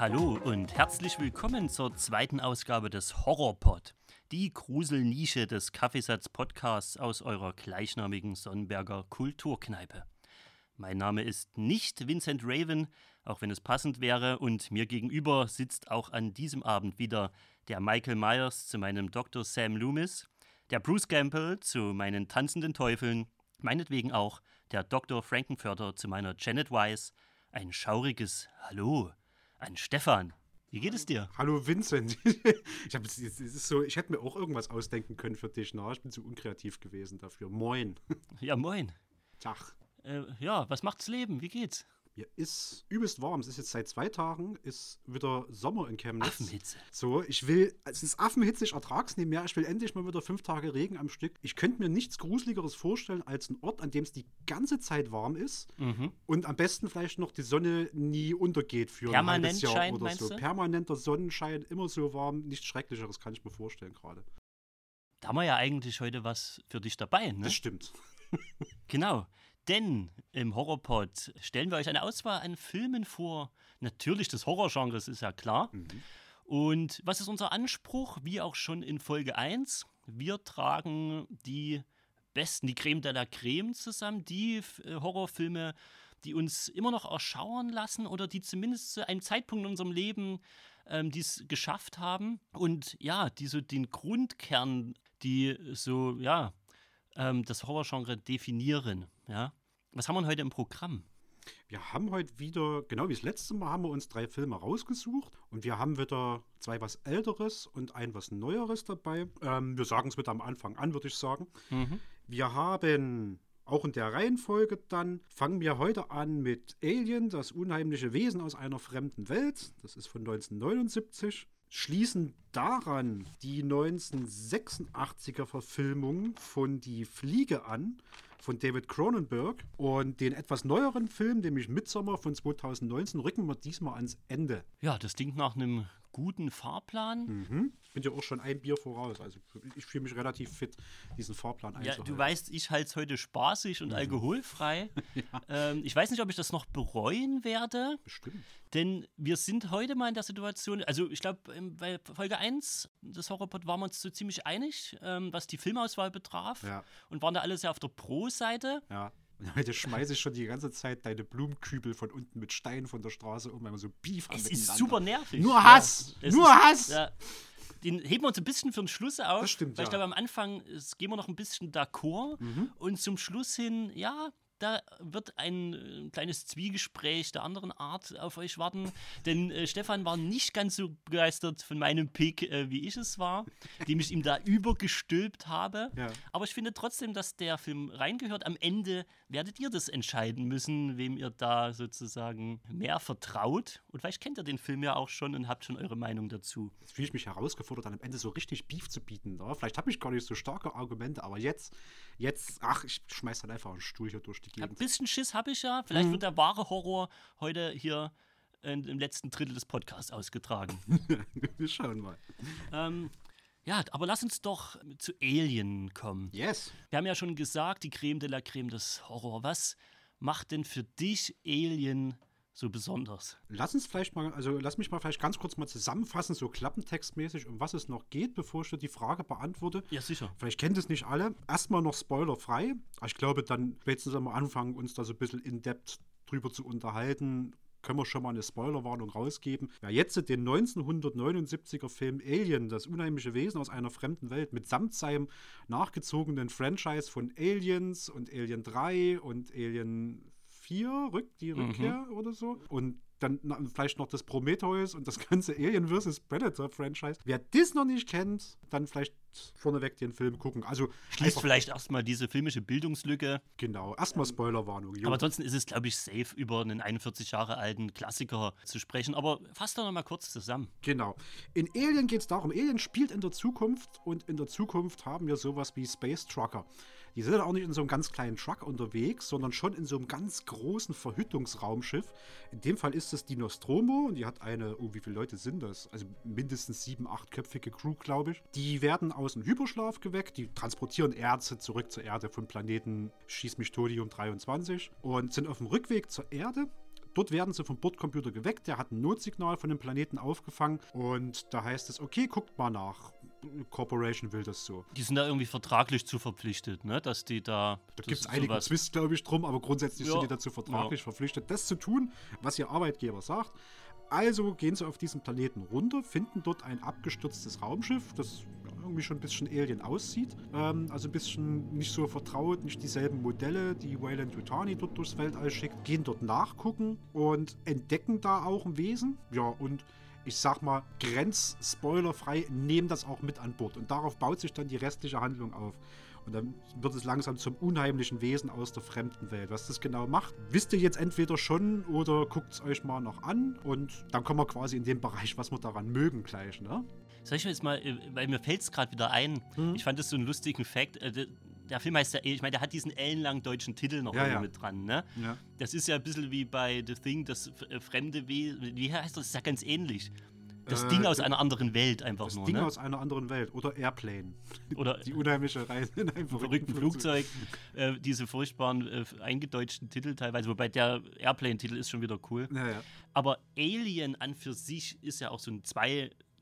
Hallo und herzlich willkommen zur zweiten Ausgabe des Horrorpod, die Gruselnische des Kaffeesatz-Podcasts aus eurer gleichnamigen Sonnenberger Kulturkneipe. Mein Name ist nicht Vincent Raven, auch wenn es passend wäre, und mir gegenüber sitzt auch an diesem Abend wieder der Michael Myers zu meinem Dr. Sam Loomis, der Bruce Campbell zu meinen tanzenden Teufeln, meinetwegen auch der Dr. Frankenfurter zu meiner Janet Weiss, ein schauriges Hallo an Stefan. Wie geht es dir? Hallo Vincent. ich, hab, es ist so, ich hätte mir auch irgendwas ausdenken können für dich. Na? Ich bin zu unkreativ gewesen dafür. Moin. Ja, moin. Tag. Äh, ja, was macht's Leben? Wie geht's? Hier ist übelst warm. Es ist jetzt seit zwei Tagen, ist wieder Sommer in Chemnitz. Affenhitze. So, ich will, es ist Affenhitze, ich ertrag's nicht mehr. Ich will endlich mal wieder fünf Tage Regen am Stück. Ich könnte mir nichts Gruseligeres vorstellen als ein Ort, an dem es die ganze Zeit warm ist Mhm. und am besten vielleicht noch die Sonne nie untergeht für ein Permanent halbes Jahr scheint, oder so. du? Permanenter Sonnenschein, immer so warm, nichts Schrecklicheres kann ich mir vorstellen gerade. Da haben wir ja eigentlich heute was für dich dabei, ne? Das stimmt. Genau. Denn im Horrorpod stellen wir euch eine Auswahl an Filmen vor. Natürlich des Horrorgenres, ist ja klar. Mhm. Und was ist unser Anspruch? Wie auch schon in Folge 1. Wir tragen die besten, die Creme de la Creme zusammen, die äh, Horrorfilme, die uns immer noch erschauern lassen oder die zumindest zu einem Zeitpunkt in unserem Leben ähm, dies geschafft haben. Und ja, die so den Grundkern, die so, ja, ähm, das Horrorgenre definieren. Ja? Was haben wir heute im Programm? Wir haben heute wieder, genau wie das letzte Mal, haben wir uns drei Filme rausgesucht und wir haben wieder zwei was Älteres und ein was Neueres dabei. Ähm, wir sagen es wieder am Anfang an, würde ich sagen. Wir haben auch in der Reihenfolge dann, fangen wir heute an mit Alien, das unheimliche Wesen aus einer fremden Welt. Das ist von 1979. Schließen daran die 1986er Verfilmung von Die Fliege an von David Cronenberg und den etwas neueren Film, nämlich Midsommar von 2019, rücken wir diesmal ans Ende. Ja, das klingt nach einem guten Fahrplan. Mhm. Ich bin ja auch schon ein Bier voraus, also ich fühle mich relativ fit, diesen Fahrplan Ja, einzuhalten. du weißt, ich halte es heute spaßig und alkoholfrei. ähm, ich weiß nicht, ob ich das noch bereuen werde, Bestimmt. denn wir sind heute mal in der Situation, also ich glaube, bei Folge 1 des Horrorpod waren wir uns so ziemlich einig, ähm, was die Filmauswahl betraf Ja. und waren da alle sehr auf der Pro-Seite. Ja. Und heute schmeiße ich schon die ganze Zeit deine Blumenkübel von unten mit Steinen von der Straße um, weil wir so Beef haben Es ist super nervig. Nur Hass! es Nur ist, Hass! Ja, den heben wir uns ein bisschen für den Schluss auf. Das stimmt, Weil ich ja. glaube, am Anfang es gehen wir noch ein bisschen d'accord Mhm. und zum Schluss hin, ja, da wird ein äh, kleines Zwiegespräch der anderen Art auf euch warten. Denn äh, Stefan war nicht ganz so begeistert von meinem Pick, äh, wie ich es war, dem ich ihm da übergestülpt habe. Ja. Aber ich finde trotzdem, dass der Film reingehört. Am Ende werdet ihr das entscheiden müssen, wem ihr da sozusagen mehr vertraut. Und vielleicht kennt ihr den Film ja auch schon und habt schon eure Meinung dazu. Jetzt fühle ich mich herausgefordert, dann am Ende so richtig Beef zu bieten. Ne? Vielleicht habe ich gar nicht so starke Argumente, aber jetzt, jetzt, ach, ich schmeiß dann einfach einen Stuhl hier durch die Ein Gegend. bisschen Schiss habe ich ja. Vielleicht wird der wahre Horror heute hier im letzten Drittel des Podcasts ausgetragen. Wir schauen mal. ähm, ja, aber lass uns doch zu Alien kommen. Yes. Wir haben ja schon gesagt, die Creme de la Creme des Horror. Was macht denn für dich Alien so besonders? Lass uns vielleicht mal, also lass mich mal vielleicht ganz kurz mal zusammenfassen, so klappentextmäßig, um was es noch geht, bevor ich dir die Frage beantworte. Ja, sicher. Vielleicht kennt es nicht alle. Erstmal noch spoilerfrei. Ich glaube, dann spätestens am Anfang uns da so ein bisschen in-depth drüber zu unterhalten, können wir schon mal eine Spoilerwarnung rausgeben. Wer jetzt den 1979er Film Alien, das unheimliche Wesen aus einer fremden Welt, mitsamt seinem nachgezogenen Franchise von Aliens und Alien 3 und Alien 4, Rück, die Rückkehr oder so, und dann vielleicht noch das Prometheus und das ganze Alien vs. Predator-Franchise. Wer das noch nicht kennt, dann vielleicht vorneweg den Film gucken. Also Schließt vielleicht erstmal diese filmische Bildungslücke. Genau, erstmal Spoilerwarnung. Aber ansonsten ist es, glaube ich, safe, über einen 41 Jahre alten Klassiker zu sprechen. Aber fass doch noch mal kurz zusammen. Genau. In Alien geht es darum, Alien spielt in der Zukunft und in der Zukunft haben wir sowas wie Space Trucker. Die sind auch nicht in so einem ganz kleinen Truck unterwegs, sondern schon in so einem ganz großen Verhütungsraumschiff. In dem Fall ist es die Nostromo und die hat eine, oh, wie viele Leute sind das? Also mindestens sieben, achtköpfige Crew, glaube ich. Die werden aus dem Hyperschlaf geweckt, die transportieren Erze zurück zur Erde vom Planeten Schieß mich Todium 23 und sind auf dem Rückweg zur Erde Dort werden sie vom Bordcomputer geweckt. Der hat ein Notsignal von dem Planeten aufgefangen. Und da heißt es, okay, guckt mal nach. Corporation will das so. Die sind da irgendwie vertraglich zu verpflichtet, ne? dass die da. Da gibt es einige Twists, glaube ich, drum, aber grundsätzlich ja. sind die dazu vertraglich ja. verpflichtet, das zu tun, was ihr Arbeitgeber sagt. Also gehen sie auf diesen Planeten runter, finden dort ein abgestürztes Raumschiff, das irgendwie schon ein bisschen Alien aussieht. Ähm, also ein bisschen nicht so vertraut, nicht dieselben Modelle, die Wayland Yutani dort durchs Weltall schickt. Gehen dort nachgucken und entdecken da auch ein Wesen. Ja, und ich sag mal, grenzspoilerfrei, nehmen das auch mit an Bord. Und darauf baut sich dann die restliche Handlung auf. Und dann wird es langsam zum unheimlichen Wesen aus der fremden Welt. Was das genau macht, wisst ihr jetzt entweder schon oder guckt es euch mal noch an. Und dann kommen wir quasi in den Bereich, was wir daran mögen gleich. Ne? Soll ich jetzt mal, äh, weil mir fällt es gerade wieder ein, hm. ich fand das so einen lustigen Fact. Äh, der Film heißt ja, ich meine, der hat diesen ellenlangen deutschen Titel noch ja, ja. mit dran, ne? Ja. Das ist ja ein bisschen wie bei The Thing, das äh, fremde Wesen, wie heißt das? Das ist ja ganz ähnlich. Das äh, Ding aus einer anderen Welt einfach das nur. Das Ding ne? aus einer anderen Welt. Oder Airplane. Oder die unheimliche Reise in einem verrückten Flugzeug. Äh, diese furchtbaren äh, eingedeutschten Titel teilweise. Wobei der Airplane-Titel ist schon wieder cool. Ja, ja. Aber Alien an für sich ist ja auch so ein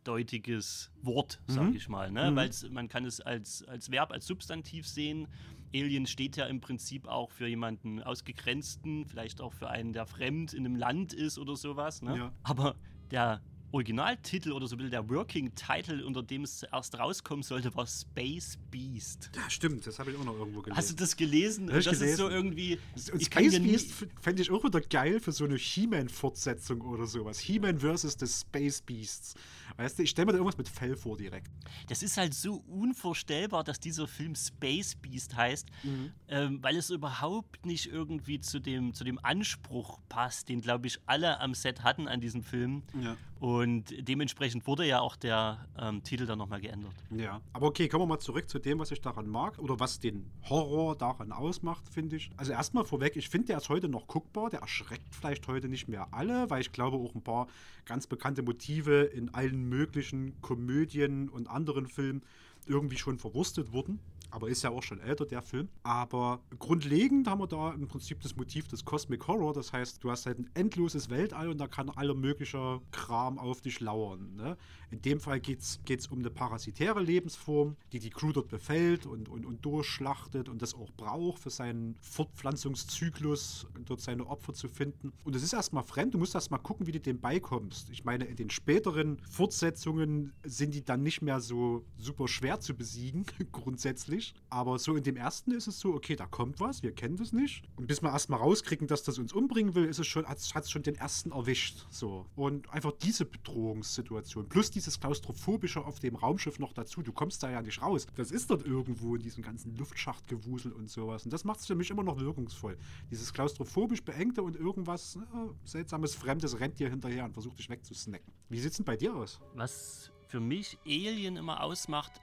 zweideutiges Wort, sag mhm. ich mal. Ne? Mhm. Weil man kann es als, als Verb, als Substantiv sehen. Alien steht ja im Prinzip auch für jemanden ausgegrenzten, vielleicht auch für einen, der fremd in einem Land ist oder sowas. Ne? Ja. Aber der Originaltitel oder so ein bisschen der Working Title, unter dem es erst rauskommen sollte, war Space Beast. Ja, stimmt, das habe ich auch noch irgendwo gelesen. Hast du das gelesen? Das, das gelesen. ist so irgendwie. Und Space Beast fände ich auch wieder geil für so eine He-Man-Fortsetzung oder sowas. He-Man versus the Space Beasts. Weißt du, ich stelle mir da irgendwas mit Fell vor direkt. Das ist halt so unvorstellbar, dass dieser Film Space Beast heißt, mhm. ähm, weil es überhaupt nicht irgendwie zu dem, zu dem Anspruch passt, den, glaube ich, alle am Set hatten an diesem Film. Ja. Und dementsprechend wurde ja auch der ähm, Titel dann nochmal geändert. Ja, aber okay, kommen wir mal zurück zu dem, was ich daran mag oder was den Horror daran ausmacht, finde ich. Also erstmal vorweg, ich finde, der ist heute noch guckbar. Der erschreckt vielleicht heute nicht mehr alle, weil ich glaube auch ein paar ganz bekannte Motive in allen möglichen Komödien und anderen Filmen irgendwie schon verwurstet wurden aber ist ja auch schon älter, der Film. Aber grundlegend haben wir da im Prinzip das Motiv des Cosmic Horror. Das heißt, du hast halt ein endloses Weltall und da kann aller möglicher Kram auf dich lauern. Ne? In dem Fall geht es um eine parasitäre Lebensform, die die Crew dort befällt und, und, und durchschlachtet und das auch braucht für seinen Fortpflanzungszyklus, dort seine Opfer zu finden. Und es ist erstmal fremd. Du musst erstmal gucken, wie du dem beikommst. Ich meine, in den späteren Fortsetzungen sind die dann nicht mehr so super schwer zu besiegen, grundsätzlich nicht. Aber so in dem ersten ist es so, okay, da kommt was, wir kennen das nicht. Und bis wir erstmal rauskriegen, dass das uns umbringen will, ist es schon, hat es schon den ersten erwischt. So. Und einfach diese Bedrohungssituation. Plus dieses Klaustrophobische auf dem Raumschiff noch dazu. Du kommst da ja nicht raus. Das ist dort irgendwo in diesem ganzen Luftschachtgewusel und sowas. Und das macht es für mich immer noch wirkungsvoll. Dieses klaustrophobisch beengte und irgendwas ja, seltsames, Fremdes rennt dir hinterher und versucht dich wegzusnacken. Wie sieht es denn bei dir aus? Was für mich Alien immer ausmacht,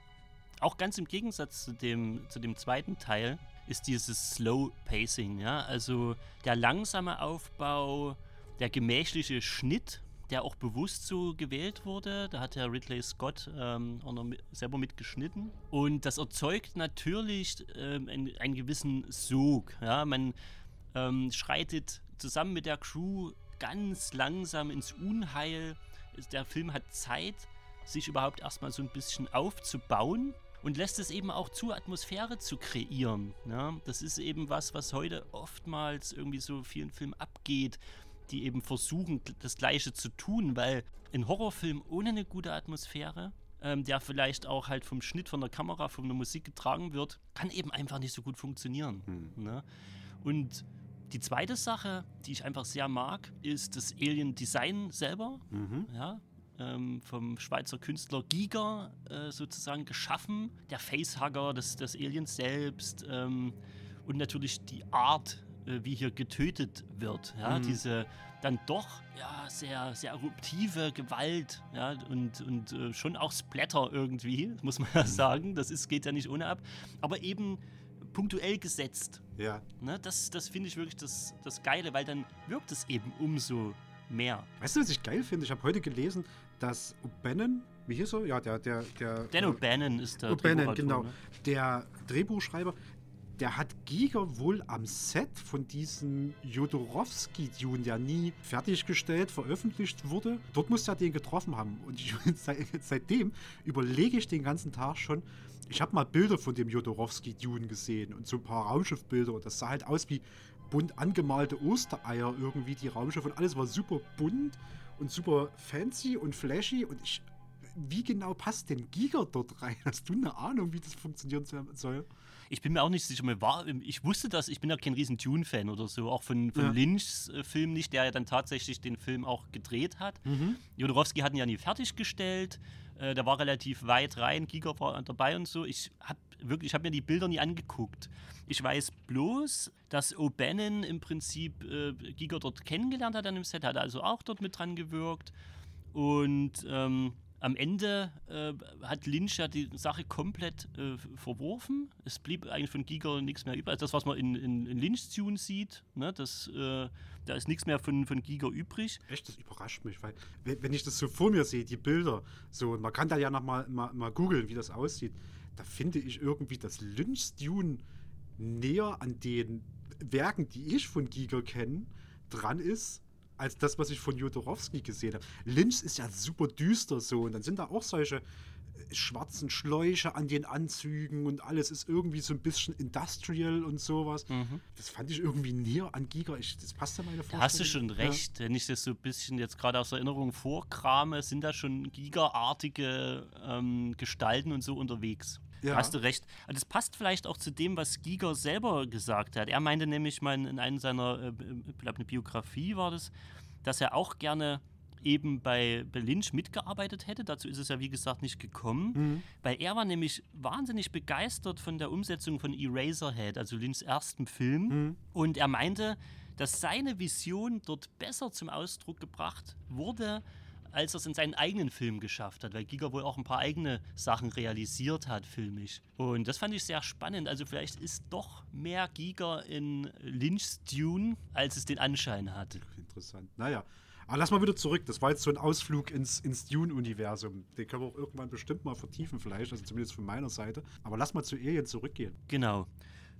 auch ganz im Gegensatz zu dem, zu dem zweiten Teil ist dieses Slow Pacing, ja. Also der langsame Aufbau, der gemächliche Schnitt, der auch bewusst so gewählt wurde. Da hat Herr Ridley Scott ähm, auch noch selber mitgeschnitten. Und das erzeugt natürlich ähm, einen, einen, gewissen Sog. Ja? Man ähm, schreitet zusammen mit der Crew ganz langsam ins Unheil. Der Film hat Zeit, sich überhaupt erstmal so ein bisschen aufzubauen und lässt es eben auch zu, Atmosphäre zu kreieren. Ja? Das ist eben was, was heute oftmals irgendwie so vielen Filmen abgeht, die eben versuchen, das Gleiche zu tun, weil ein Horrorfilm ohne eine gute Atmosphäre, ähm, der vielleicht auch halt vom Schnitt, von der Kamera, von der Musik getragen wird, kann eben einfach nicht so gut funktionieren. Hm. Ne? Und Die zweite Sache, die ich einfach sehr mag, ist das Alien-Design selber. Mhm. Ja, ähm, vom Schweizer Künstler Giger äh, sozusagen geschaffen. Der Facehugger des, des Aliens selbst ähm, und natürlich die Art, äh, wie hier getötet wird. Ja, Mhm. diese dann doch ja, sehr, sehr eruptive Gewalt ja, und, und äh, schon auch Splatter irgendwie, muss man ja sagen. Das ist, geht ja nicht ohne ab. Aber eben punktuell gesetzt. Ja. Ne? Das, das finde ich wirklich das, das Geile, weil dann wirkt es eben umso mehr. Weißt du, was ich geil finde? Ich habe heute gelesen, dass O'Bannon, wie hieß er? Ja, der, der, der. Dan O'Bannon ist der O'Bannon, genau. ne? Der Drehbuchschreiber, der hat Giger wohl am Set von diesem Jodorowsky-Dune, der nie fertiggestellt, veröffentlicht wurde. Dort muss er den getroffen haben. Und ich, seit, seitdem überlege ich den ganzen Tag schon. Ich habe mal Bilder von dem Jodorowsky-Dune gesehen und so ein paar Raumschiffbilder. Und das sah halt aus wie bunt angemalte Ostereier irgendwie, die Raumschiffe. Und alles war super bunt und super fancy und flashy. Und ich wie genau passt denn Giga dort rein? Hast du eine Ahnung, wie das funktionieren soll? Ich bin mir auch nicht sicher. Mir war, ich wusste das, ich bin ja kein riesen Dune-Fan oder so, auch von, von Ja. Lynchs äh, Film nicht, der ja dann tatsächlich den Film auch gedreht hat. Jodorowsky hat ihn ja nie fertiggestellt. Äh, der war relativ weit rein, Giga war dabei und so. Ich habe wirklich, ich habe mir die Bilder nie angeguckt. Ich weiß bloß, dass O'Bannon im Prinzip äh, Giga dort kennengelernt hat an dem Set, hat also auch dort mit dran gewirkt. Und ähm, am Ende äh, hat Lynch ja die Sache komplett äh, verworfen. Es blieb eigentlich von Giger nichts mehr übrig. Also das, was man in, in, in Lynch's Tune sieht, ne, das, äh, da ist nichts mehr von, von Giger übrig. Echt, das überrascht mich, weil wenn ich das so vor mir sehe, die Bilder, so, man kann da ja noch mal, mal, mal googeln, wie das aussieht, da finde ich irgendwie, dass Lynch's Dune näher an den Werken, die ich von Giger kenne, dran ist, als das, was ich von Jodorowsky gesehen habe. Lynch ist ja super düster so und dann sind da auch solche äh, schwarzen Schläuche an den Anzügen und alles ist irgendwie so ein bisschen industrial und sowas. Das fand ich irgendwie näher an Giga. Ich, das passt ja meine Da Vorstellung. hast du schon recht. Wenn ich das so ein bisschen jetzt gerade aus Erinnerung vorkrame, sind da schon Giga-artige ähm, Gestalten und so unterwegs. Ja. Hast du recht. Das passt vielleicht auch zu dem, was Giga selber gesagt hat. Er meinte nämlich mal in einem seiner, äh, eine Biografie war das, dass er auch gerne eben bei, bei Lynch mitgearbeitet hätte. Dazu ist es ja, wie gesagt, nicht gekommen. Mhm. Weil er war nämlich wahnsinnig begeistert von der Umsetzung von Eraserhead, also Lynchs ersten Film. Mhm. Und er meinte, dass seine Vision dort besser zum Ausdruck gebracht wurde, als er es in seinen eigenen Film geschafft hat, weil Giga wohl auch ein paar eigene Sachen realisiert hat, filmisch. Und das fand ich sehr spannend. Also vielleicht ist doch mehr Giga in Lynch's Dune, als es den Anschein hat. Interessant. Naja. Aber lass mal wieder zurück. Das war jetzt so ein Ausflug ins, ins Dune-Universum. Den können wir auch irgendwann bestimmt mal vertiefen, vielleicht. Also zumindest von meiner Seite. Aber lass mal zu Alien zurückgehen. Genau.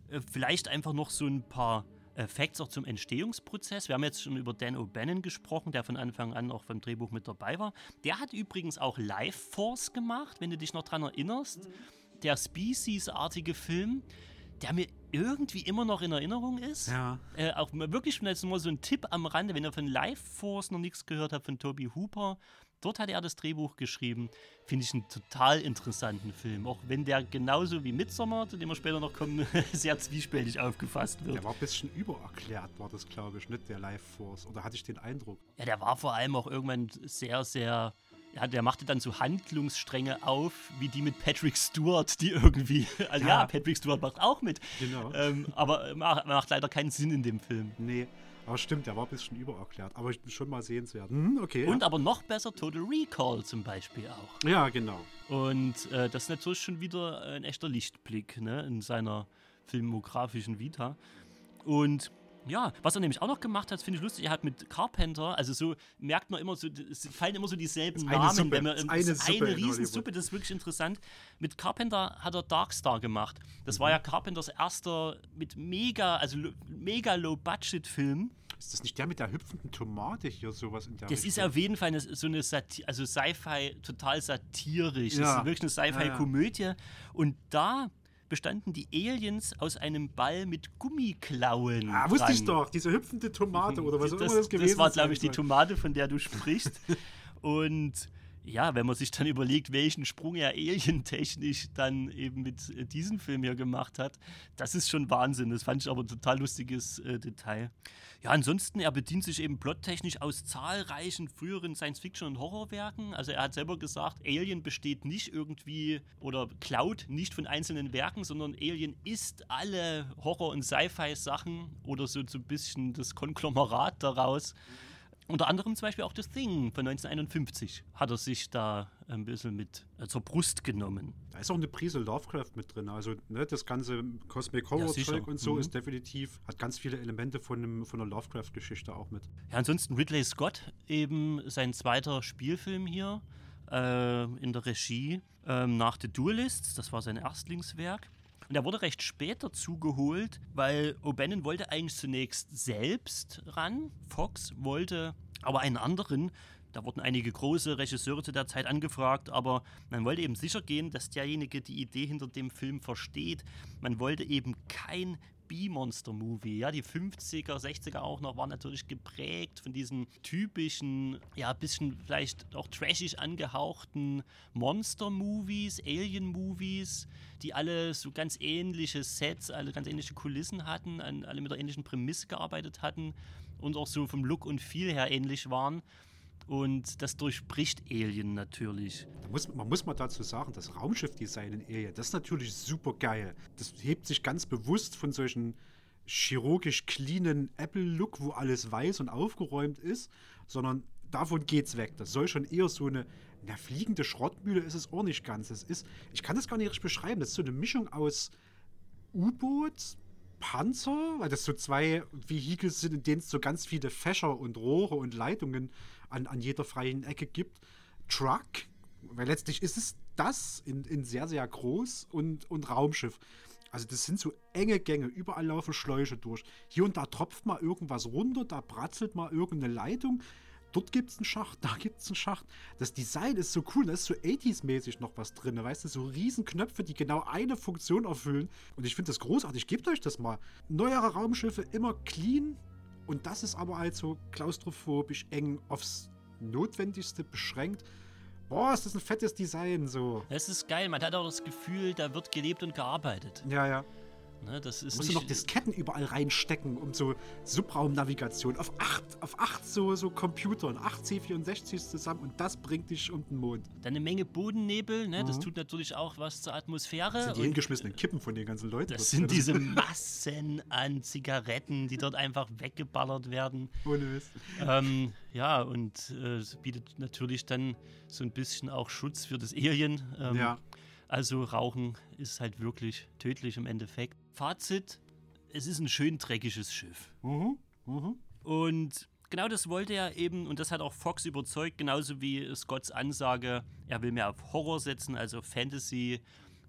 Äh, Vielleicht einfach noch so ein paar Facts auch zum Entstehungsprozess. Wir haben jetzt schon über Dan O'Bannon gesprochen, der von Anfang an auch beim Drehbuch mit dabei war. Der hat übrigens auch Life Force gemacht, wenn du dich noch dran erinnerst. Der Species-artige Film, der mir irgendwie immer noch in Erinnerung ist. Ja. Äh, auch wirklich schon als nur so ein Tipp am Rande, wenn ihr von Life Force noch nichts gehört habt, von Toby Hooper. Dort hat er das Drehbuch geschrieben. Finde ich einen total interessanten Film. Auch wenn der genauso wie Midsommar, zu dem wir später noch kommen, sehr zwiespältig aufgefasst wird. Der war ein bisschen übererklärt, war das, glaube ich, nicht der Life Force. Oder hatte ich den Eindruck? Ja, der war vor allem auch irgendwann sehr, sehr. Ja, der machte dann so Handlungsstränge auf, wie die mit Patrick Stewart, die irgendwie. Also ja, Ja. Patrick Stewart macht auch mit. Genau. Ähm, aber macht, macht leider keinen Sinn in dem Film. Nee. Aber stimmt, der war ein bisschen übererklärt. Aber ich bin schon mal sehenswert. Hm, okay. Und aber noch besser Total Recall zum Beispiel auch. ja. ja, genau. Und äh, das ist natürlich schon wieder ein echter Lichtblick ne, in seiner filmografischen Vita. Und ja, was er nämlich auch noch gemacht hat, finde ich lustig, er hat mit Carpenter, also so merkt man immer so, es fallen immer so dieselben ist Namen, Suppe, wenn man ist eine ist Suppe eine in Riesensuppe, das ist wirklich interessant. Mit Carpenter hat er Darkstar gemacht. Das war ja Carpenters erster mit mega, also mega Low-Budget-Film. Ist das nicht der mit der hüpfenden Tomate hier, sowas in der Das ist Richtung? auf jeden Fall eine, so eine Sati also Sci-Fi, total satirisch. Das Ja. ist wirklich eine Sci-Fi-Komödie. Und da bestanden die Aliens aus einem Ball mit Gummiklauen. Ah, wusste ich dran. doch. Diese hüpfende Tomate oder was auch immer das das, gewesen das war, glaube ich, die. Tomate, von der du sprichst. Und ja, wenn man sich dann überlegt, welchen Sprung er alientechnisch dann eben mit äh, diesem Film hier gemacht hat, das ist schon Wahnsinn. Das fand ich aber ein total lustiges äh, Detail. Ja, ansonsten, er bedient sich eben plottechnisch aus zahlreichen früheren Science-Fiction- und Horrorwerken. Also er hat selber gesagt, Alien besteht nicht irgendwie oder klaut nicht von einzelnen Werken, sondern Alien ist alle Horror- und Sci-Fi-Sachen oder so, so ein bisschen das Konglomerat daraus. Unter anderem zum Beispiel auch The Thing von 1951 hat er sich da ein bisschen mit äh, zur Brust genommen. Da ist auch eine Prise Lovecraft mit drin. Also ne, das ganze Cosmic Horror Zeug ja, und so mhm. ist definitiv, hat ganz viele Elemente von, einem, von einer Lovecraft-Geschichte auch mit. Ja, ansonsten Ridley Scott, eben sein zweiter Spielfilm hier äh, in der Regie ähm, nach The Duelists, das war sein Erstlingswerk. Und er wurde recht spät dazu geholt, weil O'Bannon wollte eigentlich zunächst selbst ran. Fox wollte aber einen anderen. Da wurden einige große Regisseure zu der Zeit angefragt, aber man wollte eben sicher gehen, dass derjenige die Idee hinter dem Film versteht. Man wollte eben kein B-Monster-Movie. Ja, die 50er, 60er auch noch waren natürlich geprägt von diesen typischen, ja, bisschen vielleicht auch trashig angehauchten Monster-Movies, Alien-Movies, die alle so ganz ähnliche Sets, alle ganz ähnliche Kulissen hatten, alle mit der ähnlichen Prämisse gearbeitet hatten und auch so vom Look und Feel her ähnlich waren. Und das durchbricht Alien natürlich. Da muss, man muss mal dazu sagen, das Raumschiffdesign in Alien, das ist natürlich super geil. Das hebt sich ganz bewusst von solchen chirurgisch cleanen Apple-Look, wo alles weiß und aufgeräumt ist, sondern davon geht's weg. Das soll schon eher so eine, eine fliegende Schrottmühle ist es auch nicht ganz. Das ist, ich kann das gar nicht richtig beschreiben. Das ist so eine Mischung aus U-Boot, Panzer, weil das so zwei Vehikel sind, in denen es so ganz viele Fächer und Rohre und Leitungen an, an jeder freien Ecke gibt. Truck, weil letztlich ist es das in, in sehr, sehr groß und, und Raumschiff. Also das sind so enge Gänge, überall laufen Schläuche durch. Hier und da tropft mal irgendwas runter, da bratzelt mal irgendeine Leitung. Dort gibt es einen Schacht, da gibt es einen Schacht. Das Design ist so cool, da ist so 80s-mäßig noch was drin. Weißt du, so Riesenknöpfe, die genau eine Funktion erfüllen. Und ich finde das großartig. Gebt euch das mal. Neuere Raumschiffe, immer clean, und das ist aber halt so klaustrophobisch eng aufs Notwendigste beschränkt. Boah, ist das ein fettes Design so. Das ist geil. Man hat auch das Gefühl, da wird gelebt und gearbeitet. Ja, ja. Ne, das ist musst du noch Disketten überall reinstecken, um so Subraumnavigation auf acht, auf acht so, so Computern, acht C64s zusammen und das bringt dich um den Mond. Dann eine Menge Bodennebel, ne? Mhm. das tut natürlich auch was zur Atmosphäre. Das sind die hingeschmissenen Kippen von den ganzen Leuten. Das sind diese Massen an Zigaretten, die dort einfach weggeballert werden. Ohne Mist. Ähm, ja, und äh, es bietet natürlich dann so ein bisschen auch Schutz für das Alien. Ähm, ja. Also Rauchen ist halt wirklich tödlich im Endeffekt. Fazit, es ist ein schön dreckiges Schiff. Mhm. Mhm. Und genau das wollte er eben, und das hat auch Fox überzeugt, genauso wie Scotts Ansage, er will mehr auf Horror setzen, also auf Fantasy.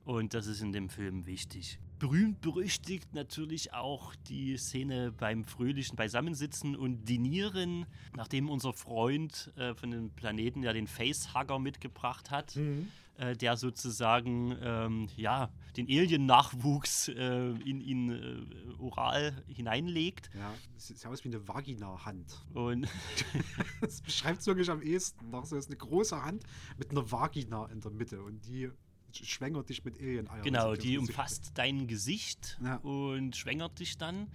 Und das ist in dem Film wichtig. Berühmt berüchtigt natürlich auch die Szene beim fröhlichen Beisammensitzen und Dinieren, nachdem unser Freund äh, von dem Planeten ja den Facehugger mitgebracht hat. Mhm äh, der sozusagen ähm, ja, den Alien-Nachwuchs äh, in ihn äh, oral hineinlegt. Ja, sieht aus wie eine Vagina-Hand. Und das beschreibt es wirklich am ehesten. Noch so ist eine große Hand mit einer Vagina in der Mitte und die schwängert dich mit Alien-Eiern. Genau, die umfasst dein Gesicht ja. und schwängert dich dann.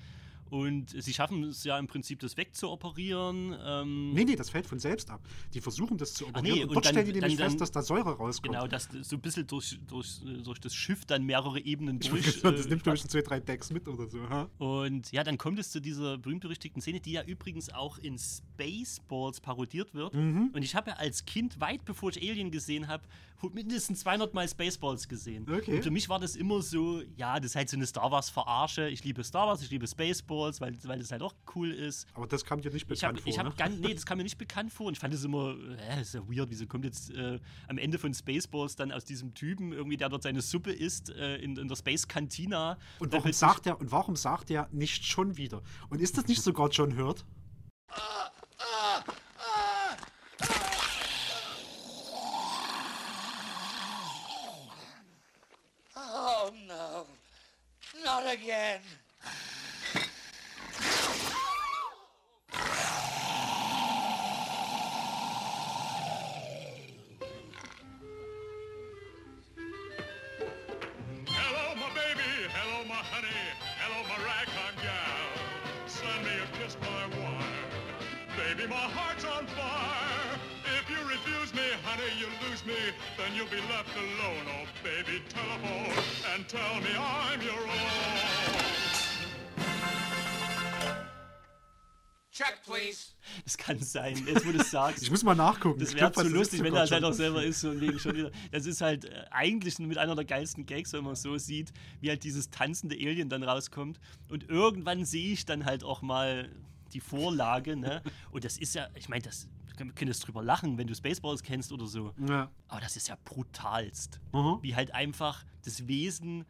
Und sie schaffen es ja im Prinzip, das wegzuoperieren. Ähm nee, nee, das fällt von selbst ab. Die versuchen das zu operieren. Nee, und, und dort dann, stellen die nämlich dann, fest, dass da Säure rauskommt. Genau, dass so ein bisschen durch, durch, durch das Schiff dann mehrere Ebenen durch. Ich das äh, nimmt durch zwei, drei Decks mit oder so. Ha? Und ja, dann kommt es zu dieser berühmt-berüchtigten Szene, die ja übrigens auch in Spaceballs parodiert wird. Mhm. Und ich habe ja als Kind, weit bevor ich Alien gesehen habe, mindestens 200 Mal Spaceballs gesehen. Okay. Und für mich war das immer so, ja, das ist halt so eine Star Wars-Verarsche. Ich liebe Star Wars, ich liebe Spaceballs. Wars, weil, weil das halt auch cool ist. Aber das kam dir nicht bekannt ich hab, vor. Ich ne? ganz, nee, das kam mir nicht bekannt vor und ich fand es immer, äh, ist ja weird, wieso kommt jetzt äh, am Ende von Spaceballs dann aus diesem Typen irgendwie, der dort seine Suppe isst äh, in, in der Space Cantina. Und warum sagt er, und warum sagt er nicht schon wieder? Und ist das nicht sogar John Hurt? Oh no, not again. You'll be left alone. Oh, baby, telephone and tell me I'm your own. Check, please. Das kann sein, jetzt wo du es sagst. Ich muss mal nachgucken. Das wäre zu was lustig, ist wenn er halt auch selber ist und wegen schon wieder. Das ist halt äh, eigentlich mit einer der geilsten Gags, wenn man so sieht, wie halt dieses tanzende Alien dann rauskommt. Und irgendwann sehe ich dann halt auch mal die Vorlage, ne? Und das ist ja, ich meine, das können jetzt drüber lachen, wenn du Spaceballs kennst oder so. Ja. Aber das ist ja brutalst. Mhm. Wie halt einfach das Wesen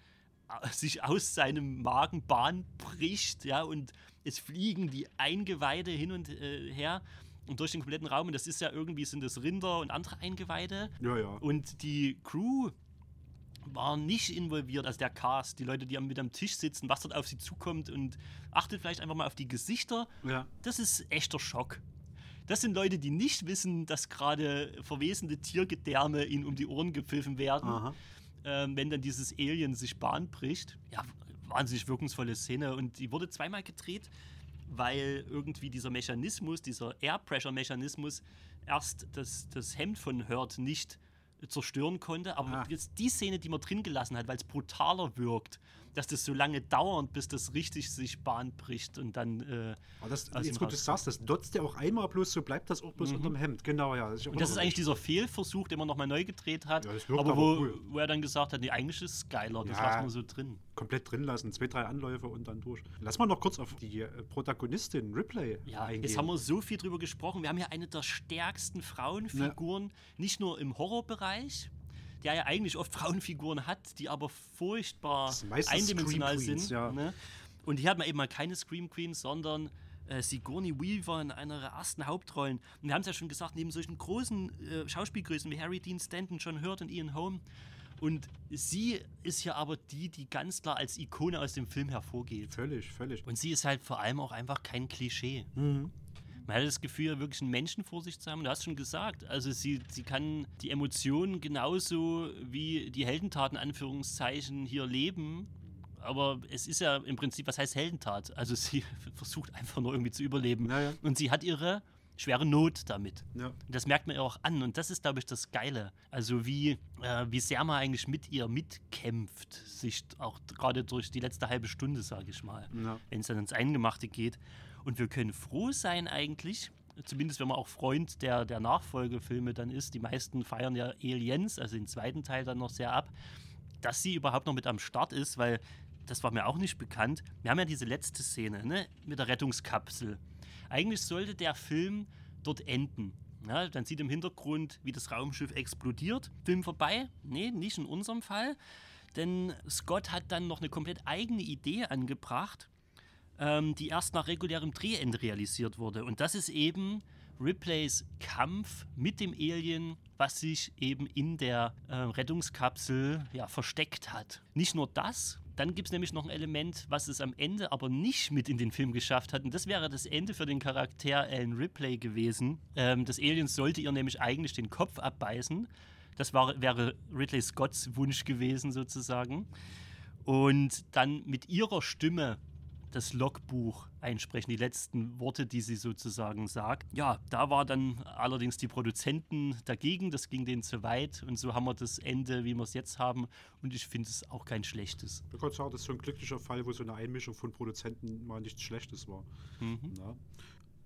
äh, sich aus seinem Magen Bahn bricht, ja, und es fliegen die Eingeweide hin und äh, her und durch den kompletten Raum. Und das ist ja irgendwie, sind das Rinder und andere Eingeweide. Ja, ja. Und die Crew war nicht involviert, also der Cast, die Leute, die am, mit am Tisch sitzen, was dort auf sie zukommt und achtet vielleicht einfach mal auf die Gesichter. Ja. Das ist echter Schock. Das sind Leute, die nicht wissen, dass gerade verwesende Tiergedärme ihnen um die Ohren gepfiffen werden, ähm, wenn dann dieses Alien sich Bahn bricht. Ja, wahnsinnig wirkungsvolle Szene und die wurde zweimal gedreht, weil irgendwie dieser Mechanismus, dieser Air Pressure Mechanismus erst das, das Hemd von Hurt nicht zerstören konnte, aber Ah. jetzt die Szene, die man drin gelassen hat, weil es brutaler wirkt, dass das so lange dauert, bis das richtig sich Bahn bricht und dann äh, Aber das, jetzt, wo du sagst, das dotzt ja auch einmal bloß, so bleibt das auch bloß unterm Hemd. Genau, ja. Mhm. Und das ist eigentlich dieser Fehlversuch, den man nochmal neu gedreht hat. Ja, das wirkt aber aber wo, cool. wo er dann gesagt hat, nee, eigentlich ist es geiler, das Ja. lassen wir so drin. komplett drin lassen. Zwei, drei Anläufe und dann durch. Lass mal noch kurz auf die äh, Protagonistin Ripley Ja, eingehen. jetzt haben wir so viel drüber gesprochen. Wir haben ja eine der stärksten Frauenfiguren, nicht nur im Horrorbereich, der ja eigentlich oft Frauenfiguren hat, die aber furchtbar eindimensional Queens, sind. ja. Ne? Und hier hat man eben mal keine Scream Queens, sondern äh, Sigourney Weaver in einer ihrer ersten Hauptrollen. Und wir haben es ja schon gesagt, neben solchen großen äh, Schauspielgrößen wie Harry Dean Stanton, John Hurt und Ian Holm. Und sie ist hier aber die, die ganz klar als Ikone aus dem Film hervorgeht. Völlig, völlig. Und sie ist halt vor allem auch einfach kein Klischee. Mhm. Man hat das Gefühl, wirklich einen Menschen vor sich zu haben. Du hast schon gesagt, also sie, sie kann die Emotionen genauso wie die Heldentaten, Anführungszeichen, hier leben. Aber es ist ja im Prinzip, was heißt Heldentat? Also sie versucht einfach nur irgendwie zu überleben. Ja, ja. Und sie hat ihre schwere Not damit. Ja. Und das merkt man ihr auch an. Und das ist, glaube ich, das Geile. Also wie, äh, wie sehr man eigentlich mit ihr mitkämpft. Sich auch gerade durch die letzte halbe Stunde, sage ich mal. Ja. Wenn es dann ins Eingemachte geht. Und wir können froh sein eigentlich, zumindest wenn man auch Freund der, der Nachfolgefilme dann ist. Die meisten feiern ja Aliens, also den zweiten Teil dann noch sehr ab, dass sie überhaupt noch mit am Start ist, weil das war mir auch nicht bekannt. Wir haben ja diese letzte Szene ne, mit der Rettungskapsel. Eigentlich sollte der Film dort enden. Ja, dann sieht im Hintergrund, wie das Raumschiff explodiert. Film vorbei? Nee, nicht in unserem Fall. Denn Scott hat dann noch eine komplett eigene Idee angebracht, ähm, die erst nach regulärem Drehende realisiert wurde. Und das ist eben Ripleys Kampf mit dem Alien, was sich eben in der äh, Rettungskapsel ja, versteckt hat. Nicht nur das, dann gibt es nämlich noch ein Element, was es am Ende aber nicht mit in den Film geschafft hat. Und das wäre das Ende für den Charakter Alan Ripley gewesen. Ähm, das Alien sollte ihr nämlich eigentlich den Kopf abbeißen. Das war, wäre Ridley Scotts Wunsch gewesen, sozusagen. Und dann mit ihrer Stimme das Logbuch einsprechen, die letzten Worte, die sie sozusagen sagt. Ja, da war dann allerdings die Produzenten dagegen, das ging denen zu weit und so haben wir das Ende, wie wir es jetzt haben und ich finde es auch kein schlechtes. Ich kann sagen, das ist so ein glücklicher Fall, wo so eine Einmischung von Produzenten mal nichts Schlechtes war. Mhm. Ja.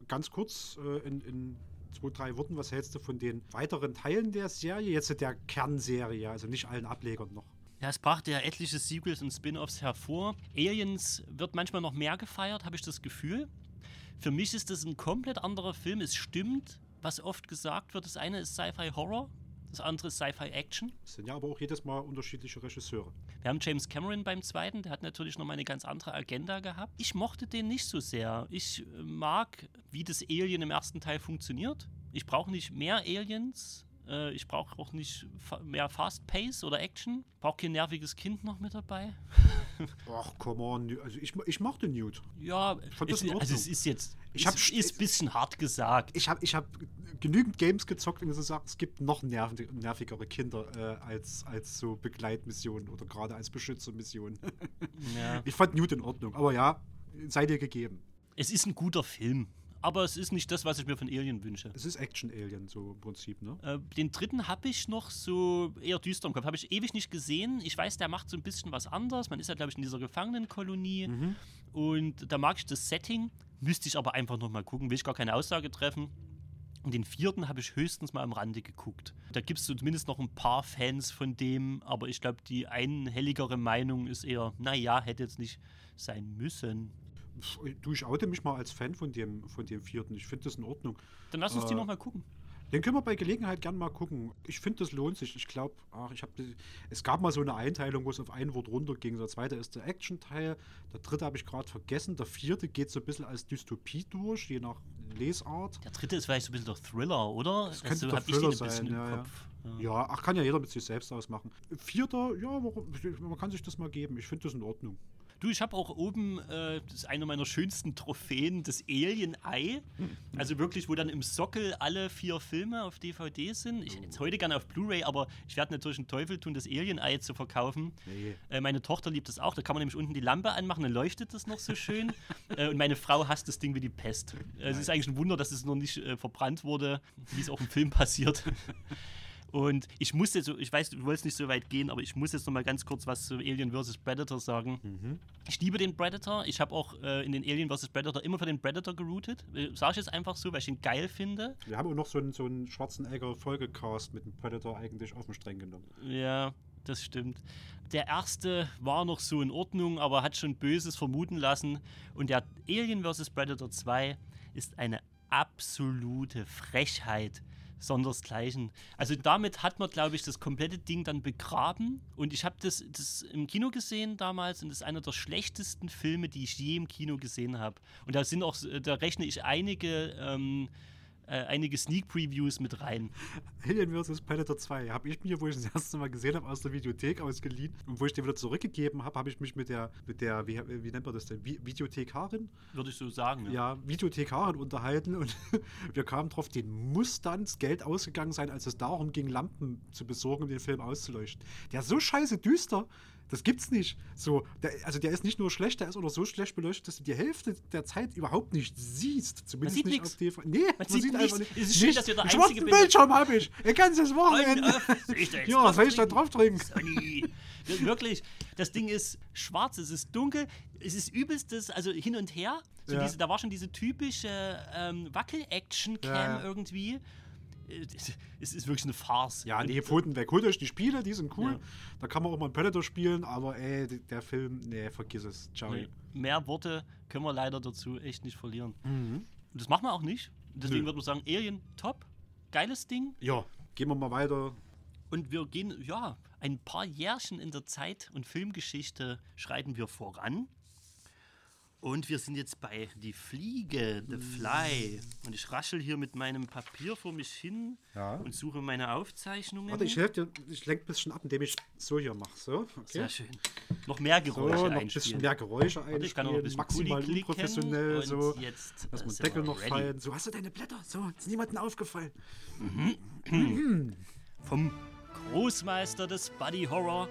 Ganz kurz äh, in, in zwei, drei Worten, was hältst du von den weiteren Teilen der Serie? Jetzt der Kernserie, also nicht allen Ablegern noch. Ja, es brachte ja etliche Sequels und Spin-offs hervor. Aliens wird manchmal noch mehr gefeiert, habe ich das Gefühl. Für mich ist das ein komplett anderer Film. Es stimmt, was oft gesagt wird. Das eine ist Sci-Fi-Horror, das andere ist Sci-Fi-Action. Es sind ja aber auch jedes Mal unterschiedliche Regisseure. Wir haben James Cameron beim zweiten, der hat natürlich nochmal eine ganz andere Agenda gehabt. Ich mochte den nicht so sehr. Ich äh, mag, wie das Alien im ersten Teil funktioniert. Ich brauche nicht mehr Aliens. Äh, Ich brauche auch nicht fa mehr Fast Pace oder Action. Brauche kein nerviges Kind noch mit dabei. Ach, come on. Also ich, ich mochte Newt. Ja, fand das es, also es ist jetzt, Ich es hab ist st- ein bisschen hart gesagt. Ich habe ich hab genügend Games gezockt und gesagt, es gibt noch nerv nervigere Kinder äh, als, als so Begleitmissionen oder gerade als Beschützermissionen. Ja. Ich fand Newt in Ordnung, aber ja, sei dir gegeben. Es ist ein guter Film, aber es ist nicht das, was ich mir von Alien wünsche. Es ist Action-Alien, so im Prinzip, ne? Äh, den dritten habe ich noch so eher düster im Kopf. Habe ich ewig nicht gesehen. Ich weiß, der macht so ein bisschen was anderes. Man ist ja, glaube ich, in dieser Gefangenenkolonie. Mhm. Und da mag ich das Setting. Müsste ich aber einfach noch mal gucken. Will ich gar keine Aussage treffen. Und den vierten habe ich höchstens mal am Rande geguckt. Da gibt es so zumindest noch ein paar Fans von dem, aber ich glaube, die einhelligere Meinung ist eher, naja, hätte jetzt nicht sein müssen. Du, ich oute mich mal als Fan von dem, von dem vierten. Ich finde das in Ordnung. Dann lass uns die Äh, noch mal gucken. Den können wir bei Gelegenheit gern mal gucken. Ich finde, das lohnt sich. Ich glaube, ach, ich habe es gab mal so eine Einteilung, wo es auf ein Wort runterging. Der zweite ist der Action-Teil. Der dritte habe ich gerade vergessen. Der vierte geht so ein bisschen als Dystopie durch, je nach Lesart. Der dritte ist vielleicht so ein bisschen der Thriller, oder? Das könnte so der hab ich den Thriller ein bisschen sein, im ja, ja. Kopf. Ja, ach, kann ja jeder mit sich selbst ausmachen. Vierter, ja, warum, man kann sich das mal geben. Ich finde das in Ordnung. Du, ich habe auch oben, äh, das ist eine meiner schönsten Trophäen, das Alien-Ei. Also wirklich, wo dann im Sockel alle vier Filme auf DVD sind. Ich hätte es heute gerne auf Blu-ray, aber ich werde natürlich einen Teufel tun, das Alien-Ei zu verkaufen. Nee. Äh, meine Tochter liebt das auch. Da kann man nämlich unten die Lampe anmachen, dann leuchtet das noch so schön. äh, und meine Frau hasst das Ding wie die Pest. Äh, es ist eigentlich ein Wunder, dass es noch nicht äh, verbrannt wurde, wie es auch im Film passiert. Und ich muss jetzt, so- ich weiß, du wolltest nicht so weit gehen, aber ich muss jetzt noch mal ganz kurz was zu Alien vs. Predator sagen. Ich liebe den Predator. Ich habe auch äh, in den Alien vs. Predator immer für den Predator geroutet. Äh, Sag ich jetzt einfach so, weil ich ihn geil finde. Wir haben auch noch so einen, so einen Schwarzenegger-Folgecast mit dem Predator eigentlich auf den Streng genommen. Ja, das stimmt. Der erste war noch so in Ordnung, aber hat schon Böses vermuten lassen. Und der Alien vs. Predator 2 ist eine absolute Frechheit. Sondersgleichen. Also damit hat man, glaube ich, das komplette Ding dann begraben. Und ich habe das, das im Kino gesehen damals und das ist einer der schlechtesten Filme, die ich je im Kino gesehen habe. Und da sind auch, da rechne ich einige, ähm, äh, einige Sneak Previews mit rein. Alien vs. Predator 2 habe ich mir, wo ich das erste Mal gesehen habe, aus der Videothek ausgeliehen. Und wo ich den wieder zurückgegeben habe, habe ich mich mit der, mit der wie, wie nennt man das denn, Vi Videothekarin? Würde ich so sagen. Ja, Videothekarin unterhalten. Und wir kamen drauf, den muss dann das Geld ausgegangen sein, als es darum ging, Lampen zu besorgen, um den Film auszuleuchten. Der ist so scheiße düster. Das gibt's nicht. So, der, also der ist nicht nur schlecht, der ist auch so schlecht beleuchtet, dass du die Hälfte der Zeit überhaupt nicht siehst. Zumindest nicht nix. auf DVD. Nee, man, sieht sieht einfach nichts. nicht. Es ist schön, nichts. dass wir der Einzige schwarzen bin, Bildschirm habe ich. Wochenende. Soll ich da jetzt Ja, soll ich da drauf? Sonny. Ja, Wirklich, das Ding ist schwarz, es ist dunkel, es ist übelstes, also hin und her. So Ja. diese, da war schon diese typische ähm, Wackel-Action-Cam ja. irgendwie. Äh, Es ist wirklich eine Farce. Ja, nee, Pfoten weg. Holt euch die Spiele, die sind cool. Ja. Da kann man auch mal einen Predator spielen, aber ey, der Film, nee, vergiss es. Ciao. Nee, mehr Worte können wir leider dazu echt nicht verlieren. Und das machen wir auch nicht. Deswegen Nö. würde man sagen, Alien, top, geiles Ding. Ja, gehen wir mal weiter. Und wir gehen, ja, ein paar Jährchen in der Zeit- und Filmgeschichte schreiten wir voran. Und wir sind jetzt bei Die Fliege, The Fly. Und ich raschel hier mit meinem Papier vor mich hin Ja. und suche meine Aufzeichnungen. Warte, ich helfe dir, ich lenke ein bisschen ab, indem ich so hier mache. So, okay. Sehr schön. Noch mehr So, Geräusche noch ein einspielen. bisschen mehr Geräusche Warte, ich kann noch ein einspielen, bisschen maximal unprofessionell, so. jetzt, Lass äh, mal den sind Deckel noch ready. fallen. So, hast du deine Blätter? So, ist niemandem aufgefallen. Vom Großmeister des Buddy Horror,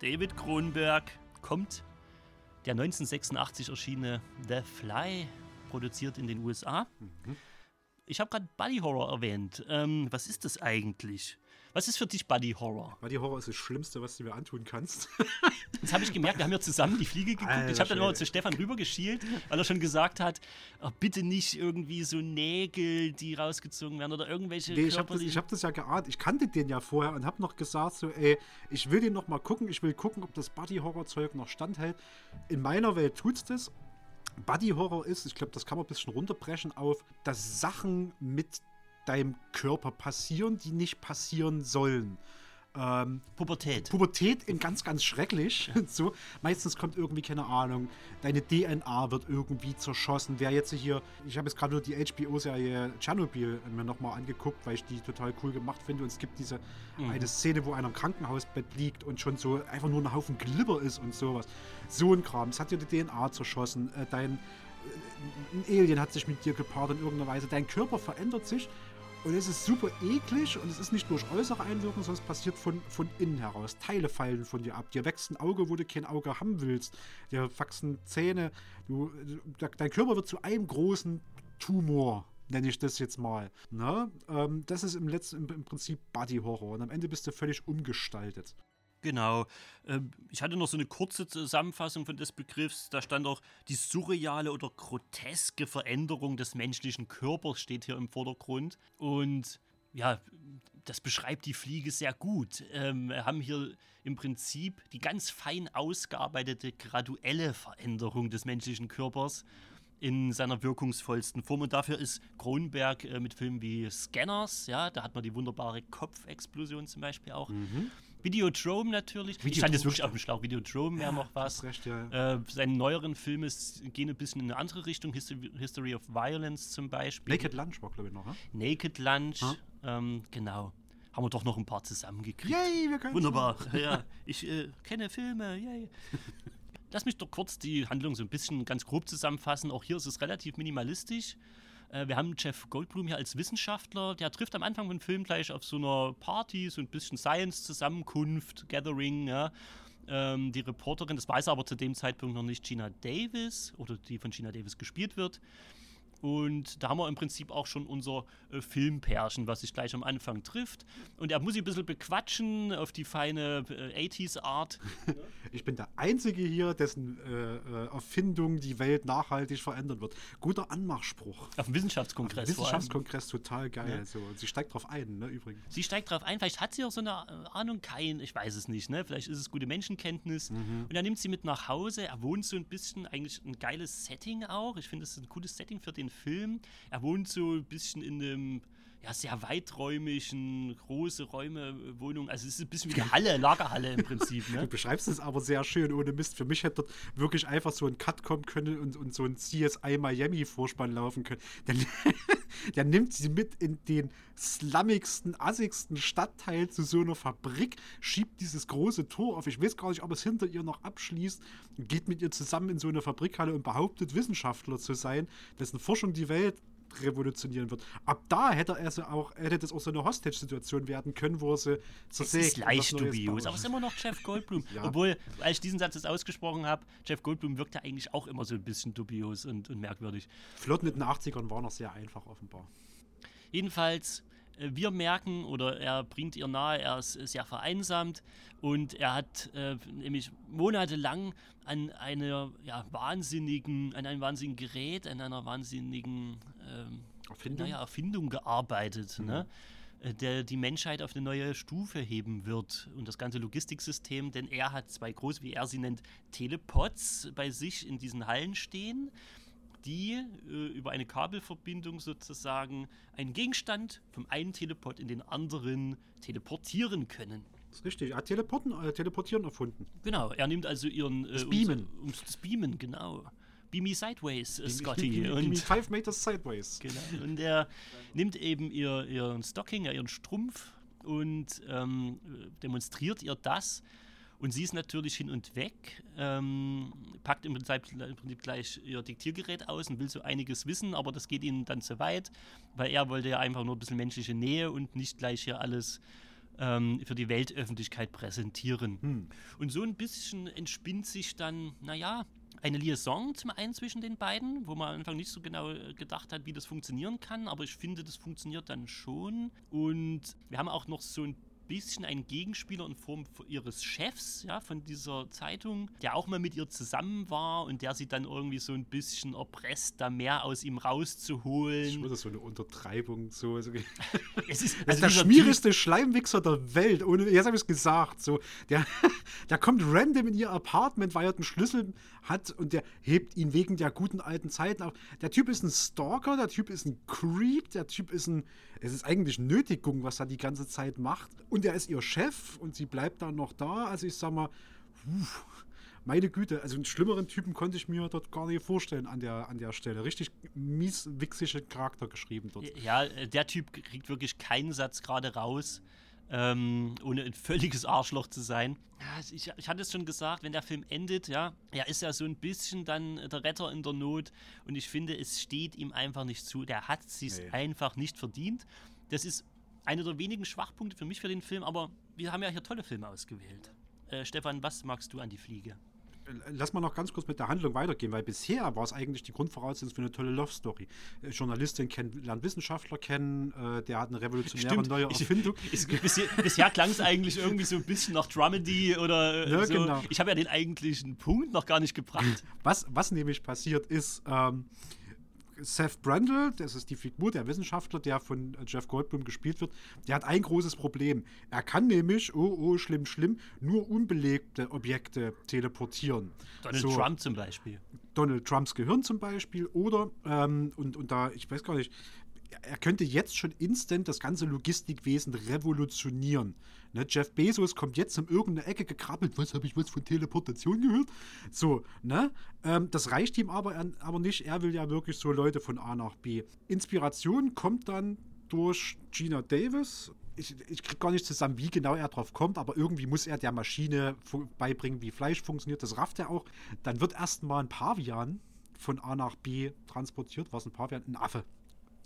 David Kronberg, kommt der 1986 erschienene The Fly, produziert in den USA. Ich habe gerade Buddy Horror erwähnt. Ähm, was ist das eigentlich? Was ist für dich Buddy Horror? Die Horror ist das Schlimmste, was du mir antun kannst. Das habe ich gemerkt, wir haben ja zusammen die Fliege geguckt. Alter ich habe dann immer zu Stefan rübergeschielt, weil er schon gesagt hat, oh, bitte nicht irgendwie so Nägel, die rausgezogen werden oder irgendwelche Nee, ich habe das, ich hab das ja geahnt. Ich kannte den ja vorher und habe noch gesagt, so, ey, ich will den noch mal gucken. Ich will gucken, ob das Buddy-Horror-Zeug noch standhält. In meiner Welt tut's das. Buddy-Horror ist, ich glaube, das kann man ein bisschen runterbrechen auf, dass Sachen mit deinem Körper passieren, die nicht passieren sollen. Ähm, Pubertät. Pubertät in ganz, ganz schrecklich. So, meistens kommt irgendwie, keine Ahnung, deine DNA wird irgendwie zerschossen. Wer jetzt hier, ich habe jetzt gerade nur die HBO-Serie Tschernobyl mir nochmal angeguckt, weil ich die total cool gemacht finde. Und es gibt diese eine Szene, wo einer im Krankenhausbett liegt und schon so einfach nur ein Haufen Glibber ist und sowas. So ein Kram. Es hat dir die DNA zerschossen. Äh, dein äh, ein Alien hat sich mit dir gepaart in irgendeiner Weise. Dein Körper verändert sich und es ist super eklig und es ist nicht durch äußere Einwirkung, sondern es passiert von, von innen heraus. Teile fallen von dir ab. Dir wächst ein Auge, wo du kein Auge haben willst. Dir wachsen Zähne. Du, dein Körper wird zu einem großen Hirntumor nenne ich das jetzt mal. Ne? Ähm, das ist im letzten im Prinzip Body Horror und am Ende bist du völlig umgestaltet. Genau. Ähm, Ich hatte noch so eine kurze Zusammenfassung von des Begriffs. Da stand auch die surreale oder groteske Veränderung des menschlichen Körpers steht hier im Vordergrund. Und ja, das beschreibt die Fliege sehr gut. Ähm, wir haben hier im Prinzip die ganz fein ausgearbeitete graduelle Veränderung des menschlichen Körpers in seiner wirkungsvollsten Form. Und dafür ist Kronberg äh, mit Filmen wie Scanners, ja, da hat man die wunderbare Kopfexplosion zum Beispiel auch. Videodrome natürlich. ich stand jetzt wirklich auf dem Schlauch. Videodrome wäre noch was. recht, ja. Äh, seine neueren Filme gehen ein bisschen in eine andere Richtung. History, History of Violence zum Beispiel. Naked Lunch war, glaube ich, noch. Ne? Naked Lunch. Ha? Ähm, genau. Haben wir doch noch ein paar zusammengekriegt. Yay, wir können Wunderbar. ja, ich äh, kenne Filme. Yay. Lass mich doch kurz die Handlung so ein bisschen ganz grob zusammenfassen. Auch hier ist es relativ minimalistisch. Äh, wir haben Jeff Goldblum hier als Wissenschaftler. Der trifft am Anfang von Film gleich auf so einer Party, so ein bisschen Science-Zusammenkunft, Gathering, ja. Ähm, die Reporterin, das weiß aber zu dem Zeitpunkt noch nicht Gina Davis oder die von Gina Davis gespielt wird. Und da haben wir im Prinzip auch schon unser äh, Filmpärchen, was sich gleich am Anfang trifft. Und er muss sich ein bisschen bequatschen auf die feine äh, 80s-Art. Ich bin der Einzige hier, dessen äh, äh, Erfindung die Welt nachhaltig verändern wird. Guter Anmachspruch. Auf dem Wissenschaftskongress. vor allem. Wissenschaftskongress total geil. So. Und sie steigt drauf ein, ne, übrigens. Sie steigt drauf ein, vielleicht hat sie auch so eine äh, Ahnung, kein, ich weiß es nicht, ne? Vielleicht ist es gute Menschenkenntnis. Mhm. Und er nimmt sie mit nach Hause. Er wohnt so ein bisschen, eigentlich ein geiles Setting auch. Ich finde, das ist ein gutes Setting für den Film. Er wohnt so ein bisschen in einem ja, sehr weiträumigen, große Räume, äh, Wohnung. Also es ist ein bisschen wie eine Halle, Lagerhalle im Prinzip, Du ne? beschreibst es aber sehr schön, ohne Mist. Für mich hätte dort wirklich einfach so ein Cut kommen können und, und so ein CSI Miami-Vorspann laufen können. Der, der nimmt sie mit in den slummigsten, assigsten Stadtteil zu so einer Fabrik, schiebt dieses große Tor auf. Ich weiß gar nicht, ob es hinter ihr noch abschließt, geht mit ihr zusammen in so eine Fabrikhalle und behauptet, Wissenschaftler zu sein, dessen Forschung die Welt revolutionieren wird. Ab da hätte er sie auch, hätte das auch so eine Hostage-Situation werden können, wo er sie zersägt. ist und leicht dubios, aber es ist immer noch Jeff Goldblum. Ja. Obwohl, als ich diesen Satz jetzt ausgesprochen habe, Jeff Goldblum wirkt ja eigentlich auch immer so ein bisschen dubios und, und merkwürdig. Flirten mit den 80ern war noch sehr einfach offenbar. Jedenfalls, wir merken oder er bringt ihr nahe, er ist äh, sehr vereinsamt und er hat äh, nämlich monatelang an einer ja, wahnsinnigen, an einem wahnsinnigen Gerät, an einer wahnsinnigen ähm, Erfindung? naja, Erfindung gearbeitet, ne? äh, der die Menschheit auf eine neue Stufe heben wird und das ganze Logistiksystem, denn er hat zwei groß, wie er sie nennt, Telepods bei sich in diesen Hallen stehen die äh, über eine Kabelverbindung sozusagen einen Gegenstand vom einen Teleport in den anderen teleportieren können. Das ist richtig. Er hat Teleporten, äh, Teleportieren erfunden. Genau, er nimmt also ihren... Äh, Das Beamen. Ums, das Beamen, genau. Beamy Sideways, äh, Wie- Scotty. wie- und, wie Five Meters Sideways. Genau. Und er nimmt eben ihr, ihren Stocking, ja, ihren Strumpf und ähm, demonstriert ihr das. Und sie ist natürlich hin und weg, ähm, packt im Prinzip, im Prinzip gleich ihr Diktiergerät aus und will so einiges wissen, aber das geht ihnen dann zu weit, weil er wollte ja einfach nur ein bisschen menschliche Nähe und nicht gleich hier alles ähm, für die Weltöffentlichkeit präsentieren. Und so ein bisschen entspinnt sich dann, naja, eine Liaison zum einen zwischen den beiden, wo man am Anfang nicht so genau äh, gedacht hat, wie das funktionieren kann, aber ich finde, das funktioniert dann schon. Und wir haben auch noch so ein bisschen einen Gegenspieler in Form ihres Chefs, ja, von dieser Zeitung, der auch mal mit ihr zusammen war und der sie dann irgendwie so ein bisschen erpresst, da mehr aus ihm Ich rauszuholen. würde so eine Untertreibung. So, so. Es ist Also der schmierigste Schleimwichser der Welt. Ohne, jetzt habe ich es gesagt. So, der, der kommt random in ihr Apartment, weil er den Schlüssel hat und der hebt ihn wegen der guten alten Zeiten auf. Der Typ ist ein Stalker, der Typ ist ein Creep, der Typ ist ein. Es ist eigentlich Nötigung, was er die ganze Zeit macht. Und er ist ihr Chef und sie bleibt dann noch da. Also ich sag mal, meine Güte, also einen schlimmeren Typen konnte ich mir dort gar nicht vorstellen an der, an der Stelle. Richtig mies wichsige Charakter geschrieben dort. Ja, der Typ kriegt wirklich keinen Satz gerade raus, ähm, ohne ein völliges Arschloch zu sein. Ich, ich hatte es schon gesagt, wenn der Film endet, ja, er ist ja so ein bisschen dann der Retter in der Not und ich finde, es steht ihm einfach nicht zu. Der hat es sich Nee. einfach nicht verdient. Das ist einer der wenigen Schwachpunkte für mich für den Film, aber wir haben ja hier tolle Filme ausgewählt. Äh, Stefan, was magst du an die Fliege? lass mal noch ganz kurz mit der Handlung weitergehen, weil bisher war es eigentlich die Grundvoraussetzung für eine tolle Love Story. Äh, Journalistin kennt, lernt Wissenschaftler kennen, äh, der hat eine revolutionäre Stimmt. neue Ich- Erfindung. Ist, bisher bisher klang es eigentlich irgendwie so ein bisschen nach Dramedy oder äh, Ja, so. genau. Ich habe ja den eigentlichen Punkt noch gar nicht gebracht. Was, was nämlich passiert ist, ähm, Seth Brandel, das ist die Figur, der Wissenschaftler, der von äh, Jeff Goldblum gespielt wird, der hat ein großes Problem. Er kann nämlich, oh, oh, schlimm, schlimm, nur unbelegte Objekte teleportieren. Donald So. Trump zum Beispiel. Donald Trumps Gehirn zum Beispiel oder, ähm, und, und da, ich weiß gar nicht, er könnte jetzt schon instant das ganze Logistikwesen revolutionieren. Ne, Jeff Bezos kommt jetzt um irgendeine Ecke gekrabbelt. Was habe ich was von Teleportation gehört? So, ne? Ähm, das reicht ihm aber, er- aber nicht. Er will ja wirklich so Leute von A nach B. Inspiration kommt dann durch Gina Davis. Ich, ich kriege gar nicht zusammen, wie genau er drauf kommt, aber irgendwie muss er der Maschine beibringen, wie Fleisch funktioniert. Das rafft er auch. Dann wird erstmal ein Pavian von A nach B transportiert. Was ein Pavian? Ein Affe.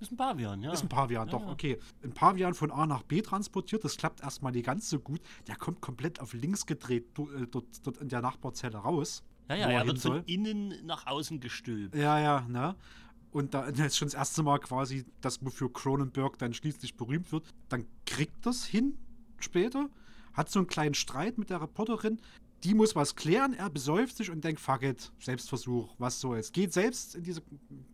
Ist ein Pavian, ja. Ist ein Pavian, Ja, doch, ja. okay. Ein Pavian von A nach B transportiert, das klappt erstmal nicht ganz so gut. Der kommt komplett auf links gedreht äh, dort, dort in der Nachbarzelle raus. Ja, ja, er hin wird von soll. innen nach außen gestülpt. Ja, ja, ne? Und da das ist schon das erste Mal quasi das, wofür Cronenberg dann schließlich berühmt wird. Dann kriegt das hin später, hat so einen kleinen Streit mit der Reporterin. Die muss was klären, er besäuft sich und denkt, fuck it, Selbstversuch, was soll's. Geht selbst in diese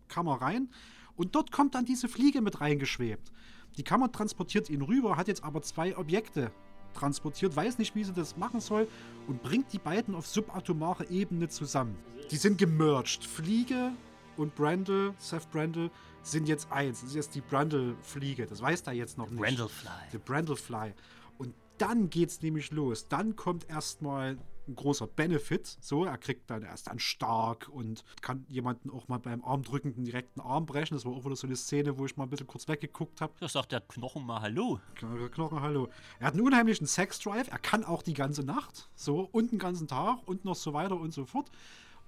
Kammer rein und dort kommt dann diese Fliege mit reingeschwebt. Die Kammer transportiert ihn rüber, hat jetzt aber zwei Objekte transportiert, weiß nicht, wie sie das machen soll und bringt die beiden auf subatomare Ebene zusammen. Die sind gemerged. Fliege und Brandel, Seth Brandel, sind jetzt eins. Das ist jetzt die Brandel-Fliege. Das weiß er jetzt noch nicht. Brandlefly. Der Brandlefly. Und dann geht's nämlich los. Dann kommt erstmal ein großer Benefit. So, er kriegt dann erst dann stark und kann jemanden auch mal beim Armdrücken direkt einen Arm brechen. Das war auch wieder so eine Szene, wo ich mal ein bisschen kurz weggeguckt habe. Da sagt der Knochen mal Hallo. Knochen, Knochen, hallo. Er hat einen unheimlichen Sexdrive. Er kann auch die ganze Nacht. So, und den ganzen Tag und noch so weiter und so fort.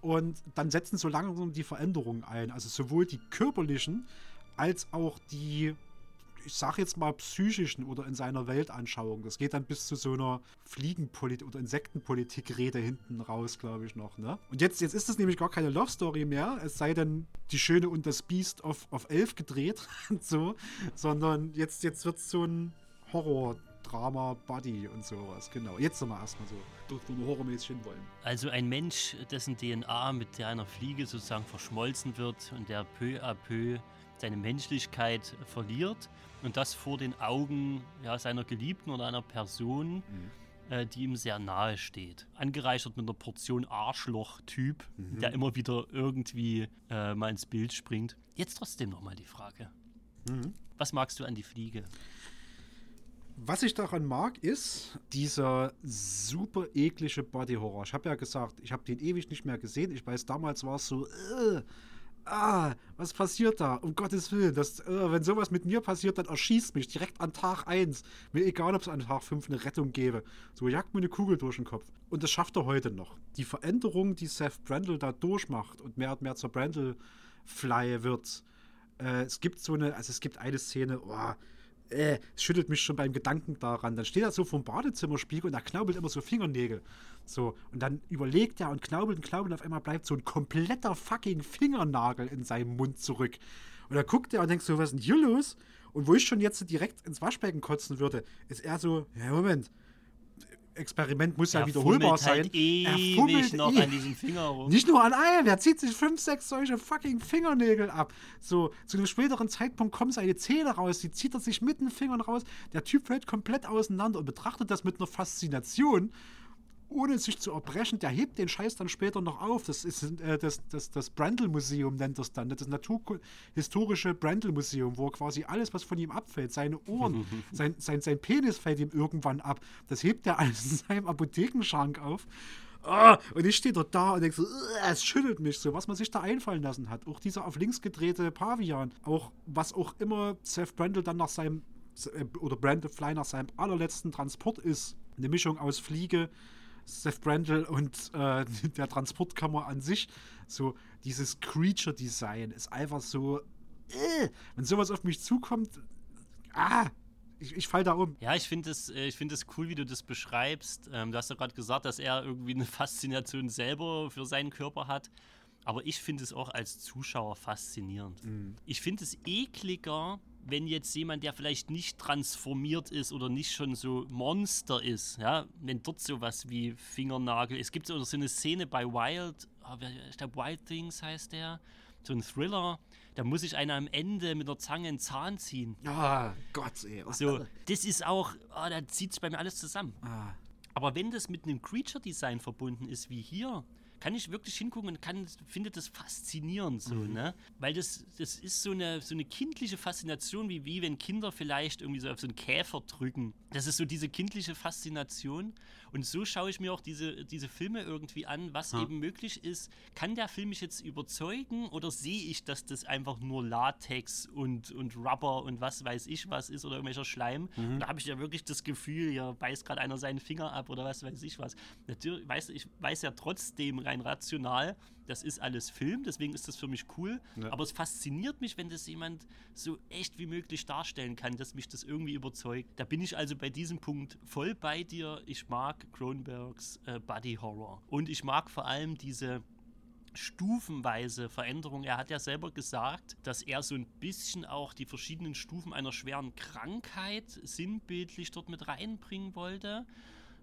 Und dann setzen so langsam die Veränderungen ein. Also sowohl die körperlichen als auch die, ich sag jetzt mal, psychischen oder in seiner Weltanschauung. Das geht dann bis zu so einer Fliegenpolitik oder Insektenpolitik-Rede hinten raus, glaube ich, noch. Ne? Und jetzt, jetzt ist es nämlich gar keine Love Story mehr, es sei denn die Schöne und das Biest auf, auf elf gedreht, so, sondern jetzt, jetzt wird es so ein Horror. Drama, Buddy und sowas, genau. Jetzt wir erstmal so, wo wir horrormäßig hinwollen. Also ein Mensch, dessen DNA mit der einer Fliege sozusagen verschmolzen wird und der peu à peu seine Menschlichkeit verliert und das vor den Augen ja, seiner Geliebten oder einer Person, äh, die ihm sehr nahe steht. Angereichert mit einer Portion Arschloch-Typ, der immer wieder irgendwie äh, mal ins Bild springt. Jetzt trotzdem nochmal die Frage. Was magst du an die Fliege? Was ich daran mag, ist dieser super eklige Body Horror. Ich habe ja gesagt, ich habe den ewig nicht mehr gesehen. Ich weiß, damals war es so, äh, ah, was passiert da? Um Gottes Willen, das, äh, wenn sowas mit mir passiert, dann erschießt mich direkt an Tag 1. Mir egal, ob es an Tag 5 eine Rettung gäbe. So jagt mir eine Kugel durch den Kopf. Und das schafft er heute noch. Die Veränderung, die Seth Brandel da durchmacht und mehr und mehr zur Brandel-Fly wird. Äh, es gibt so eine, also es gibt eine Szene, oh, äh, es schüttelt mich schon beim Gedanken daran. Dann steht er so vom Badezimmerspiegel und er knaubelt immer so Fingernägel. So, und dann überlegt er und knaubelt und knaubelt und auf einmal bleibt so ein kompletter fucking Fingernagel in seinem Mund zurück. Und dann guckt er und denkt so, was ist denn hier los? Und wo ich schon jetzt direkt ins Waschbecken kotzen würde, ist er so, ja, Moment, Experiment muss ja Er wiederholbar sein. halt er fummelt noch eh- an diesem Finger rum. nicht nur an einem, er zieht sich fünf, sechs solche fucking Fingernägel ab. So, zu einem späteren Zeitpunkt kommen seine Zähne raus, die zieht er sich mit den Fingern raus. Der Typ fällt komplett auseinander und betrachtet das mit einer Faszination, ohne sich zu erbrechen. Der hebt den Scheiß dann später noch auf. Das ist äh, das, das, das Brandl-Museum, nennt das dann. Das naturhistorische Brandl-Museum, wo quasi alles, was von ihm abfällt, seine Ohren, sein, sein, sein Penis fällt ihm irgendwann ab. Das hebt er alles in seinem Apothekenschrank auf. Ah, und ich stehe dort da und denke so, "Ugh, es schüttelt mich so, was man sich da einfallen lassen hat. Auch dieser auf links gedrehte Pavian, auch was auch immer Seth Brandel dann nach seinem, äh, oder Brandel Fly nach seinem allerletzten Transport ist. Eine Mischung aus Fliege, Seth Brandel und äh, der Transportkammer an sich. So, dieses Creature-Design ist einfach so, äh, wenn sowas auf mich zukommt, ah, ich, ich fall da um. Ja, ich finde es äh, find cool, wie du das beschreibst. Ähm, du hast ja gerade gesagt, dass er irgendwie eine Faszination selber für seinen Körper hat. Aber ich finde es auch als Zuschauer faszinierend. Mhm. Ich finde es ekliger, wenn jetzt jemand, der vielleicht nicht transformiert ist oder nicht schon so Monster ist, ja, wenn dort sowas wie Fingernagel, es gibt so eine Szene bei Wild, ah, ich glaube Wild Things heißt der, so ein Thriller, da muss ich einer am Ende mit der Zange einen Zahn ziehen. Ah, oh, Gott, ey. So, das ist auch, oh, da zieht es bei mir alles zusammen. Ah. Aber wenn das mit einem Creature-Design verbunden ist, wie hier, kann ich wirklich hingucken und kann, finde das faszinierend so, mhm. ne? Weil das, das ist so eine, so eine kindliche Faszination, wie, wie wenn Kinder vielleicht irgendwie so auf so einen Käfer drücken. Das ist so diese kindliche Faszination. Und so schaue ich mir auch diese, diese Filme irgendwie an, was ja. eben möglich ist. Kann der Film mich jetzt überzeugen oder sehe ich, dass das einfach nur Latex und, und Rubber und was weiß ich was ist oder irgendwelcher Schleim? Mhm. Da habe ich ja wirklich das Gefühl, hier beißt gerade einer seinen Finger ab oder was weiß ich was. Natürlich, weiß, ich weiß ja trotzdem rein rational, das ist alles Film, deswegen ist das für mich cool. Ja. Aber es fasziniert mich, wenn das jemand so echt wie möglich darstellen kann, dass mich das irgendwie überzeugt. Da bin ich also bei diesem Punkt voll bei dir. Ich mag Cronenbergs äh, Body Horror. Und ich mag vor allem diese stufenweise Veränderung. Er hat ja selber gesagt, dass er so ein bisschen auch die verschiedenen Stufen einer schweren Krankheit sinnbildlich dort mit reinbringen wollte.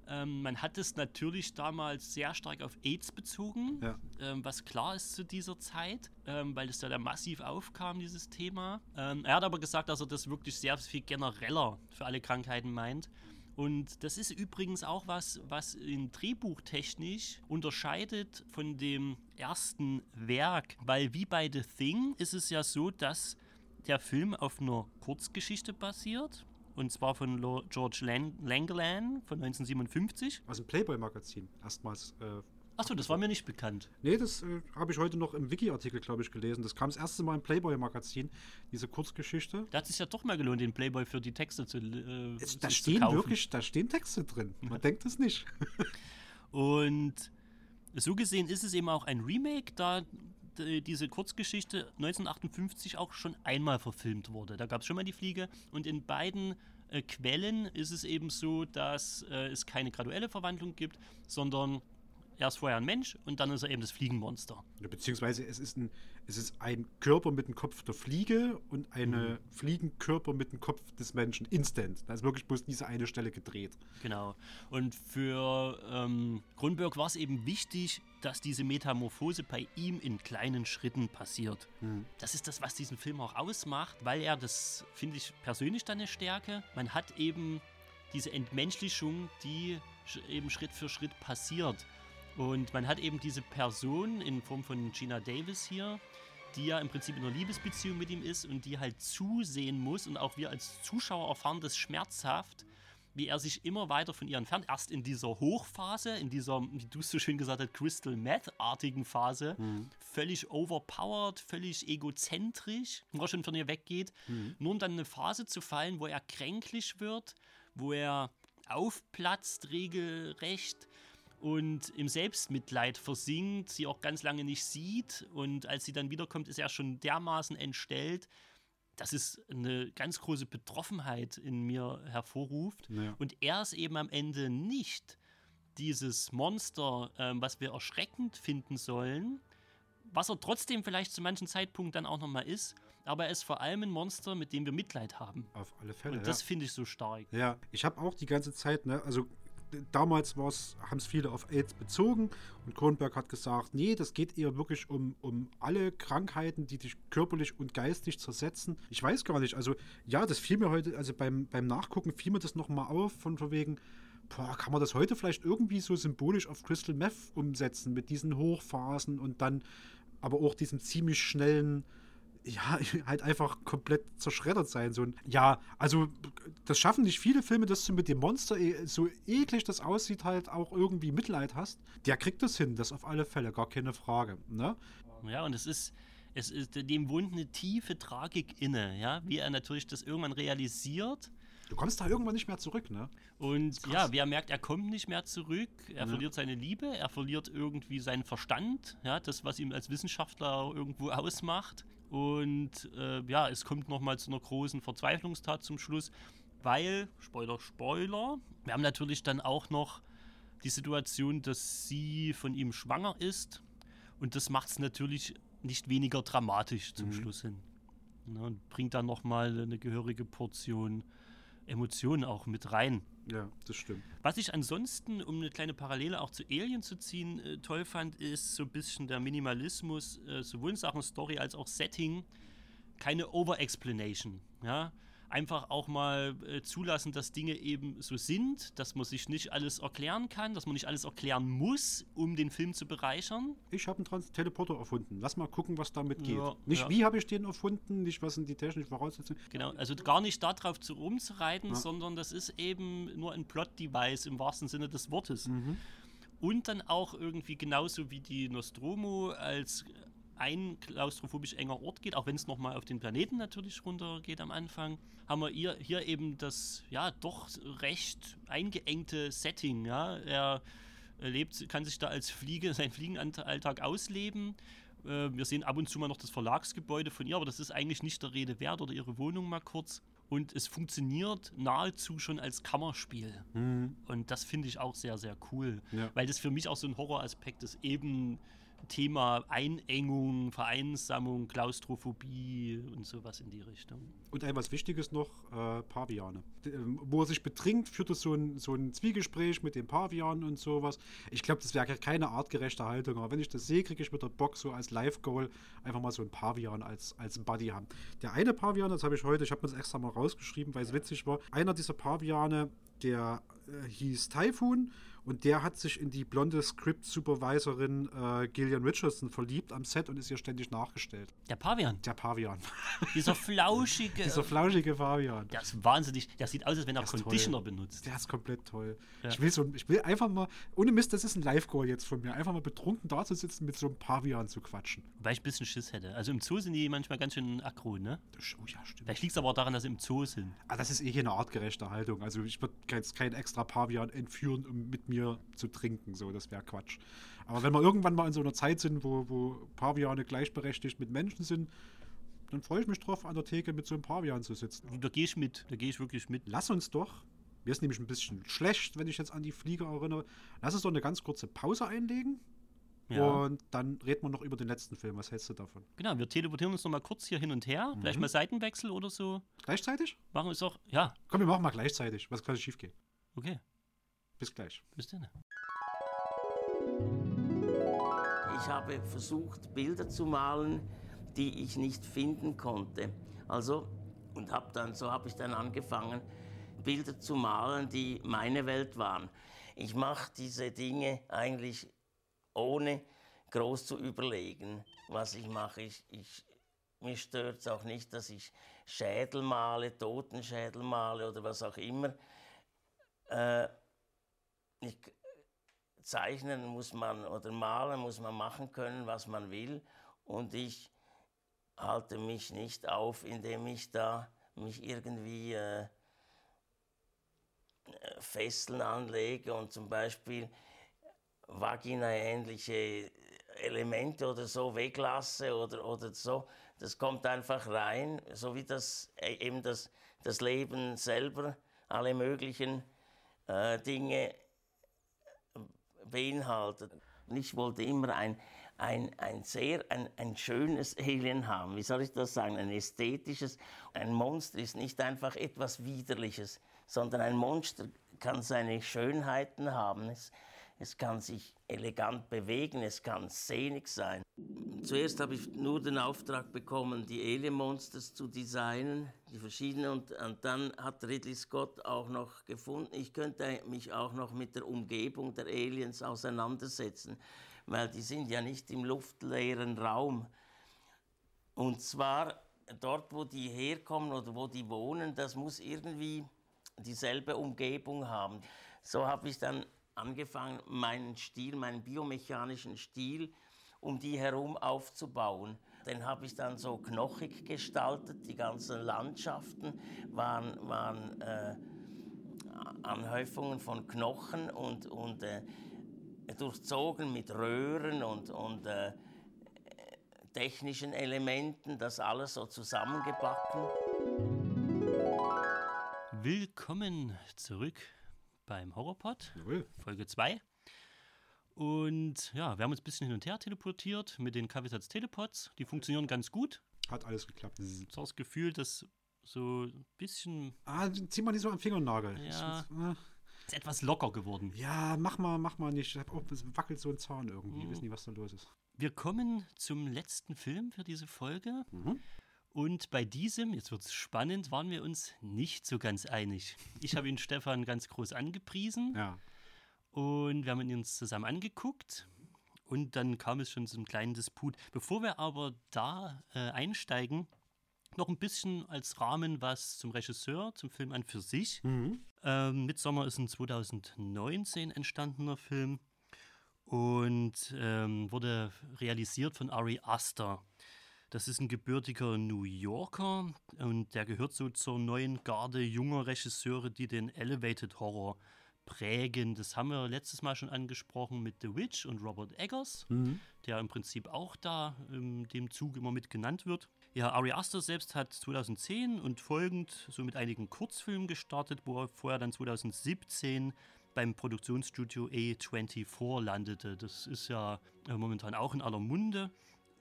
Ähm, man hat es natürlich damals sehr stark auf AIDS bezogen, ja. ähm, was klar ist zu dieser Zeit, ähm, weil es da, da massiv aufkam, dieses Thema. Ähm, er hat aber gesagt, dass er das wirklich sehr viel genereller für alle Krankheiten meint. Und das ist übrigens auch was, was in Drehbuchtechnisch unterscheidet von dem ersten Werk, weil wie bei The Thing ist es ja so, dass der Film auf einer Kurzgeschichte basiert und zwar von Lo George Lang Langland von 1957. Aus dem Playboy-Magazin. Erstmals. Äh, Achso, das war mir nicht bekannt. Nee, das äh, habe ich heute noch im Wiki-Artikel, glaube ich, gelesen. Das kam das erste Mal im Playboy-Magazin, diese Kurzgeschichte. Da hat es sich ja doch mal gelohnt, den Playboy für die Texte zu, äh, es, da stehen kaufen. wirklich, da stehen Texte drin. Man denkt es nicht. Und so gesehen ist es eben auch ein Remake, da diese Kurzgeschichte 1958 auch schon einmal verfilmt wurde. Da gab es schon mal die Fliege und in beiden äh, Quellen ist es eben so, dass äh, es keine graduelle Verwandlung gibt, sondern er ist vorher ein Mensch und dann ist er eben das Fliegenmonster. Ja, beziehungsweise es ist, ein, es ist ein Körper mit dem Kopf der Fliege und ein mhm. Fliegenkörper mit dem Kopf des Menschen. Instant. Da ist wirklich bloß diese eine Stelle gedreht. Genau. Und für ähm, Grunberg war es eben wichtig, dass diese Metamorphose bei ihm in kleinen Schritten passiert. Mhm. Das ist das, was diesen Film auch ausmacht, weil er, das finde ich persönlich dann eine Stärke, man hat eben diese Entmenschlichung, die eben Schritt für Schritt passiert. Und man hat eben diese Person in Form von Gina Davis hier, die ja im Prinzip in einer Liebesbeziehung mit ihm ist und die halt zusehen muss und auch wir als Zuschauer erfahren das schmerzhaft, wie er sich immer weiter von ihr entfernt. Erst in dieser Hochphase, in dieser, wie du es so schön gesagt hast, Crystal Meth-artigen Phase, mhm. völlig overpowered, völlig egozentrisch, wo er schon von ihr weggeht, mhm. nur um dann eine Phase zu fallen, wo er kränklich wird, wo er aufplatzt regelrecht und im Selbstmitleid versinkt, sie auch ganz lange nicht sieht und als sie dann wiederkommt, ist er schon dermaßen entstellt, dass es eine ganz große Betroffenheit in mir hervorruft ja. und er ist eben am Ende nicht dieses Monster, ähm, was wir erschreckend finden sollen, was er trotzdem vielleicht zu manchen Zeitpunkt dann auch nochmal ist, aber er ist vor allem ein Monster, mit dem wir Mitleid haben. Auf alle Fälle. Und das ja. finde ich so stark. Ja, ich habe auch die ganze Zeit, ne, also damals haben es viele auf AIDS bezogen und Kronberg hat gesagt, nee, das geht eher wirklich um, um alle Krankheiten, die dich körperlich und geistig zersetzen. Ich weiß gar nicht, also ja, das fiel mir heute, also beim, beim Nachgucken fiel mir das nochmal auf, von wegen, boah, kann man das heute vielleicht irgendwie so symbolisch auf Crystal Meth umsetzen, mit diesen Hochphasen und dann aber auch diesem ziemlich schnellen ja, halt einfach komplett zerschreddert sein. So ja, also das schaffen nicht viele Filme, dass du mit dem Monster, eh, so eklig das aussieht, halt auch irgendwie Mitleid hast. Der kriegt das hin, das auf alle Fälle, gar keine Frage. Ne? Ja, und es ist, es ist dem wohnt eine tiefe Tragik inne, ja, wie er natürlich das irgendwann realisiert. Du kommst da irgendwann nicht mehr zurück, ne? Und ja, wie er merkt, er kommt nicht mehr zurück, er ja. verliert seine Liebe, er verliert irgendwie seinen Verstand, ja, das, was ihm als Wissenschaftler irgendwo ausmacht. Und äh, ja, es kommt nochmal zu einer großen Verzweiflungstat zum Schluss. weil, Spoiler, Spoiler, wir haben natürlich dann auch noch die Situation, dass sie von ihm schwanger ist und das macht es natürlich nicht weniger dramatisch zum Schluss hin. Ne, und bringt dann nochmal eine gehörige Portion Emotionen auch mit rein. Ja, das stimmt. Was ich ansonsten, um eine kleine Parallele auch zu Alien zu ziehen, äh, toll fand, ist so ein bisschen der Minimalismus, äh, sowohl in Sachen Story als auch Setting. Keine Over-Explanation. Ja? Einfach auch mal äh, zulassen, dass Dinge eben so sind, dass man sich nicht alles erklären kann, dass man nicht alles erklären muss, um den Film zu bereichern. Ich habe einen Trans Teleporter erfunden. Lass mal gucken, was damit geht. Ja, nicht ja. wie habe ich den erfunden, nicht was sind die technischen Voraussetzungen. Genau, also gar nicht darauf zu rumzureiten, Ja. sondern das ist eben nur ein Plot-Device im wahrsten Sinne des Wortes. Mhm. Und dann auch irgendwie genauso wie die Nostromo als ein klaustrophobisch enger Ort geht, auch wenn es nochmal auf den Planeten natürlich runtergeht am Anfang, haben wir hier, hier eben das ja doch recht eingeengte Setting. Ja? Er lebt, kann sich da als Fliege, seinen Fliegenalltag ausleben. Äh, Wir sehen ab und zu mal noch das Verlagsgebäude von ihr, aber das ist eigentlich nicht der Rede wert oder ihre Wohnung mal kurz. Und es funktioniert nahezu schon als Kammerspiel. Und das finde ich auch sehr, sehr cool. Ja. Weil das für mich auch so ein Horroraspekt ist, eben Thema Einengung, Vereinsamung, Klaustrophobie und sowas in die Richtung. Und etwas Wichtiges noch, äh, Paviane. Ähm, Wo er sich betrinkt, führt er so ein, so ein Zwiegespräch mit den Pavianen und sowas. Ich glaube, das wäre keine artgerechte Haltung, aber wenn ich das sehe, kriege ich wieder Bock, so als Live-Goal einfach mal so ein Pavian als, als Buddy haben. Der eine Pavian, das habe ich heute, ich habe mir das extra mal rausgeschrieben, weil es witzig war. Einer dieser Paviane, der äh, hieß Typhoon und der hat sich in die blonde Script-Supervisorin äh, Gillian Richardson verliebt am Set und ist ihr ständig nachgestellt. Der Pavian, Der Pavian. dieser flauschige. Dieser flauschige Pavian. der ist wahnsinnig. Der sieht aus, als wenn er ist toll. Conditioner benutzt. Der ist komplett toll. Ja. Ich, will so, ich will einfach mal, ohne Mist, das ist ein Live-Goal jetzt von mir, einfach mal betrunken da zu sitzen, mit so einem Pavian zu quatschen. Wobei ich ein bisschen Schiss hätte. Also im Zoo sind die manchmal ganz schön aggro, ne? Das, oh ja, stimmt. Vielleicht liegt es aber auch daran, dass sie im Zoo sind. Ah, das ist eh hier eine artgerechte Haltung. Also ich würde jetzt kein extra Pavian entführen, um mit mir zu trinken. So, das wäre Quatsch. Aber wenn wir irgendwann mal in so einer Zeit sind, wo, wo Paviane gleichberechtigt mit Menschen sind, dann freue ich mich drauf, an der Theke mit so einem Pavian zu sitzen. Da gehe ich mit. Da gehe ich wirklich mit. Lass uns doch, mir ist nämlich ein bisschen schlecht, wenn ich jetzt an die Flieger erinnere, lass uns doch eine ganz kurze Pause einlegen. Ja. Und dann reden wir noch über den letzten Film. Was hältst du davon? Genau, wir teleportieren uns nochmal kurz hier hin und her. Vielleicht mal Seitenwechsel oder so. Gleichzeitig? Machen wir es auch. Ja, Komm, wir machen mal gleichzeitig. Was kann schief gehen? okay. Bis gleich. Bis dann. Ich habe versucht, Bilder zu malen, die ich nicht finden konnte. Also, und hab dann, so habe ich dann angefangen, Bilder zu malen, die meine Welt waren. Ich mache diese Dinge eigentlich ohne groß zu überlegen, was ich mache. Ich, ich, mir stört es auch nicht, dass ich Schädel male, Totenschädel male oder was auch immer. Äh, ich, zeichnen muss man oder malen muss man machen können, was man will. Und ich halte mich nicht auf, indem ich da mich irgendwie äh, Fesseln anlege und zum Beispiel vaginaähnliche Elemente oder so weglasse oder, oder so. Das kommt einfach rein, so wie das äh, eben das, das Leben selber, alle möglichen äh, Dinge beinhaltet. Ich wollte immer ein, ein, ein sehr ein, ein schönes Alien haben. Wie soll ich das sagen? Ein ästhetisches. Ein Monster ist nicht einfach etwas Widerliches, sondern ein Monster kann seine Schönheiten haben. Es, es kann sich elegant bewegen, es kann sehnig sein. Zuerst habe ich nur den Auftrag bekommen, die Alien-Monsters zu designen, die verschiedenen. Und, und dann hat Ridley Scott auch noch gefunden, ich könnte mich auch noch mit der Umgebung der Aliens auseinandersetzen, weil die sind ja nicht im luftleeren Raum. Und zwar dort, wo die herkommen oder wo die wohnen, das muss irgendwie dieselbe Umgebung haben. So habe ich dann angefangen, meinen Stil, meinen biomechanischen Stil, um die herum aufzubauen. Den habe ich dann so knochig gestaltet. Die ganzen Landschaften waren, waren äh, Anhäufungen von Knochen und, und äh, durchzogen mit Röhren und, und äh, technischen Elementen, das alles so zusammengebacken. Willkommen zurück beim Horrorpod, Jawohl. Folge 2. Und ja, wir haben uns ein bisschen hin und her teleportiert mit den Kaffeesatz Telepods. Die funktionieren ganz gut. Hat alles geklappt. Ich habe das Gefühl, dass so ein bisschen Ah, zieh mal nicht so am Fingernagel. Ja. Ich- äh, ist etwas locker geworden. Ja, mach mal, mach mal nicht. Ich auch, es wackelt so ein Zahn irgendwie. Ich Mhm. weiß nicht, was da los ist. Wir kommen zum letzten Film für diese Folge. Und bei diesem, jetzt wird es spannend, waren wir uns nicht so ganz einig. Ich habe ihn Stefan ganz groß angepriesen Ja. und wir haben ihn uns zusammen angeguckt. Und dann kam es schon zu einem kleinen Disput. Bevor wir aber da äh, einsteigen, noch ein bisschen als Rahmen was zum Regisseur, zum Film an für sich. Ähm, Midsommar ist ein 2019 entstandener Film und ähm, wurde realisiert von Ari Aster. Das ist ein gebürtiger New Yorker und der gehört so zur neuen Garde junger Regisseure, die den Elevated Horror prägen. Das haben wir letztes Mal schon angesprochen mit The Witch und Robert Eggers, der im Prinzip auch da in dem Zug immer mit genannt wird. Ja, Ari Aster selbst hat 2010 und folgend so mit einigen Kurzfilmen gestartet, wo er vorher dann 2017 beim Produktionsstudio A24 landete. Das ist ja äh, momentan auch in aller Munde.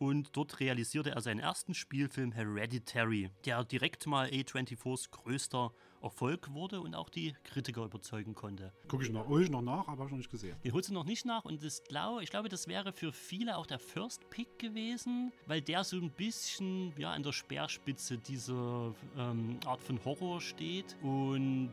Und dort realisierte er seinen ersten Spielfilm Hereditary, der direkt mal A24s größter Erfolg wurde und auch die Kritiker überzeugen konnte. Gucke ich noch, hol ich noch nach, aber habe ich noch nicht gesehen. Den holst du noch nicht nach und das glau, ich glaube, das wäre für viele auch der First Pick gewesen, weil der so ein bisschen ja, an der Speerspitze dieser ähm, Art von Horror steht und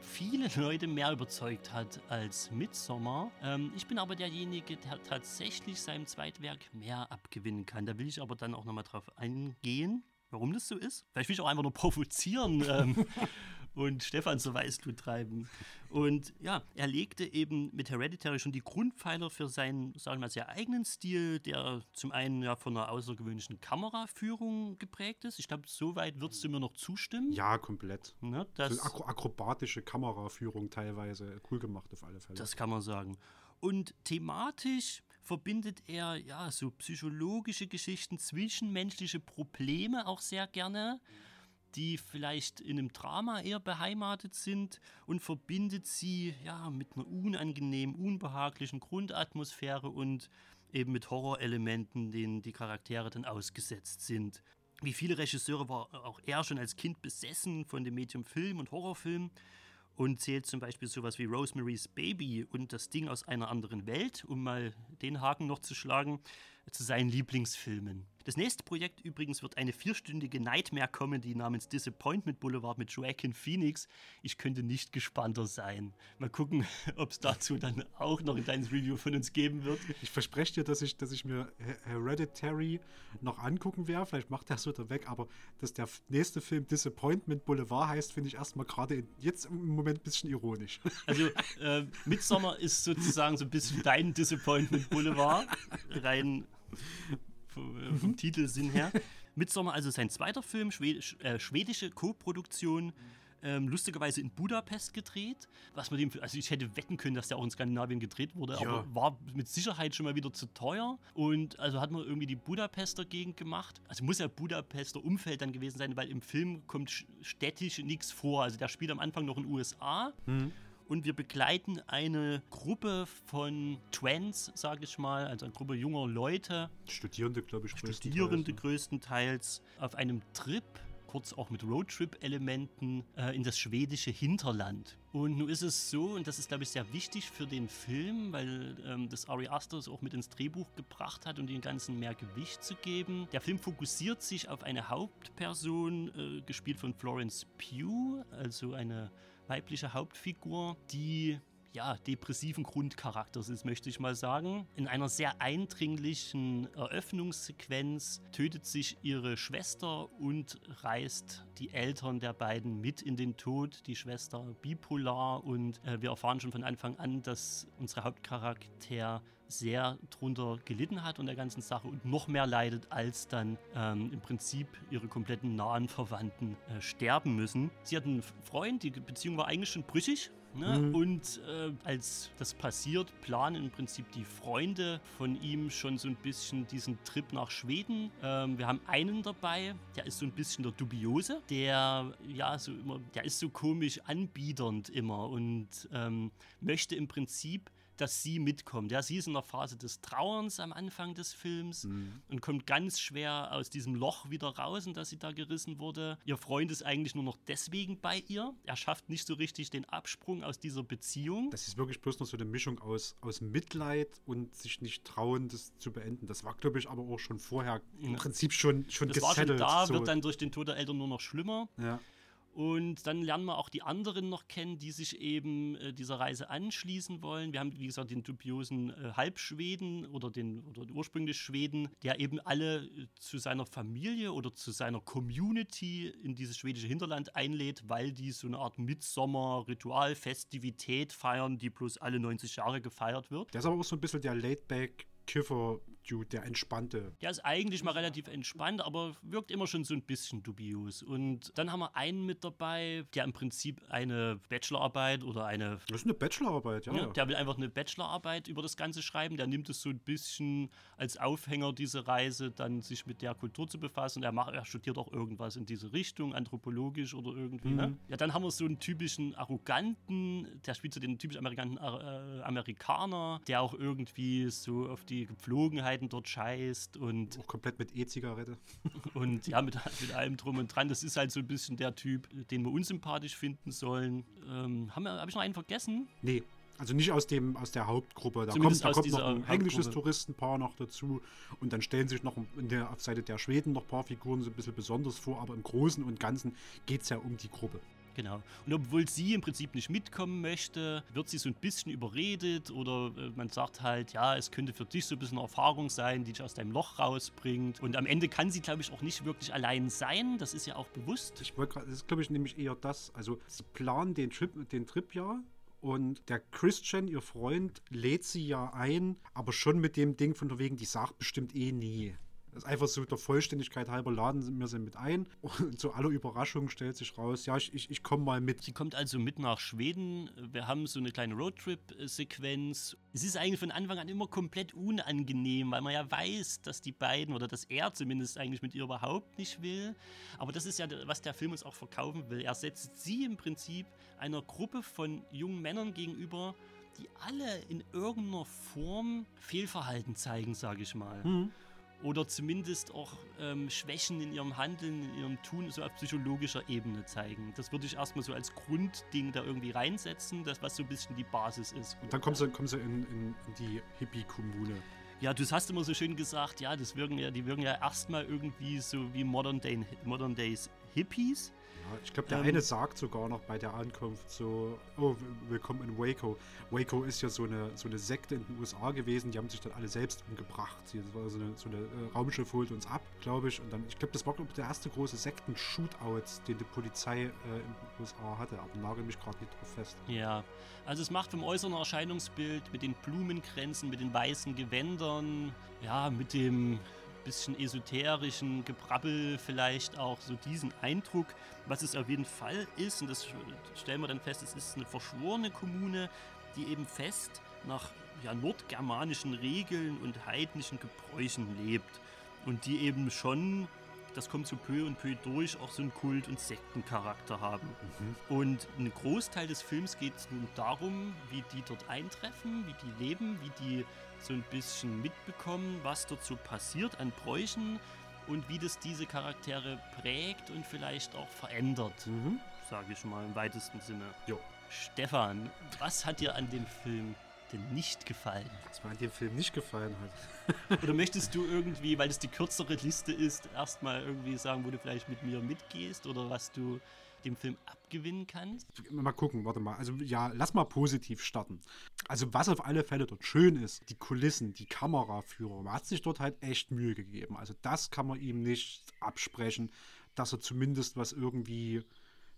viele Leute mehr überzeugt hat als Midsommar. Ähm, ich bin aber derjenige, der tatsächlich seinem Zweitwerk mehr abgewinnen kann. Da will ich aber dann auch nochmal drauf eingehen. Warum das so ist? Vielleicht will ich auch einfach nur provozieren. Ähm, und Stefan so Weißblut treiben. Und ja, er legte eben mit Hereditary schon die Grundpfeiler für seinen, sagen wir mal, sehr eigenen Stil, der zum einen ja von einer außergewöhnlichen Kameraführung geprägt ist. Ich glaube, soweit würdest du mir noch zustimmen. Ja, komplett. Ne, So das, akro akrobatische Kameraführung teilweise. Cool gemacht auf alle Fälle. das kann man sagen. Und thematisch verbindet er ja so psychologische Geschichten, zwischenmenschliche Probleme auch sehr gerne. Die vielleicht in einem Drama eher beheimatet sind und verbindet sie ja mit einer unangenehmen, unbehaglichen Grundatmosphäre und eben mit Horrorelementen, denen die Charaktere dann ausgesetzt sind. Wie viele Regisseure war auch er schon als Kind besessen von dem Medium Film und Horrorfilm und zählt zum Beispiel sowas wie Rosemary's Baby und das Ding aus einer anderen Welt, um mal den Haken noch zu schlagen, zu seinen Lieblingsfilmen. Das nächste Projekt übrigens wird eine vierstündige Nightmare-Comedy namens Disappointment Boulevard mit Joaquin Phoenix. Ich könnte nicht gespannter sein. Mal gucken, ob es dazu dann auch noch ein kleines Review von uns geben wird. Ich verspreche dir, dass ich, dass ich mir He- Hereditary noch angucken werde. Vielleicht macht er es wieder weg, aber dass der nächste Film Disappointment Boulevard heißt, finde ich erstmal gerade jetzt im Moment ein bisschen ironisch. Also äh, Midsommar ist sozusagen so ein bisschen dein Disappointment Boulevard, rein vom, äh, vom Titelsinn her. Midsommar also sein zweiter Film, schwedisch, äh, schwedische Co-Produktion, ähm, lustigerweise in Budapest gedreht. Was man dem, also ich hätte wetten können, dass der auch in Skandinavien gedreht wurde, Ja. aber war mit Sicherheit schon mal wieder zu teuer. Und also hat man irgendwie die Budapester Gegend gemacht. Also muss ja Budapester Umfeld dann gewesen sein, weil im Film kommt sch- städtisch nichts vor. Also der spielt am Anfang noch in den USA. Und wir begleiten eine Gruppe von Twents, sage ich mal, also eine Gruppe junger Leute, Studierende, glaube ich, größtenteils, Studierende ne? größtenteils, auf einem Trip, kurz auch mit Roadtrip-Elementen, äh, in das schwedische Hinterland. Und nun ist es so, und das ist, glaube ich, sehr wichtig für den Film, weil ähm, das Ari Aster es auch mit ins Drehbuch gebracht hat, um dem Ganzen mehr Gewicht zu geben. Der Film fokussiert sich auf eine Hauptperson, äh, gespielt von Florence Pugh, also eine weibliche Hauptfigur, die ja, depressiven Grundcharakters ist, möchte ich mal sagen. In einer sehr eindringlichen Eröffnungssequenz tötet sich ihre Schwester und reißt die Eltern der beiden mit in den Tod. Die Schwester bipolar und äh, wir erfahren schon von Anfang an, dass unser Hauptcharakter sehr drunter gelitten hat und der ganzen Sache und noch mehr leidet, als dann ähm, im Prinzip ihre kompletten nahen Verwandten äh, sterben müssen. Sie hat einen Freund, die Beziehung war eigentlich schon brüchig. Ne? Mhm. Und äh, als das passiert, planen im Prinzip die Freunde von ihm schon so ein bisschen diesen Trip nach Schweden. Ähm, wir haben einen dabei, der ist so ein bisschen der Dubiose, der ja so immer, der ist so komisch anbiedernd immer und ähm, möchte im Prinzip dass sie mitkommt. Ja, sie ist in der Phase des Trauerns am Anfang des Films mhm. und kommt ganz schwer aus diesem Loch wieder raus, in das sie da gerissen wurde. Ihr Freund ist eigentlich nur noch deswegen bei ihr. Er schafft nicht so richtig den Absprung aus dieser Beziehung. Das ist wirklich bloß noch so eine Mischung aus, aus Mitleid und sich nicht trauen, das zu beenden. Das war, glaube ich, aber auch schon vorher im Prinzip schon, schon das gesettelt. War schon da, so. wird dann durch den Tod der Eltern nur noch schlimmer. Ja. Und dann lernen wir auch die anderen noch kennen, die sich eben äh, dieser Reise anschließen wollen. Wir haben, wie gesagt, den dubiosen äh, Halbschweden oder den oder ursprünglich Schweden, der eben alle äh, zu seiner Familie oder zu seiner Community in dieses schwedische Hinterland einlädt, weil die so eine Art Midsommer-Ritual, Festivität feiern, die bloß alle 90 Jahre gefeiert wird. Der ist aber auch so ein bisschen der Laidback Kiffer-Dude, der entspannte. Der ist eigentlich mal relativ entspannt, aber wirkt immer schon so ein bisschen dubios. Und dann haben wir einen mit dabei, der im Prinzip eine Bachelorarbeit oder eine. Das ist eine Bachelorarbeit, ja. ja der will einfach eine Bachelorarbeit über das Ganze schreiben. Der nimmt es so ein bisschen als Aufhänger, diese Reise, dann sich mit der Kultur zu befassen. Er, macht, er studiert auch irgendwas in diese Richtung, anthropologisch oder irgendwie. Ne? Mhm. Ne? Ja, dann haben wir so einen typischen Arroganten, der spielt so den typisch Amerikaner, äh, Amerikaner, der auch irgendwie so auf die Gepflogenheiten dort scheißt und. Auch komplett mit E-Zigarette. Und ja, mit, mit allem drum und dran. Das ist halt so ein bisschen der Typ, den wir unsympathisch finden sollen. Ähm, Habe hab ich noch einen vergessen? Nee. Also nicht aus, dem, aus der Hauptgruppe. Da kommt, da kommt noch ein englisches Touristenpaar noch dazu. Und dann stellen sich noch in der, auf Seite der Schweden noch ein paar Figuren so ein bisschen besonders vor. Aber im Großen und Ganzen geht es ja um die Gruppe. Genau. Und obwohl sie im Prinzip nicht mitkommen möchte, wird sie so ein bisschen überredet oder äh, man sagt halt, ja, es könnte für dich so ein bisschen eine Erfahrung sein, die dich aus deinem Loch rausbringt. Und am Ende kann sie, glaube ich, auch nicht wirklich allein sein. Das ist ja auch bewusst. Ich wollte gerade, das ist, glaube ich, nämlich eher das. Also, sie planen den Trip, den Trip ja und der Christian, ihr Freund, lädt sie ja ein, aber schon mit dem Ding von wegen, die sagt bestimmt eh nie. Das ist einfach so der Vollständigkeit halber laden wir sie mit ein. Und zu aller Überraschung stellt sich raus, ja, ich, ich, ich komme mal mit. Sie kommt also mit nach Schweden. Wir haben so eine kleine Roadtrip-Sequenz. Es ist eigentlich von Anfang an immer komplett unangenehm, weil man ja weiß, dass die beiden oder dass er zumindest eigentlich mit ihr überhaupt nicht will. Aber das ist ja, was der Film uns auch verkaufen will. Er setzt sie im Prinzip einer Gruppe von jungen Männern gegenüber, die alle in irgendeiner Form Fehlverhalten zeigen, sage ich mal. Mhm oder zumindest auch ähm, Schwächen in ihrem Handeln, in ihrem Tun so auf psychologischer Ebene zeigen. Das würde ich erstmal so als Grundding da irgendwie reinsetzen, das was so ein bisschen die Basis ist. Und dann kommen sie, kommen sie in, in, in die Hippie-Kommune. Ja, du hast immer so schön gesagt, ja, das wirken ja, die wirken ja erstmal irgendwie so wie Modern, Day, Modern Days Hippies ich glaube, der ähm, eine sagt sogar noch bei der Ankunft so, oh, willkommen in Waco. Waco ist ja so eine, so eine Sekte in den USA gewesen, die haben sich dann alle selbst umgebracht. Das war so eine, so eine äh, Raumschiff holt uns ab, glaube ich. Und dann, ich glaube, das war glaub, der erste große Sekten-Shootout, den die Polizei äh, in den USA hatte, aber nagel mich gerade nicht drauf fest. Ja, also es macht vom äußeren Erscheinungsbild mit den Blumenkränzen, mit den weißen Gewändern, ja, mit dem bisschen esoterischen Gebrabbel vielleicht auch so diesen Eindruck, was es auf jeden Fall ist, und das stellen wir dann fest, es ist eine verschworene Kommune, die eben fest nach ja, nordgermanischen Regeln und heidnischen Gebräuchen lebt und die eben schon das kommt so peu und peu durch, auch so einen Kult- und Sektencharakter haben. Mhm. Und ein Großteil des Films geht es nun darum, wie die dort eintreffen, wie die leben, wie die so ein bisschen mitbekommen, was dort so passiert an Bräuchen und wie das diese Charaktere prägt und vielleicht auch verändert, mhm. sage ich mal im weitesten Sinne. Jo. Stefan, was hat dir an dem Film denn nicht gefallen? Was mir an dem Film nicht gefallen hat. Oder möchtest du irgendwie, weil es die kürzere Liste ist, erstmal irgendwie sagen, wo du vielleicht mit mir mitgehst oder was du dem Film abgewinnen kannst? Mal gucken, warte mal. Also ja, lass mal positiv starten. Also was auf alle Fälle dort schön ist, die Kulissen, die Kameraführung, man hat sich dort halt echt Mühe gegeben. Also das kann man ihm nicht absprechen, dass er zumindest was irgendwie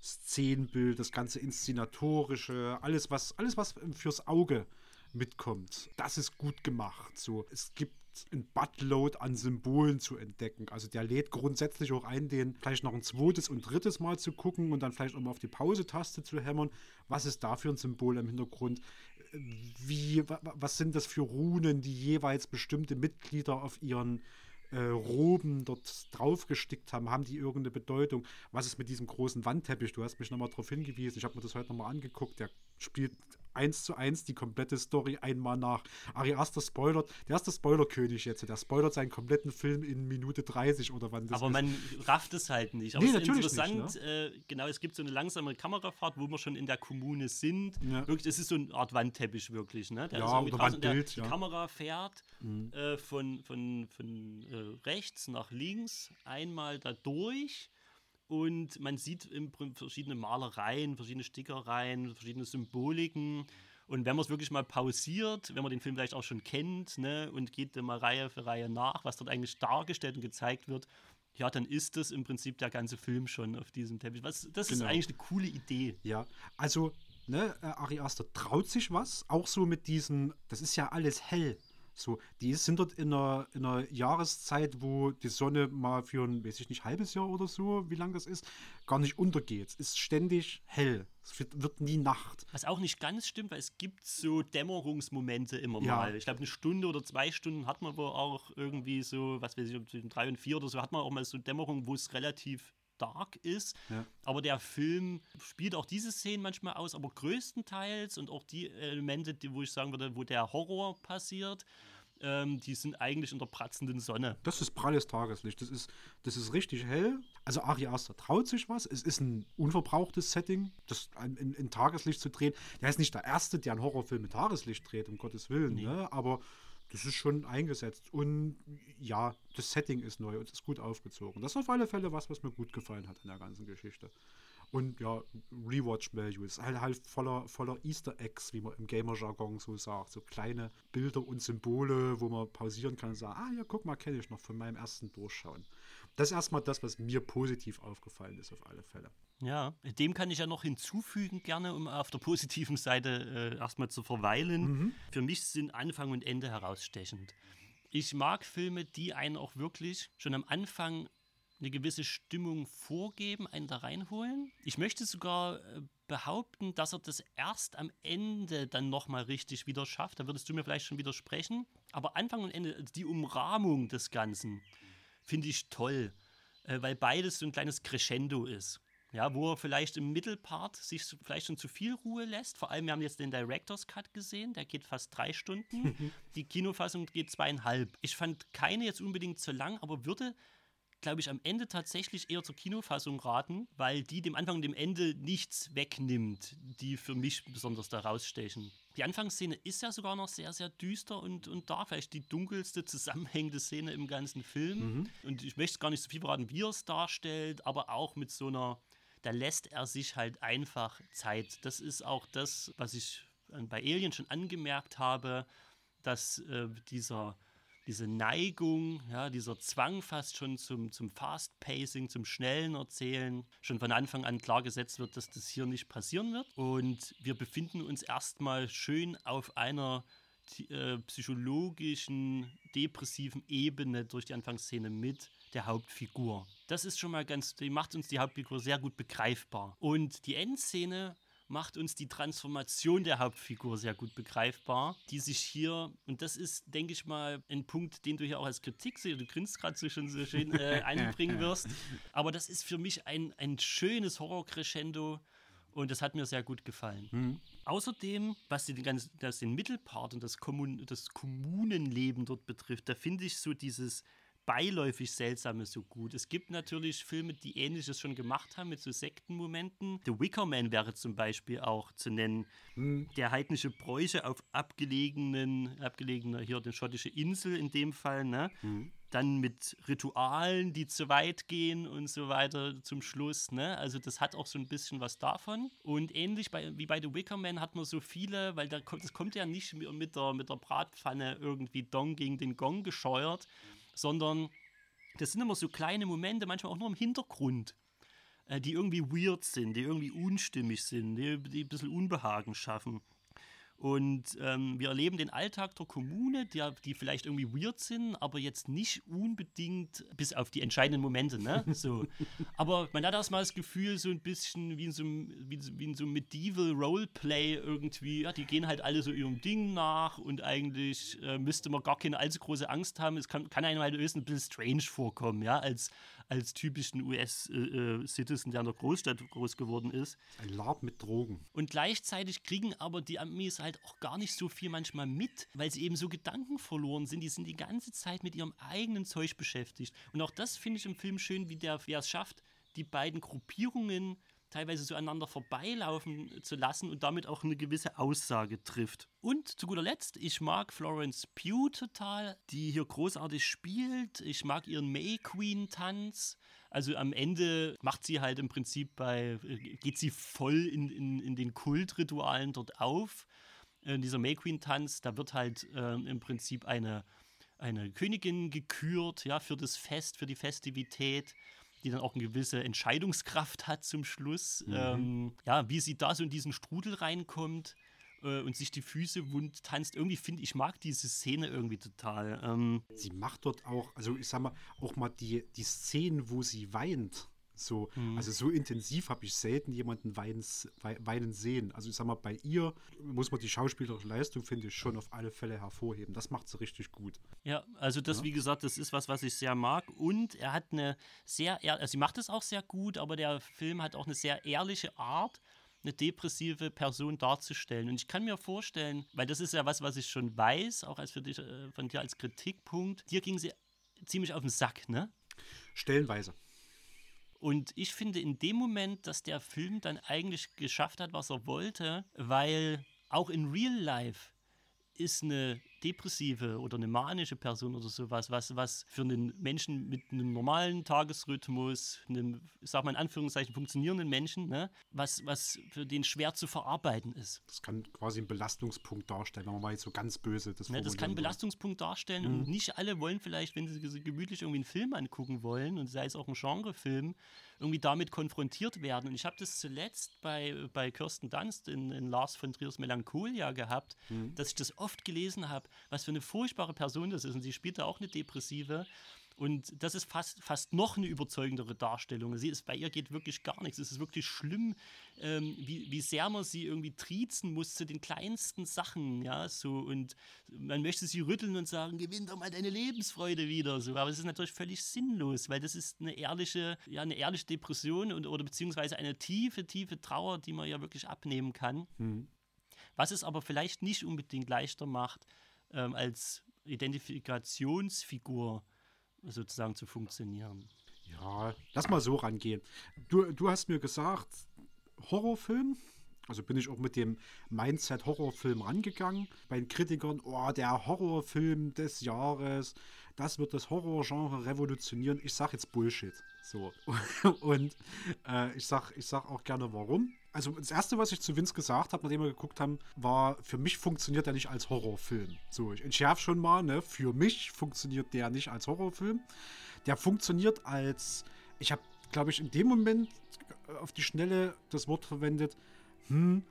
Szenenbild, das ganze Inszenatorische, alles was, alles was fürs Auge mitkommt. Das ist gut gemacht. So, es gibt ein Buttload an Symbolen zu entdecken. Also der lädt grundsätzlich auch ein, den vielleicht noch ein zweites und drittes Mal zu gucken und dann vielleicht auch mal auf die Pause-Taste zu hämmern. Was ist da für ein Symbol im Hintergrund? Wie, was sind das für Runen, die jeweils bestimmte Mitglieder auf ihren äh, Roben dort draufgestickt haben, haben die irgendeine Bedeutung? Was ist mit diesem großen Wandteppich? Du hast mich nochmal darauf hingewiesen, ich habe mir das heute nochmal angeguckt, der spielt eins zu eins die komplette Story einmal nach. Ari Aster spoilert, der ist der Spoilerkönig jetzt. Der spoilert seinen kompletten Film in Minute 30 oder wann das Aber ist. man rafft es halt nicht. Aber Nee, es ist natürlich interessant, nicht, ne? äh, genau, es gibt so eine langsame Kamerafahrt, wo wir schon in der Kommune sind. Ja. Wirklich, es ist so eine Art Wandteppich wirklich, ne? Der Ja, oder der, Wandbild, Die ja. Mhm. Kamera fährt äh, von, von, von äh, rechts nach links einmal da durch. Und man sieht verschiedene Malereien, verschiedene Stickereien, verschiedene Symboliken. Und wenn man es wirklich mal pausiert, wenn man den Film vielleicht auch schon kennt, ne, und geht dann mal Reihe für Reihe nach, was dort eigentlich dargestellt und gezeigt wird, ja, dann ist das im Prinzip der ganze Film schon auf diesem Teppich. Was, das ist Genau. eigentlich eine coole Idee. Ja, also, ne, äh, Ari Aster traut sich was, auch so mit diesem, das ist ja alles hell. So, die sind dort in einer, in einer Jahreszeit, wo die Sonne mal für ein, weiß ich nicht, halbes Jahr oder so, wie lang das ist, gar nicht untergeht. Es ist ständig hell. Es wird, wird nie Nacht. Was auch nicht ganz stimmt, weil es gibt so Dämmerungsmomente immer Ja. mal. Ich glaube, eine Stunde oder zwei Stunden hat man wohl auch irgendwie so, was weiß ich, zwischen drei und vier oder so, hat man auch mal so Dämmerung, wo es relativ dark ist. Ja. Aber der Film spielt auch diese Szenen manchmal aus, aber größtenteils und auch die Elemente, die, wo ich sagen würde, wo der Horror passiert, ähm, die sind eigentlich in der pratzenden Sonne. Das ist pralles Tageslicht. Das ist, das ist richtig hell. Also Ari Aster traut sich was. Es ist ein unverbrauchtes Setting, das in, in Tageslicht zu drehen. Der ist nicht der Erste, der einen Horrorfilm mit Tageslicht dreht, um Gottes Willen. Ne? Aber das ist schon eingesetzt. Und ja, das Setting ist neu und ist gut aufgezogen. Das ist auf alle Fälle was, was mir gut gefallen hat in der ganzen Geschichte. Und ja, Rewatch Value ist halt, halt voller, voller Easter Eggs, wie man im Gamer-Jargon so sagt. So kleine Bilder und Symbole, wo man pausieren kann und sagen, ah ja, guck mal, kenne ich noch von meinem ersten Durchschauen. Das ist erstmal das, was mir positiv aufgefallen ist, auf alle Fälle. Ja, dem kann ich ja noch hinzufügen, gerne, um auf der positiven Seite äh, erstmal zu verweilen. Für mich sind Anfang und Ende herausstechend. Ich mag Filme, die einen auch wirklich schon am Anfang eine gewisse Stimmung vorgeben, einen da reinholen. Ich möchte sogar äh, behaupten, dass er das erst am Ende dann nochmal richtig wieder schafft. Da würdest du mir vielleicht schon widersprechen. Aber Anfang und Ende, also die Umrahmung des Ganzen, finde ich toll, äh, weil beides so ein kleines Crescendo ist. Ja, wo er vielleicht im Mittelpart sich vielleicht schon zu viel Ruhe lässt. Vor allem, wir haben jetzt den Director's Cut gesehen, der geht fast drei Stunden. Die Kinofassung geht zweieinhalb. Ich fand keine jetzt unbedingt zu lang, aber würde, glaube ich, am Ende tatsächlich eher zur Kinofassung raten, weil die dem Anfang und dem Ende nichts wegnimmt, die für mich besonders da rausstechen. Die Anfangsszene ist ja sogar noch sehr, sehr düster und, und da vielleicht die dunkelste zusammenhängende Szene im ganzen Film. Und ich möchte gar nicht so viel verraten, wie er es darstellt, aber auch mit so einer, da lässt er sich halt einfach Zeit. Das ist auch das, was ich bei Alien schon angemerkt habe, dass äh, dieser, diese Neigung, ja, dieser Zwang fast schon zum, zum Fast-Pacing, zum schnellen Erzählen, schon von Anfang an klar gesetzt wird, dass das hier nicht passieren wird. Und wir befinden uns erstmal schön auf einer äh, psychologischen, depressiven Ebene durch die Anfangsszene mit der Hauptfigur. Das ist schon mal ganz, die macht uns die Hauptfigur sehr gut begreifbar. Und die Endszene macht uns die Transformation der Hauptfigur sehr gut begreifbar, die sich hier, und das ist, denke ich mal, ein Punkt, den du hier auch als Kritik siehst, du grinst gerade so schon so schön äh, einbringen wirst, aber das ist für mich ein, ein schönes Horror-Crescendo und das hat mir sehr gut gefallen. Außerdem, was den, ganzen, das den Mittelpart und das, Kommun, das Kommunenleben dort betrifft, da finde ich so dieses beiläufig Seltsame so gut. Es gibt natürlich Filme, die Ähnliches schon gemacht haben mit so Sektenmomenten. The Wicker Man wäre zum Beispiel auch zu nennen. Der heidnische Bräuche auf abgelegenen, abgelegener, hier die schottische Insel in dem Fall, ne? Dann mit Ritualen, die zu weit gehen und so weiter zum Schluss. Ne? Also das hat auch so ein bisschen was davon. Und ähnlich bei, wie bei The Wicker Man hat man so viele, weil da kommt, das kommt ja nicht mit der, mit der Bratpfanne irgendwie Dong gegen den Gong gescheuert, sondern das sind immer so kleine Momente, manchmal auch nur im Hintergrund, äh, die irgendwie weird sind, die irgendwie unstimmig sind, die, die ein bisschen Unbehagen schaffen. Und ähm, wir erleben den Alltag der Kommune, der, die vielleicht irgendwie weird sind, aber jetzt nicht unbedingt bis auf die entscheidenden Momente. Ne? So. aber man hat erstmal das Gefühl, so ein bisschen wie in so, wie, wie in so Medieval Roleplay irgendwie. Ja, die gehen halt alle so ihrem Ding nach und eigentlich äh, müsste man gar keine allzu große Angst haben. Es kann, kann einem halt ein bisschen strange vorkommen, ja, als, als typischen US-Citizen, äh, äh der in der Großstadt groß geworden ist. Ein Lab mit Drogen. Und gleichzeitig kriegen aber die Amis halt auch gar nicht so viel manchmal mit, weil sie eben so Gedanken verloren sind. Die sind die ganze Zeit mit ihrem eigenen Zeug beschäftigt. Und auch das finde ich im Film schön, wie der, wer es schafft, die beiden Gruppierungen teilweise so aneinander vorbeilaufen zu lassen und damit auch eine gewisse Aussage trifft. Und zu guter Letzt, ich mag Florence Pugh total, die hier großartig spielt. Ich mag ihren May Queen Tanz. Also am Ende macht sie halt im Prinzip bei, geht sie voll in, in, in den Kultritualen dort auf. In äh, dieser May Queen Tanz, da wird halt äh, im Prinzip eine, eine Königin gekürt, ja, für das Fest, für die Festivität die dann auch eine gewisse Entscheidungskraft hat zum Schluss. Mhm. Ähm, ja, wie sie da so in diesen Strudel reinkommt äh, und sich die Füße wund tanzt. Irgendwie finde ich, mag diese Szene irgendwie total. Ähm, sie macht dort auch, also ich sag mal, auch mal die, die Szenen, wo sie weint. So, mhm. Also so intensiv habe ich selten jemanden weins, weinen sehen. Also ich sag mal, bei ihr muss man die schauspielerische Leistung, finde ich, schon auf alle Fälle hervorheben. Das macht sie richtig gut. Ja, also das, ja. wie gesagt, das ist was, was ich sehr mag. Und er hat eine sehr, also sie macht es auch sehr gut, aber der Film hat auch eine sehr ehrliche Art, eine depressive Person darzustellen. Und ich kann mir vorstellen, weil das ist ja was, was ich schon weiß, auch als für dich, äh, von dir als Kritikpunkt, dir ging sie ziemlich auf den Sack, ne? Stellenweise. Und ich finde in dem Moment, dass der Film dann eigentlich geschafft hat, was er wollte, weil auch in Real Life ist eine depressive oder eine manische Person oder sowas, was, was für einen Menschen mit einem normalen Tagesrhythmus, einem, sag mal in Anführungszeichen, funktionierenden Menschen, ne, was, was für den schwer zu verarbeiten ist. Das kann quasi einen Belastungspunkt darstellen, wenn man mal jetzt so ganz böse das ne, Das kann einen Belastungspunkt darstellen mhm. und nicht alle wollen vielleicht, wenn sie gemütlich irgendwie einen Film angucken wollen und sei es auch ein Genrefilm, irgendwie damit konfrontiert werden. Und ich habe das zuletzt bei, bei Kirsten Dunst in, in Lars von Triers Melancholia gehabt, mhm. dass ich das oft gelesen habe, was für eine furchtbare Person das ist. Und sie spielt da auch eine Depressive. Und das ist fast, fast noch eine überzeugendere Darstellung. Sie ist, bei ihr geht wirklich gar nichts. Es ist wirklich schlimm, ähm, wie, wie sehr man sie irgendwie triezen muss zu den kleinsten Sachen, ja, so. Und man möchte sie rütteln und sagen, gewinn doch mal deine Lebensfreude wieder, so. Aber es ist natürlich völlig sinnlos, weil das ist eine ehrliche, ja, eine ehrliche Depression und, oder beziehungsweise eine tiefe, tiefe Trauer, die man ja wirklich abnehmen kann. Mhm. Was es aber vielleicht nicht unbedingt leichter macht, ähm, als Identifikationsfigur sozusagen zu funktionieren. Ja, lass mal so rangehen. Du, du hast mir gesagt, Horrorfilm. Also bin ich auch mit dem Mindset Horrorfilm rangegangen. Bei den Kritikern, oh, der Horrorfilm des Jahres, das wird das Horrorgenre revolutionieren. Ich sag jetzt Bullshit. So. Und äh, ich, sag, ich sag auch gerne warum. Also das erste, was ich zu Vince gesagt habe, nachdem wir geguckt haben, war, für mich funktioniert er nicht als Horrorfilm. So, ich entschärfe schon mal, ne? Für mich funktioniert der nicht als Horrorfilm. Der funktioniert als, ich habe, glaube ich, in dem Moment auf die Schnelle das Wort verwendet, hm,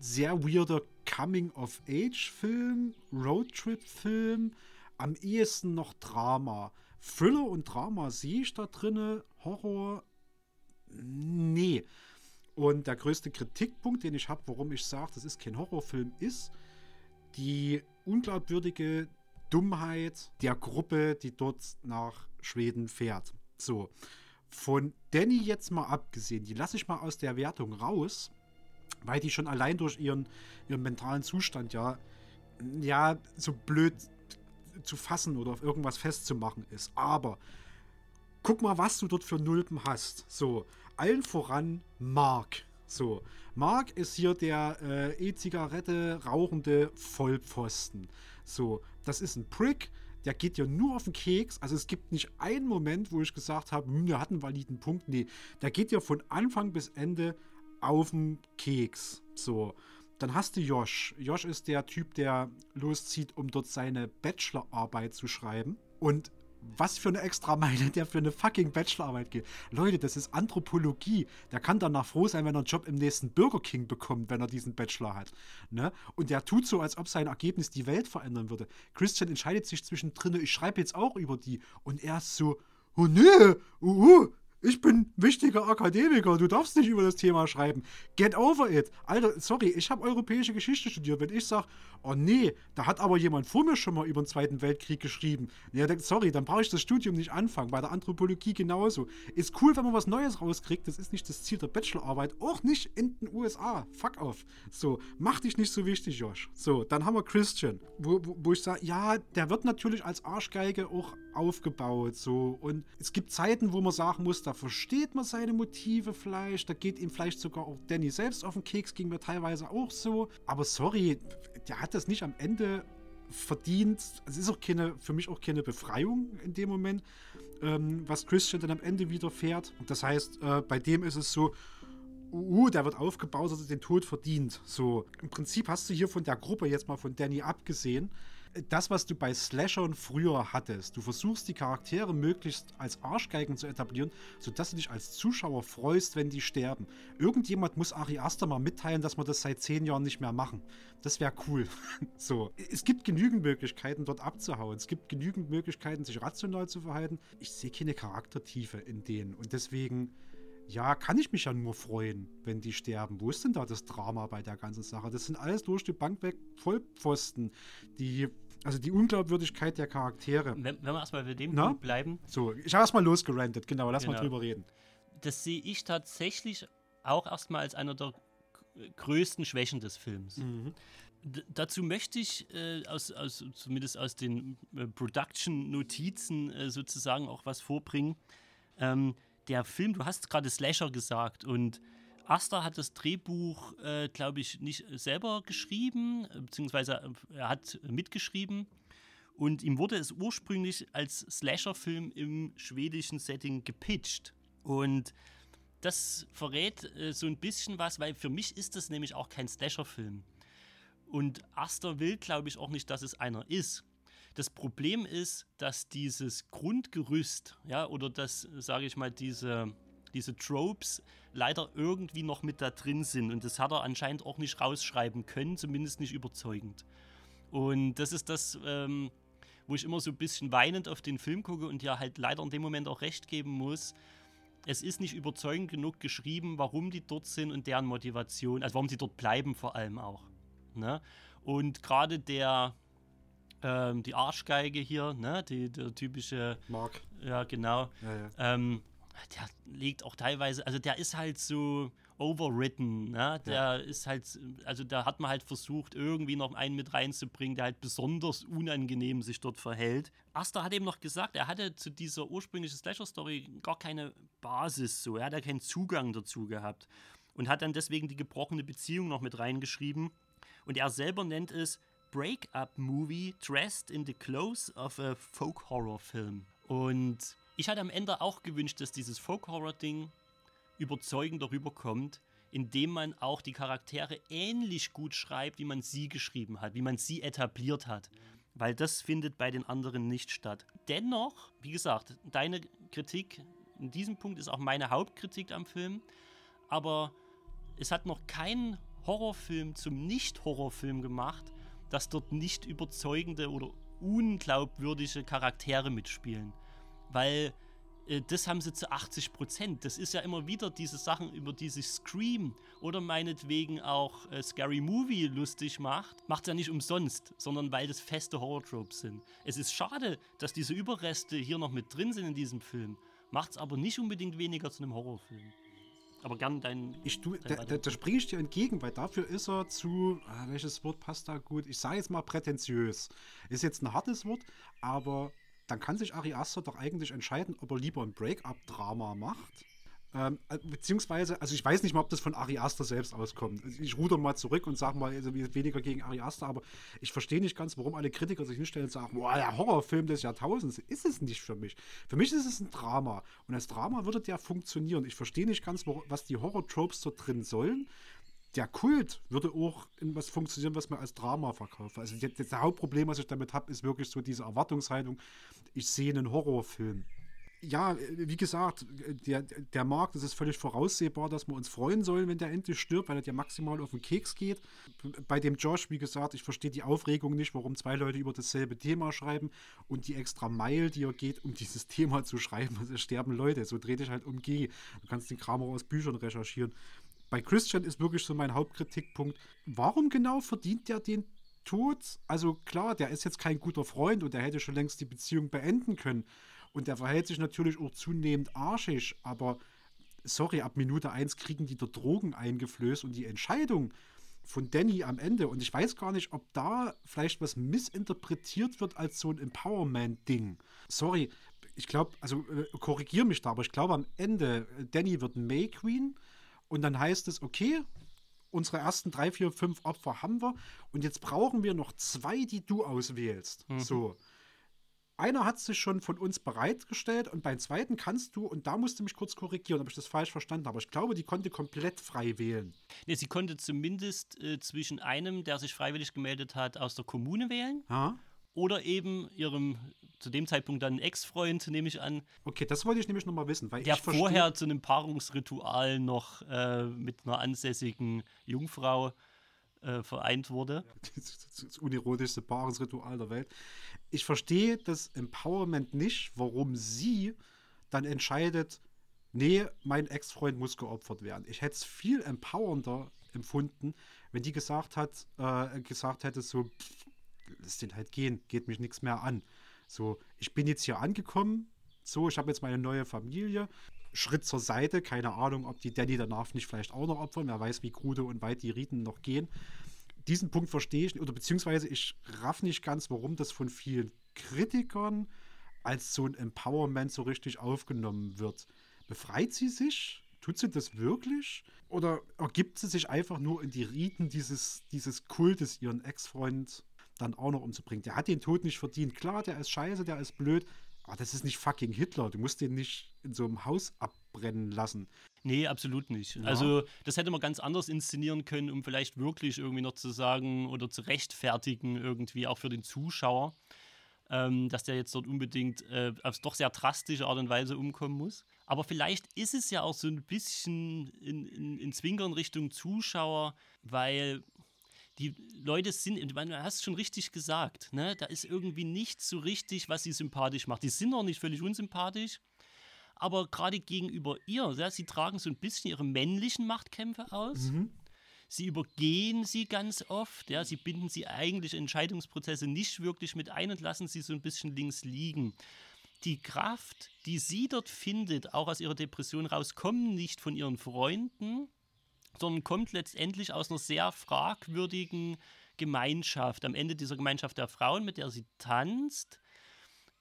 sehr weirder Coming-of-Age-Film, Roadtrip-Film, am ehesten noch Drama. Thriller und Drama sehe ich da drinne, Horror, nee. Und der größte Kritikpunkt, den ich habe, warum ich sage, das ist kein Horrorfilm, ist die unglaubwürdige Dummheit der Gruppe, die dort nach Schweden fährt. So, von Danny jetzt mal abgesehen, die lasse ich mal aus der Wertung raus, weil die schon allein durch ihren, ihren mentalen Zustand ja, ja so blöd zu fassen oder auf irgendwas festzumachen ist. Aber guck mal, was du dort für Nulpen hast. So, allen voran Mark. So, Mark ist hier der äh, E-Zigarette rauchende Vollpfosten. So, das ist ein Prick, der geht ja nur auf den Keks. Also es gibt nicht einen Moment, wo ich gesagt habe, hm, der hat einen validen Punkt. Nee, der geht ja von Anfang bis Ende auf den Keks. So. Dann hast du Josh. Josh ist der Typ, der loszieht, um dort seine Bachelorarbeit zu schreiben. Und was für eine extra Meile der für eine fucking Bachelorarbeit geht. Leute, das ist Anthropologie. Der kann danach froh sein, wenn er einen Job im nächsten Burger King bekommt, wenn er diesen Bachelor hat. Ne? Und der tut so, als ob sein Ergebnis die Welt verändern würde. Christian entscheidet sich zwischendrin, ich schreibe jetzt auch über die. Und er ist so, oh nee, uh, uh ich bin wichtiger Akademiker, du darfst nicht über das Thema schreiben. Get over it. Alter, sorry, ich habe europäische Geschichte studiert. Wenn ich sage, oh nee, da hat aber jemand vor mir schon mal über den Zweiten Weltkrieg geschrieben. Ja, sorry, dann brauche ich das Studium nicht anfangen. Bei der Anthropologie genauso. Ist cool, wenn man was Neues rauskriegt. Das ist nicht das Ziel der Bachelorarbeit. Auch nicht in den USA. Fuck off. So, mach dich nicht so wichtig, Josh. So, dann haben wir Christian, wo, wo, wo ich sage, ja, der wird natürlich als Arschgeige auch aufgebaut. So. Und es gibt Zeiten, wo man sagen muss, da versteht man seine Motive vielleicht. Da geht ihm vielleicht sogar auch Danny selbst auf den Keks, ging mir teilweise auch so. Aber sorry, der hat das nicht am Ende verdient. Es ist auch keine, für mich auch keine Befreiung in dem Moment, ähm, was Christian dann am Ende widerfährt. Das heißt, äh, bei dem ist es so, uh, der wird aufgebaut, dass er den Tod verdient. So, im Prinzip hast du hier von der Gruppe jetzt mal von Danny abgesehen, das, was du bei Slashern früher hattest. Du versuchst die Charaktere möglichst als Arschgeigen zu etablieren, sodass du dich als Zuschauer freust, wenn die sterben. Irgendjemand muss Ari Aster mal mitteilen, dass wir das seit zehn Jahren nicht mehr machen. Das wäre cool. so. Es gibt genügend Möglichkeiten, dort abzuhauen. Es gibt genügend Möglichkeiten, sich rational zu verhalten. Ich sehe keine Charaktertiefe in denen. Und deswegen ja, kann ich mich ja nur freuen, wenn die sterben. Wo ist denn da das Drama bei der ganzen Sache? Das sind alles durch die Bank weg Vollpfosten, die also die Unglaubwürdigkeit der Charaktere. Wenn, wenn wir erstmal bei dem Na? Punkt bleiben. So, ich habe erstmal losgerantet, genau, lass genau. mal drüber reden. Das sehe ich tatsächlich auch erstmal als einer der größten Schwächen des Films. Mhm. Dazu möchte ich äh, aus, aus, zumindest aus den äh, Production-Notizen äh, sozusagen auch was vorbringen. Ähm, der Film, du hast gerade Slasher gesagt und Asta hat das Drehbuch, äh, glaube ich, nicht selber geschrieben, beziehungsweise äh, er hat mitgeschrieben. Und ihm wurde es ursprünglich als Slasher-Film im schwedischen Setting gepitcht. Und das verrät äh, so ein bisschen was, weil für mich ist das nämlich auch kein Slasher-Film. Und Asta will, glaube ich, auch nicht, dass es einer ist. Das Problem ist, dass dieses Grundgerüst, ja, oder das, sage ich mal, diese, diese Tropes leider irgendwie noch mit da drin sind. Und das hat er anscheinend auch nicht rausschreiben können, zumindest nicht überzeugend. Und das ist das, ähm, wo ich immer so ein bisschen weinend auf den Film gucke und ja halt leider in dem Moment auch recht geben muss. Es ist nicht überzeugend genug geschrieben, warum die dort sind und deren Motivation, also warum sie dort bleiben vor allem auch. Ne? Und gerade der, ähm, die Arschgeige hier, ne? Die, der typische. Mark. Ja, genau. Ja, ja. Ähm, der legt auch teilweise, also der ist halt so overwritten, ne? Der ja. ist halt, also da hat man halt versucht, irgendwie noch einen mit reinzubringen, der halt besonders unangenehm sich dort verhält. Asta hat eben noch gesagt, er hatte zu dieser ursprünglichen Slasher-Story gar keine Basis so, er hat ja keinen Zugang dazu gehabt und hat dann deswegen die gebrochene Beziehung noch mit reingeschrieben. Und er selber nennt es Break-up-Movie dressed in the clothes of a Folk-Horror-Film. Und ich hatte am Ende auch gewünscht, dass dieses Folk-Horror-Ding überzeugend darüber kommt, indem man auch die Charaktere ähnlich gut schreibt, wie man sie geschrieben hat, wie man sie etabliert hat. Weil das findet bei den anderen nicht statt. Dennoch, wie gesagt, deine Kritik in diesem Punkt ist auch meine Hauptkritik am Film. Aber es hat noch kein Horrorfilm zum Nicht-Horrorfilm gemacht, dass dort nicht überzeugende oder unglaubwürdige Charaktere mitspielen. Weil äh, das haben sie zu 80 Prozent. Das ist ja immer wieder diese Sachen, über die sich Scream oder meinetwegen auch äh, Scary Movie lustig macht. Macht es ja nicht umsonst, sondern weil das feste Horror-Tropes sind. Es ist schade, dass diese Überreste hier noch mit drin sind in diesem Film. Macht es aber nicht unbedingt weniger zu einem Horrorfilm. Aber gern dein. Ich, du, dein da, da, da springe ich dir entgegen, weil dafür ist er zu. Ah, welches Wort passt da gut? Ich sage jetzt mal prätentiös. Ist jetzt ein hartes Wort, aber dann kann sich Ari Aster doch eigentlich entscheiden, ob er lieber ein Break-up-Drama macht ähm, äh, beziehungsweise, also ich weiß nicht mal, ob das von Ari Aster selbst auskommt. Also ich ruder mal zurück und sage mal also weniger gegen Ari Aster, aber ich verstehe nicht ganz, warum alle Kritiker sich hinstellen und sagen, boah, der Horrorfilm des Jahrtausends ist es nicht für mich. Für mich ist es ein Drama. Und als Drama würde der funktionieren. Ich verstehe nicht ganz, was die Horror-Tropes dort drin sollen. Der Kult würde auch in was funktionieren, was man als Drama verkauft. Also das, das Hauptproblem, was ich damit habe, ist wirklich so diese Erwartungshaltung. Ich sehe einen Horrorfilm ja, wie gesagt, der, der Markt, es ist völlig voraussehbar, dass wir uns freuen sollen, wenn der endlich stirbt, weil er ja maximal auf den Keks geht. Bei dem Josh, wie gesagt, ich verstehe die Aufregung nicht, warum zwei Leute über dasselbe Thema schreiben und die extra Meile, die er geht, um dieses Thema zu schreiben. Also es sterben Leute, so dreh dich halt um G. Du kannst den Kram auch aus Büchern recherchieren. Bei Christian ist wirklich so mein Hauptkritikpunkt, warum genau verdient der den Tod? Also klar, der ist jetzt kein guter Freund und der hätte schon längst die Beziehung beenden können. Und der verhält sich natürlich auch zunehmend arschig, aber sorry, ab Minute 1 kriegen die da Drogen eingeflößt und die Entscheidung von Danny am Ende, und ich weiß gar nicht, ob da vielleicht was missinterpretiert wird als so ein Empowerment-Ding. Sorry, ich glaube, also äh, korrigier mich da, aber ich glaube am Ende, äh, Danny wird May Queen und dann heißt es, okay, unsere ersten drei, vier, fünf Opfer haben wir und jetzt brauchen wir noch zwei, die du auswählst. Mhm. So einer hat sich schon von uns bereitgestellt und beim zweiten kannst du, und da musst du mich kurz korrigieren, ob ich das falsch verstanden habe, aber ich glaube, die konnte komplett frei wählen. Nee, sie konnte zumindest äh, zwischen einem, der sich freiwillig gemeldet hat, aus der Kommune wählen. Ha? Oder eben ihrem zu dem Zeitpunkt dann Ex-Freund, nehme ich an. Okay, das wollte ich nämlich nochmal wissen. Weil der vorher zu einem Paarungsritual noch äh, mit einer ansässigen Jungfrau äh, vereint wurde. Das, unironischste Paarungsritual der Welt. Ich verstehe das Empowerment nicht, warum sie dann entscheidet, nee, mein Ex-Freund muss geopfert werden. Ich hätte es viel empowernder empfunden, wenn die gesagt hat, äh, gesagt hätte, so, lass den halt gehen, geht mich nichts mehr an. So, ich bin jetzt hier angekommen, so, ich habe jetzt meine neue Familie. Schritt zur Seite, keine Ahnung, ob die Danny danach nicht vielleicht auch noch opfern, wer weiß, wie krude und weit die Riten noch gehen. Diesen Punkt verstehe ich, oder beziehungsweise ich raff nicht ganz, warum das von vielen Kritikern als so ein Empowerment so richtig aufgenommen wird. Befreit sie sich? Tut sie das wirklich? Oder ergibt sie sich einfach nur in die Riten dieses, dieses Kultes, ihren Ex-Freund dann auch noch umzubringen? Der hat den Tod nicht verdient. Klar, der ist scheiße, der ist blöd, aber das ist nicht fucking Hitler. Du musst den nicht in so einem Haus abbrennen lassen. Nee, absolut nicht. Ja. Also, das hätte man ganz anders inszenieren können, um vielleicht wirklich irgendwie noch zu sagen oder zu rechtfertigen, irgendwie auch für den Zuschauer, ähm, dass der jetzt dort unbedingt äh, auf doch sehr drastische Art und Weise umkommen muss. Aber vielleicht ist es ja auch so ein bisschen in, in, in Zwinkern Richtung Zuschauer, weil die Leute sind, du hast schon richtig gesagt, ne? da ist irgendwie nichts so richtig, was sie sympathisch macht. Die sind auch nicht völlig unsympathisch, aber gerade gegenüber ihr, ja, sie tragen so ein bisschen ihre männlichen Machtkämpfe aus. Mhm. Sie übergehen sie ganz oft, ja, sie binden sie eigentlich Entscheidungsprozesse nicht wirklich mit ein und lassen sie so ein bisschen links liegen. Die Kraft, die sie dort findet, auch aus ihrer Depression raus, kommt nicht von ihren Freunden, sondern kommt letztendlich aus einer sehr fragwürdigen Gemeinschaft. Am Ende dieser Gemeinschaft der Frauen, mit der sie tanzt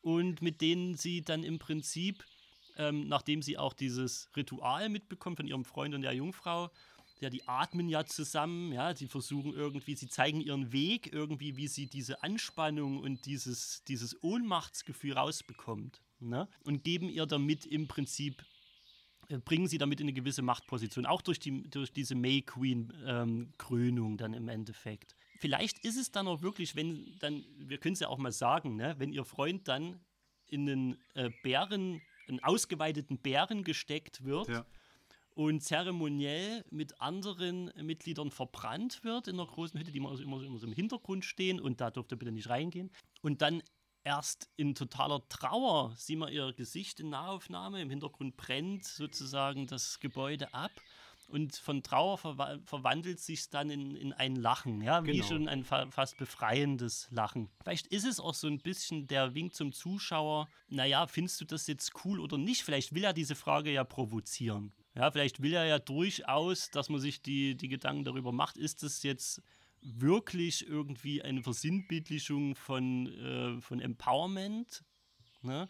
und mit denen sie dann im Prinzip, ähm, nachdem sie auch dieses Ritual mitbekommt von ihrem Freund und der Jungfrau, ja, die atmen ja zusammen, ja, sie versuchen irgendwie, sie zeigen ihren Weg irgendwie, wie sie diese Anspannung und dieses, dieses Ohnmachtsgefühl rausbekommt. Ne? Und geben ihr damit im Prinzip bringen sie damit in eine gewisse Machtposition, auch durch, die, durch diese May Queen-Krönung ähm, dann im Endeffekt. Vielleicht ist es dann auch wirklich, wenn dann, wir können es ja auch mal sagen, ne, wenn ihr Freund dann in einen äh, Bären, einen ausgeweiteten Bären gesteckt wird ja. und zeremoniell mit anderen Mitgliedern verbrannt wird in einer großen Hütte, die immer, immer, immer so im Hintergrund stehen und da dürft ihr bitte nicht reingehen. Und dann erst in totaler Trauer sieht man ihr Gesicht in Nahaufnahme. Im Hintergrund brennt sozusagen das Gebäude ab. Und von Trauer ver verwandelt sich dann in, in ein Lachen, ja, wie genau. schon ein fa fast befreiendes Lachen. Vielleicht ist es auch so ein bisschen der Wink zum Zuschauer, naja, findest du das jetzt cool oder nicht? Vielleicht will er diese Frage ja provozieren. Ja, vielleicht will er ja durchaus, dass man sich die, die Gedanken darüber macht, ist das jetzt wirklich irgendwie eine Versinnbildlichung von, äh, von Empowerment? Ne?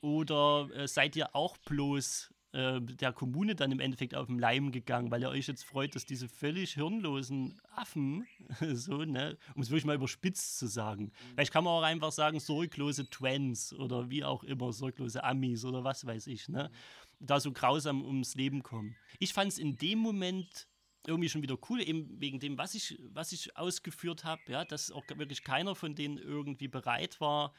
Oder äh, seid ihr auch bloß äh, der Kommune dann im Endeffekt auf den Leim gegangen, weil ihr euch jetzt freut, dass diese völlig hirnlosen Affen, so, ne, um es wirklich mal überspitzt zu sagen, vielleicht kann man auch einfach sagen, sorglose Twins oder wie auch immer, sorglose Amis oder was weiß ich, ne, da so grausam ums Leben kommen. Ich fand es in dem Moment irgendwie schon wieder cool, eben wegen dem, was ich, was ich ausgeführt habe, ja, dass auch wirklich keiner von denen irgendwie bereit war,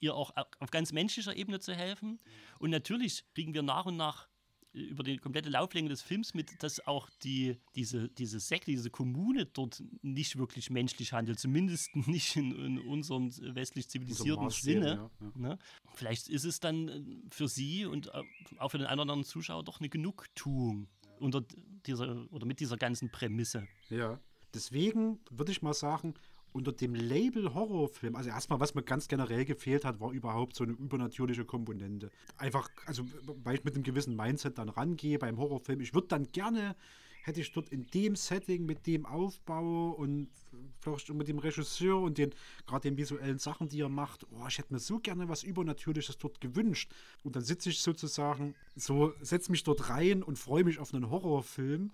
ihr auch auf ganz menschlicher Ebene zu helfen. Und natürlich kriegen wir nach und nach über die komplette Lauflänge des Films mit, dass auch die, diese, diese Sekte, diese Kommune dort nicht wirklich menschlich handelt, zumindest nicht in, in unserem westlich zivilisierten Sinne. Ja, ja. Ne? Vielleicht ist es dann äh, für sie und äh, auch für den anderen Zuschauer doch eine Genugtuung unter dieser oder mit dieser ganzen Prämisse. Ja. Deswegen würde ich mal sagen, unter dem Label Horrorfilm, also erstmal, was mir ganz generell gefehlt hat, war überhaupt so eine übernatürliche Komponente. Einfach, also weil ich mit einem gewissen Mindset dann rangehe beim Horrorfilm. Ich würde dann gerne, hätte ich dort in dem Setting, mit dem Aufbau und vielleicht mit dem Regisseur und den gerade den visuellen Sachen, die er macht, oh, ich hätte mir so gerne was Übernatürliches dort gewünscht. Und dann sitze ich sozusagen so, setze mich dort rein und freue mich auf einen Horrorfilm.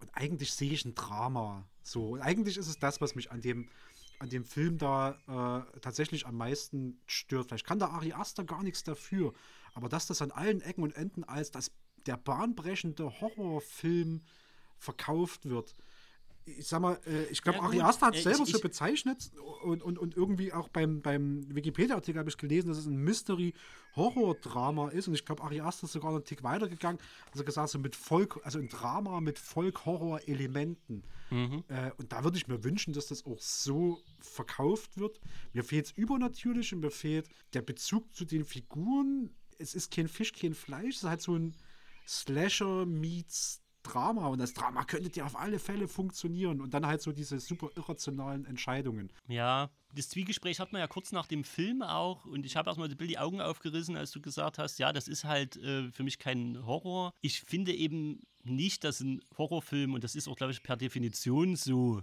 Und eigentlich sehe ich ein Drama. So, und eigentlich ist es das, was mich an dem, an dem Film da äh, tatsächlich am meisten stört. Vielleicht kann der Ari Aster gar nichts dafür, aber dass das an allen Ecken und Enden als das, der bahnbrechende Horrorfilm verkauft wird, ich sag mal, äh, ich glaube, ja, Ari Aster hat es selber ich, so bezeichnet und, und, und irgendwie auch beim, beim Wikipedia-Artikel habe ich gelesen, dass es ein Mystery-Horror-Drama ist und ich glaube, Ari Aster ist sogar einen Tick weitergegangen, also gesagt, so mit Volk, also ein Drama mit Volk-Horror-Elementen. Mhm. Äh, und da würde ich mir wünschen, dass das auch so verkauft wird. Mir fehlt es übernatürlich und mir fehlt der Bezug zu den Figuren. Es ist kein Fisch, kein Fleisch, es ist halt so ein Slasher meets Drama und das Drama könnte ja auf alle Fälle funktionieren und dann halt so diese super irrationalen Entscheidungen. Ja, das Zwiegespräch hat man ja kurz nach dem Film auch und ich habe erstmal die Augen aufgerissen, als du gesagt hast, ja, das ist halt äh, für mich kein Horror. Ich finde eben nicht, dass ein Horrorfilm, und das ist auch, glaube ich, per Definition so,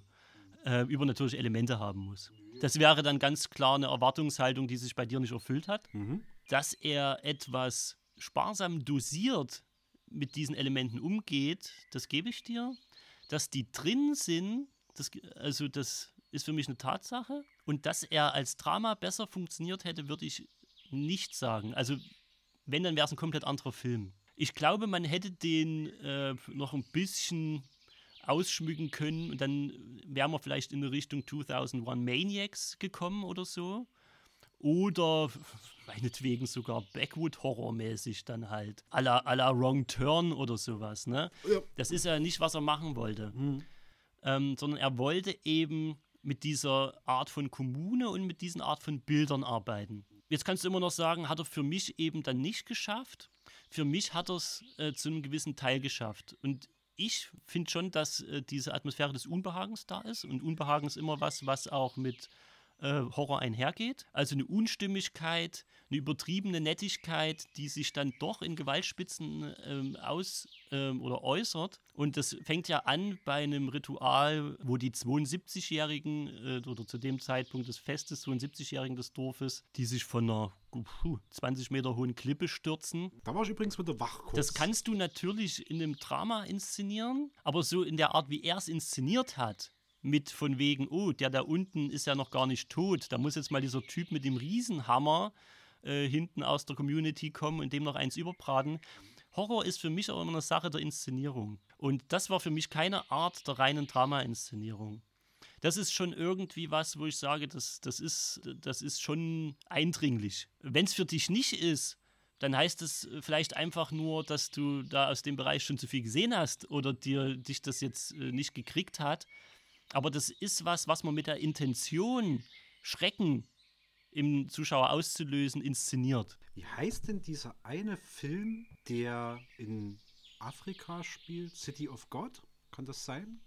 äh, übernatürliche Elemente haben muss. Das wäre dann ganz klar eine Erwartungshaltung, die sich bei dir nicht erfüllt hat. Mhm. Dass er etwas sparsam dosiert mit diesen Elementen umgeht, das gebe ich dir. Dass die drin sind, das, also das ist für mich eine Tatsache. Und dass er als Drama besser funktioniert hätte, würde ich nicht sagen. Also wenn, dann wäre es ein komplett anderer Film. Ich glaube, man hätte den äh, noch ein bisschen ausschmücken können und dann wären wir vielleicht in Richtung 2001 Maniacs gekommen oder so. Oder meinetwegen sogar Backwood-Horror-mäßig dann halt. A la, à la Wrong Turn oder sowas, ne? Ja. Das ist ja nicht, was er machen wollte. Mhm. Ähm, sondern er wollte eben mit dieser Art von Kommune und mit diesen Art von Bildern arbeiten. Jetzt kannst du immer noch sagen, hat er für mich eben dann nicht geschafft. Für mich hat er es äh, zu einem gewissen Teil geschafft. Und ich finde schon, dass äh, diese Atmosphäre des Unbehagens da ist. Und Unbehagen ist immer was, was auch mit äh, Horror einhergeht. Also eine Unstimmigkeit, eine übertriebene Nettigkeit, die sich dann doch in Gewaltspitzen ähm, aus ähm, oder äußert. Und das fängt ja an bei einem Ritual, wo die 72-Jährigen äh, oder zu dem Zeitpunkt des Festes 72-Jährigen des Dorfes, die sich von einer 20 Meter hohen Klippe stürzen. Da war ich übrigens wieder wach. Kurz. Das kannst du natürlich in einem Drama inszenieren, aber so in der Art, wie er es inszeniert hat, mit von wegen, oh, der da unten ist ja noch gar nicht tot. Da muss jetzt mal dieser Typ mit dem Riesenhammer äh, hinten aus der Community kommen und dem noch eins überbraten. Horror ist für mich auch immer eine Sache der Inszenierung. Und das war für mich keine Art der reinen Drama-Inszenierung. Das ist schon irgendwie was, wo ich sage, das, das, ist, das ist schon eindringlich. Wenn es für dich nicht ist, dann heißt es vielleicht einfach nur, dass du da aus dem Bereich schon zu viel gesehen hast oder dir dich das jetzt äh, nicht gekriegt hat. Aber das ist was, was man mit der Intention, Schrecken im Zuschauer auszulösen, inszeniert. Wie heißt denn dieser eine Film, der in Afrika spielt? City of God? Kann das sein?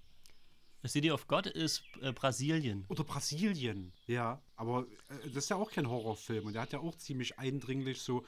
City of God ist äh, Brasilien. Oder Brasilien, ja. Aber äh, das ist ja auch kein Horrorfilm. Und der hat ja auch ziemlich eindringlich so,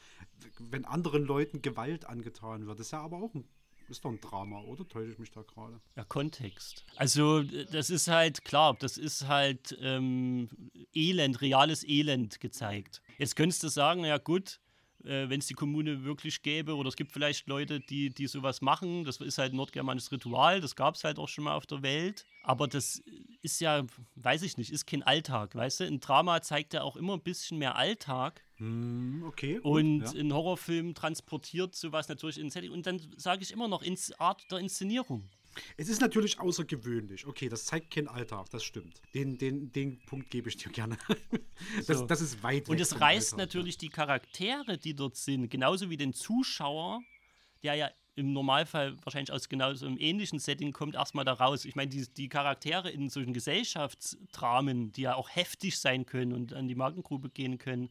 wenn anderen Leuten Gewalt angetan wird. Das ist ja aber auch ein ist doch ein Drama, oder täusche ich mich da gerade? Ja, Kontext. Also, das ist halt klar, das ist halt ähm, Elend, reales Elend gezeigt. Jetzt könntest du sagen, ja gut, äh, wenn es die Kommune wirklich gäbe, oder es gibt vielleicht Leute, die, die sowas machen, das ist halt ein nordgermanisches Ritual, das gab es halt auch schon mal auf der Welt. Aber das ist ja, weiß ich nicht, ist kein Alltag, weißt du? Ein Drama zeigt ja auch immer ein bisschen mehr Alltag. Hm, okay. Gut, und ja. ein Horrorfilm transportiert sowas natürlich ins Setting. Und dann sage ich immer noch ins Art der Inszenierung. Es ist natürlich außergewöhnlich. Okay, das zeigt keinen Alltag, das stimmt. Den, den, den Punkt gebe ich dir gerne. Das, So. das ist weit Und es reißt Alltag, natürlich die Charaktere, die dort sind, genauso wie den Zuschauer, der ja im Normalfall wahrscheinlich aus genau so einem ähnlichen Setting kommt, erstmal da raus. Ich meine, die, die Charaktere in solchen Gesellschaftsdramen, die ja auch heftig sein können und an die Magengrube gehen können,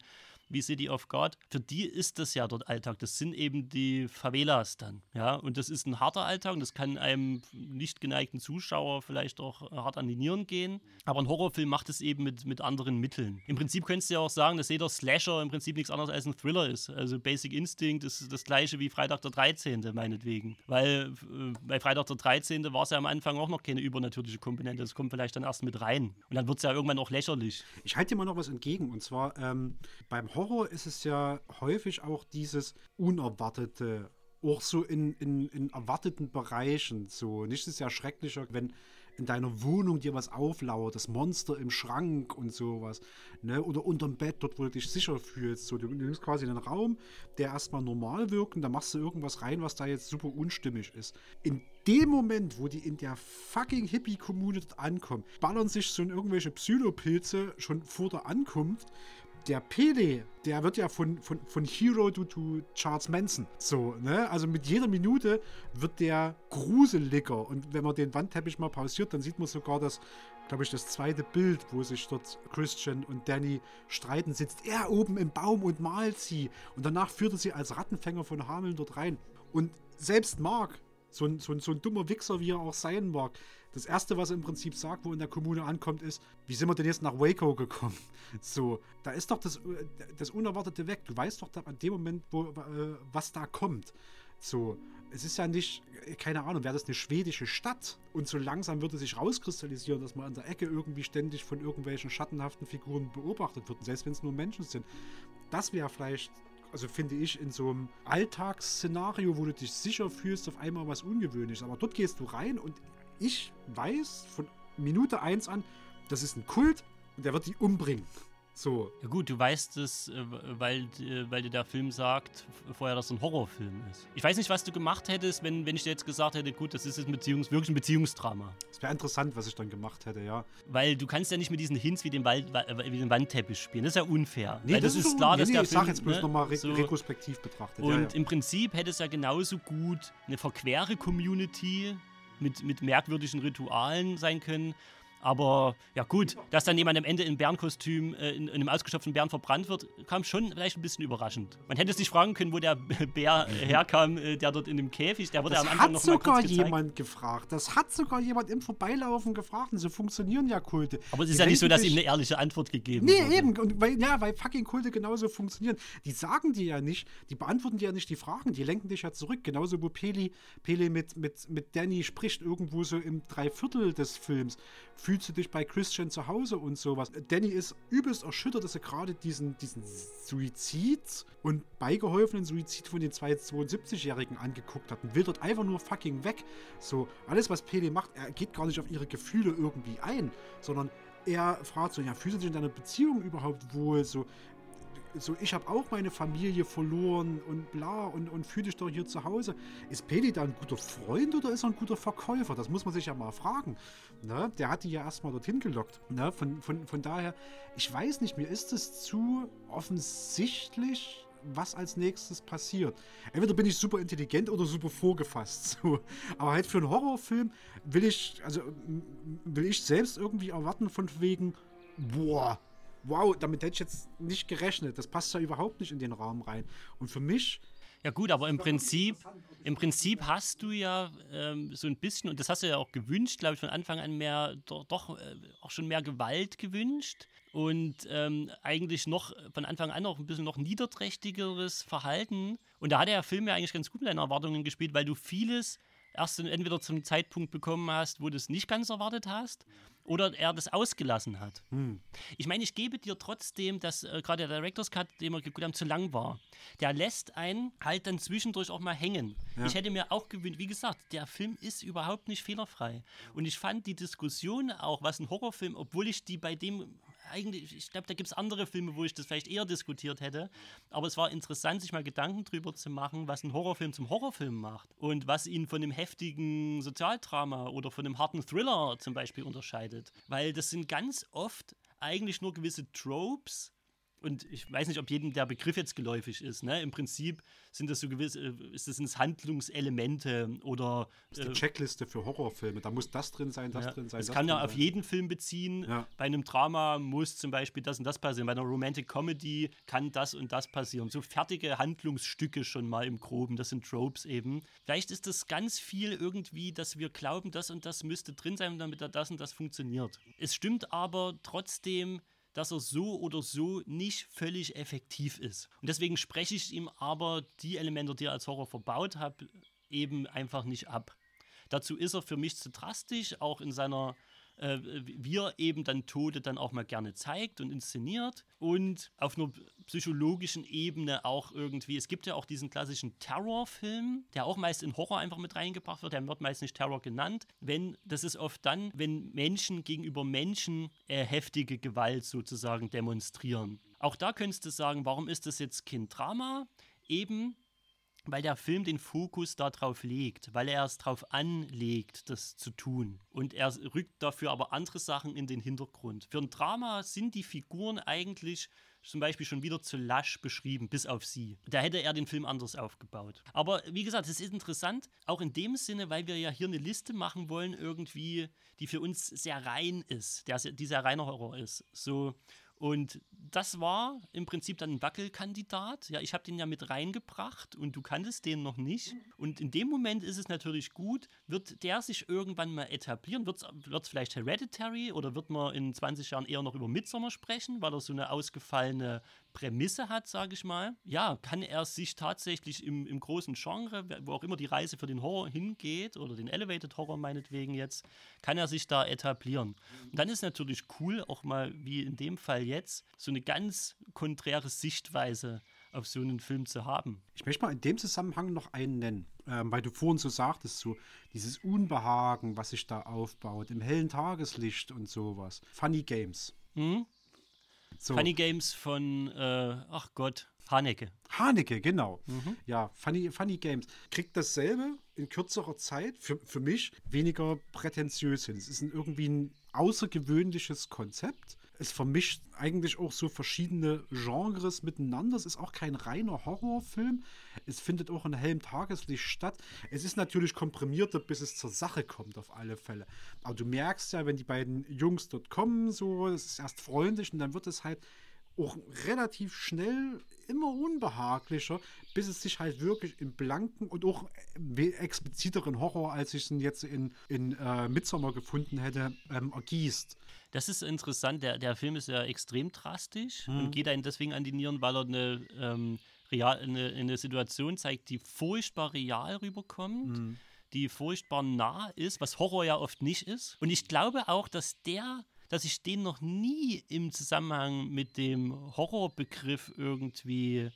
wie City of God, für die ist das ja dort Alltag. Das sind eben die Favelas dann, ja. Und das ist ein harter Alltag und das kann einem nicht geneigten Zuschauer vielleicht auch äh, hart an die Nieren gehen. Aber ein Horrorfilm macht es eben mit, mit anderen Mitteln. Im Prinzip könntest du ja auch sagen, dass jeder Slasher im Prinzip nichts anderes als ein Thriller ist. Also Basic Instinct ist das gleiche wie Freitag der 13. meinetwegen. Weil äh, bei Freitag der 13. war es ja am Anfang auch noch keine übernatürliche Komponente. Das kommt vielleicht dann erst mit rein. Und dann wird es ja irgendwann auch lächerlich. Ich halte dir mal noch was entgegen. Und zwar ähm, beim Horror ist es ja häufig auch dieses Unerwartete. Auch so in, in, in erwarteten Bereichen. So, nichts ist ja schrecklicher, wenn in deiner Wohnung dir was auflauert, das Monster im Schrank und sowas. Ne? Oder unterm Bett, dort, wo du dich sicher fühlst. So, du nimmst quasi einen Raum, der erstmal normal wirkt und da machst du irgendwas rein, was da jetzt super unstimmig ist. In dem Moment, wo die in der fucking Hippie-Kommune dort ankommen, ballern sich so in irgendwelche Psylopilze schon vor der Ankunft. Der Pele, der wird ja von, von, von Hero to, to Charles Manson. So, ne? Also mit jeder Minute wird der gruseliger. Und wenn man den Wandteppich mal pausiert, dann sieht man sogar das, glaube ich, das zweite Bild, wo sich dort Christian und Danny streiten, sitzt er oben im Baum und malt sie. Und danach führt er sie als Rattenfänger von Hameln dort rein. Und selbst Mark, so ein, so, ein, so ein dummer Wichser, wie er auch sein mag, das Erste, was er im Prinzip sagt, wo in der Kommune ankommt, ist, wie sind wir denn jetzt nach Waco gekommen? So, da ist doch das, äh, das Unerwartete weg. Du weißt doch da an dem Moment, wo, äh, was da kommt. So, es ist ja nicht, äh, keine Ahnung, wäre das eine schwedische Stadt und so langsam würde sich rauskristallisieren, dass man an der Ecke irgendwie ständig von irgendwelchen schattenhaften Figuren beobachtet wird, selbst wenn es nur Menschen sind. Das wäre vielleicht also finde ich, in so einem Alltagsszenario, wo du dich sicher fühlst, auf einmal was Ungewöhnliches. Aber dort gehst du rein und ich weiß von Minute 1 an, das ist ein Kult und der wird die umbringen. So. Ja gut, du weißt es, äh, weil, äh, weil dir der Film sagt vorher, dass es ein Horrorfilm ist. Ich weiß nicht, was du gemacht hättest, wenn, wenn ich dir jetzt gesagt hätte, gut, das ist jetzt ein Beziehungs-, wirklich ein Beziehungsdrama. Es wäre interessant, was ich dann gemacht hätte, ja. Weil du kannst ja nicht mit diesen Hints wie dem, Wald, wa- wie dem Wandteppich spielen. Das ist ja unfair. Nee, weil das, ist klar, dass nee, der ich Film... sag jetzt bloß ne, nochmal re so- retrospektiv betrachtet. Und ja, ja. im Prinzip hätte es ja genauso gut eine verquere Community mit, mit merkwürdigen Ritualen sein können. Aber ja gut, dass dann jemand am Ende in Bärenkostüm, äh, in, in einem ausgestopften Bären verbrannt wird, kam schon vielleicht ein bisschen überraschend. Man hätte sich fragen können, wo der Bär herkam, äh, der dort in dem Käfig, der wurde Das am Anfang hat noch mal sogar kurz gezeigt. jemand gefragt. Das hat sogar jemand im Vorbeilaufen gefragt. Und so funktionieren ja Kulte. Aber es Die ist ja nicht so, dass ihm eine ehrliche Antwort gegeben Nee, wurde. eben. Und weil, ja, weil fucking Kulte genauso funktionieren. Die sagen dir ja nicht, die beantworten dir ja nicht die Fragen, die lenken dich ja zurück. Genauso, wo Peli, Pele mit, mit, mit Danny spricht, irgendwo so im Dreiviertel des Films. Fühlst du dich bei Christian zu Hause und sowas? Danny ist übelst erschüttert, dass er gerade diesen, diesen Suizid und beigeholfenen Suizid von den zwei 72-Jährigen angeguckt hat und will dort einfach nur fucking weg. So, alles, was Pele macht, er geht gar nicht auf ihre Gefühle irgendwie ein, sondern er fragt so, ja, fühlst du dich in deiner Beziehung überhaupt wohl? So, so ich habe auch meine Familie verloren und bla und, und fühle dich doch hier zu Hause. Ist Peli da ein guter Freund oder ist er ein guter Verkäufer? Das muss man sich ja mal fragen. Ne? Der hat die ja erstmal dorthin gelockt. Ne? Von, von, von daher, ich weiß nicht, mir ist es zu offensichtlich, was als nächstes passiert. Entweder bin ich super intelligent oder super vorgefasst. So. Aber halt für einen Horrorfilm will ich, also will ich selbst irgendwie erwarten von wegen, boah, wow, damit hätte ich jetzt nicht gerechnet. Das passt ja überhaupt nicht in den Rahmen rein. Und für mich, Ja gut, aber im Prinzip, im Prinzip hast du ja ähm, so ein bisschen, und das hast du ja auch gewünscht, glaube ich, von Anfang an mehr, doch, doch äh, auch schon mehr Gewalt gewünscht und ähm, eigentlich noch von Anfang an auch ein bisschen noch niederträchtigeres Verhalten. Und da hat der Film ja eigentlich ganz gut mit deinen Erwartungen gespielt, weil du vieles erst entweder zum Zeitpunkt bekommen hast, wo du es nicht ganz erwartet hast, oder er das ausgelassen hat. Ich meine, ich gebe dir trotzdem, dass äh, gerade der Director's Cut, den wir geguckt haben, zu lang war. Der lässt einen halt dann zwischendurch auch mal hängen. Ich hätte mir auch gewünscht, wie gesagt, der Film ist überhaupt nicht fehlerfrei. Und ich fand die Diskussion auch, was ein Horrorfilm, obwohl ich die bei dem eigentlich, ich glaube, da gibt es andere Filme, wo ich das vielleicht eher diskutiert hätte. Aber es war interessant, sich mal Gedanken drüber zu machen, was ein Horrorfilm zum Horrorfilm macht und was ihn von einem heftigen Sozialdrama oder von einem harten Thriller zum Beispiel unterscheidet. Weil das sind ganz oft eigentlich nur gewisse Tropes, und ich weiß nicht, ob jedem der Begriff jetzt geläufig ist. Ne? Im Prinzip sind das so gewisse, äh, ist das ins Handlungselemente oder. Das ist die äh, Checkliste für Horrorfilme. Da muss das drin sein, das ja, drin sein. Das kann ja auf sein. jeden Film beziehen. Ja. Bei einem Drama muss zum Beispiel das und das passieren. Bei einer Romantic Comedy kann das und das passieren. So fertige Handlungsstücke schon mal im Groben. Das sind Tropes eben. Vielleicht ist das ganz viel irgendwie, dass wir glauben, das und das müsste drin sein, damit das und das funktioniert. Es stimmt aber trotzdem, dass er so oder so nicht völlig effektiv ist. Und deswegen spreche ich ihm aber die Elemente, die er als Horror verbaut hat, eben einfach nicht ab. Dazu ist er für mich zu drastisch, auch in seiner äh, wie er eben dann Tode dann auch mal gerne zeigt und inszeniert und auf einer psychologischen Ebene auch irgendwie, es gibt ja auch diesen klassischen Terrorfilm, der auch meist in Horror einfach mit reingebracht wird, der wird meist nicht Terror genannt, wenn, das ist oft dann, wenn Menschen gegenüber Menschen äh, heftige Gewalt sozusagen demonstrieren. Auch da könntest du sagen, warum ist das jetzt kein Drama? Eben, weil der Film den Fokus darauf legt, weil er es darauf anlegt, das zu tun. Und er rückt dafür aber andere Sachen in den Hintergrund. Für ein Drama sind die Figuren eigentlich zum Beispiel schon wieder zu lasch beschrieben, bis auf sie. Da hätte er den Film anders aufgebaut. Aber wie gesagt, es ist interessant, auch in dem Sinne, weil wir ja hier eine Liste machen wollen, irgendwie, die für uns sehr rein ist, der, die sehr reiner Horror ist. So, und das war im Prinzip dann ein Wackelkandidat. Ja, ich habe den ja mit reingebracht und du kanntest den noch nicht. Und in dem Moment ist es natürlich gut, wird der sich irgendwann mal etablieren? Wird es vielleicht Hereditary oder wird man in 20 Jahren eher noch über Midsommar sprechen, weil er so eine ausgefallene Prämisse hat, sage ich mal? Ja, kann er sich tatsächlich im, im großen Genre, wo auch immer die Reise für den Horror hingeht oder den Elevated Horror meinetwegen jetzt, kann er sich da etablieren? Und dann ist natürlich cool, auch mal wie in dem Fall jetzt, so eine ganz konträre Sichtweise auf so einen Film zu haben. Ich möchte mal in dem Zusammenhang noch einen nennen, ähm, weil du vorhin so sagtest, so dieses Unbehagen, was sich da aufbaut, im hellen Tageslicht und sowas. Funny Games. Mhm. So. Funny Games von, äh, ach Gott, Haneke. Haneke, genau. Mhm. Ja, Funny, Funny Games. Kriegt dasselbe in kürzerer Zeit, für, für mich weniger prätentiös hin. Es ist ein, irgendwie ein außergewöhnliches Konzept es vermischt eigentlich auch so verschiedene Genres miteinander. Es ist auch kein reiner Horrorfilm. Es findet auch in hellem Tageslicht statt. Es ist natürlich komprimierter, bis es zur Sache kommt, auf alle Fälle. Aber du merkst ja, wenn die beiden Jungs dort kommen, so, es ist erst freundlich und dann wird es halt auch relativ schnell immer unbehaglicher, bis es sich halt wirklich im blanken und auch expliziteren Horror, als ich es jetzt in, in äh, Midsommar gefunden hätte, ähm, ergießt. Das ist interessant. Der, der Film ist ja extrem drastisch hm. und geht einen deswegen an die Nieren, weil er eine, ähm, real, eine, eine, Situation zeigt, die furchtbar real rüberkommt. Hm. Die furchtbar nah ist, was Horror ja oft nicht ist. Und ich glaube auch, dass der dass ich den noch nie im Zusammenhang mit dem Horrorbegriff irgendwie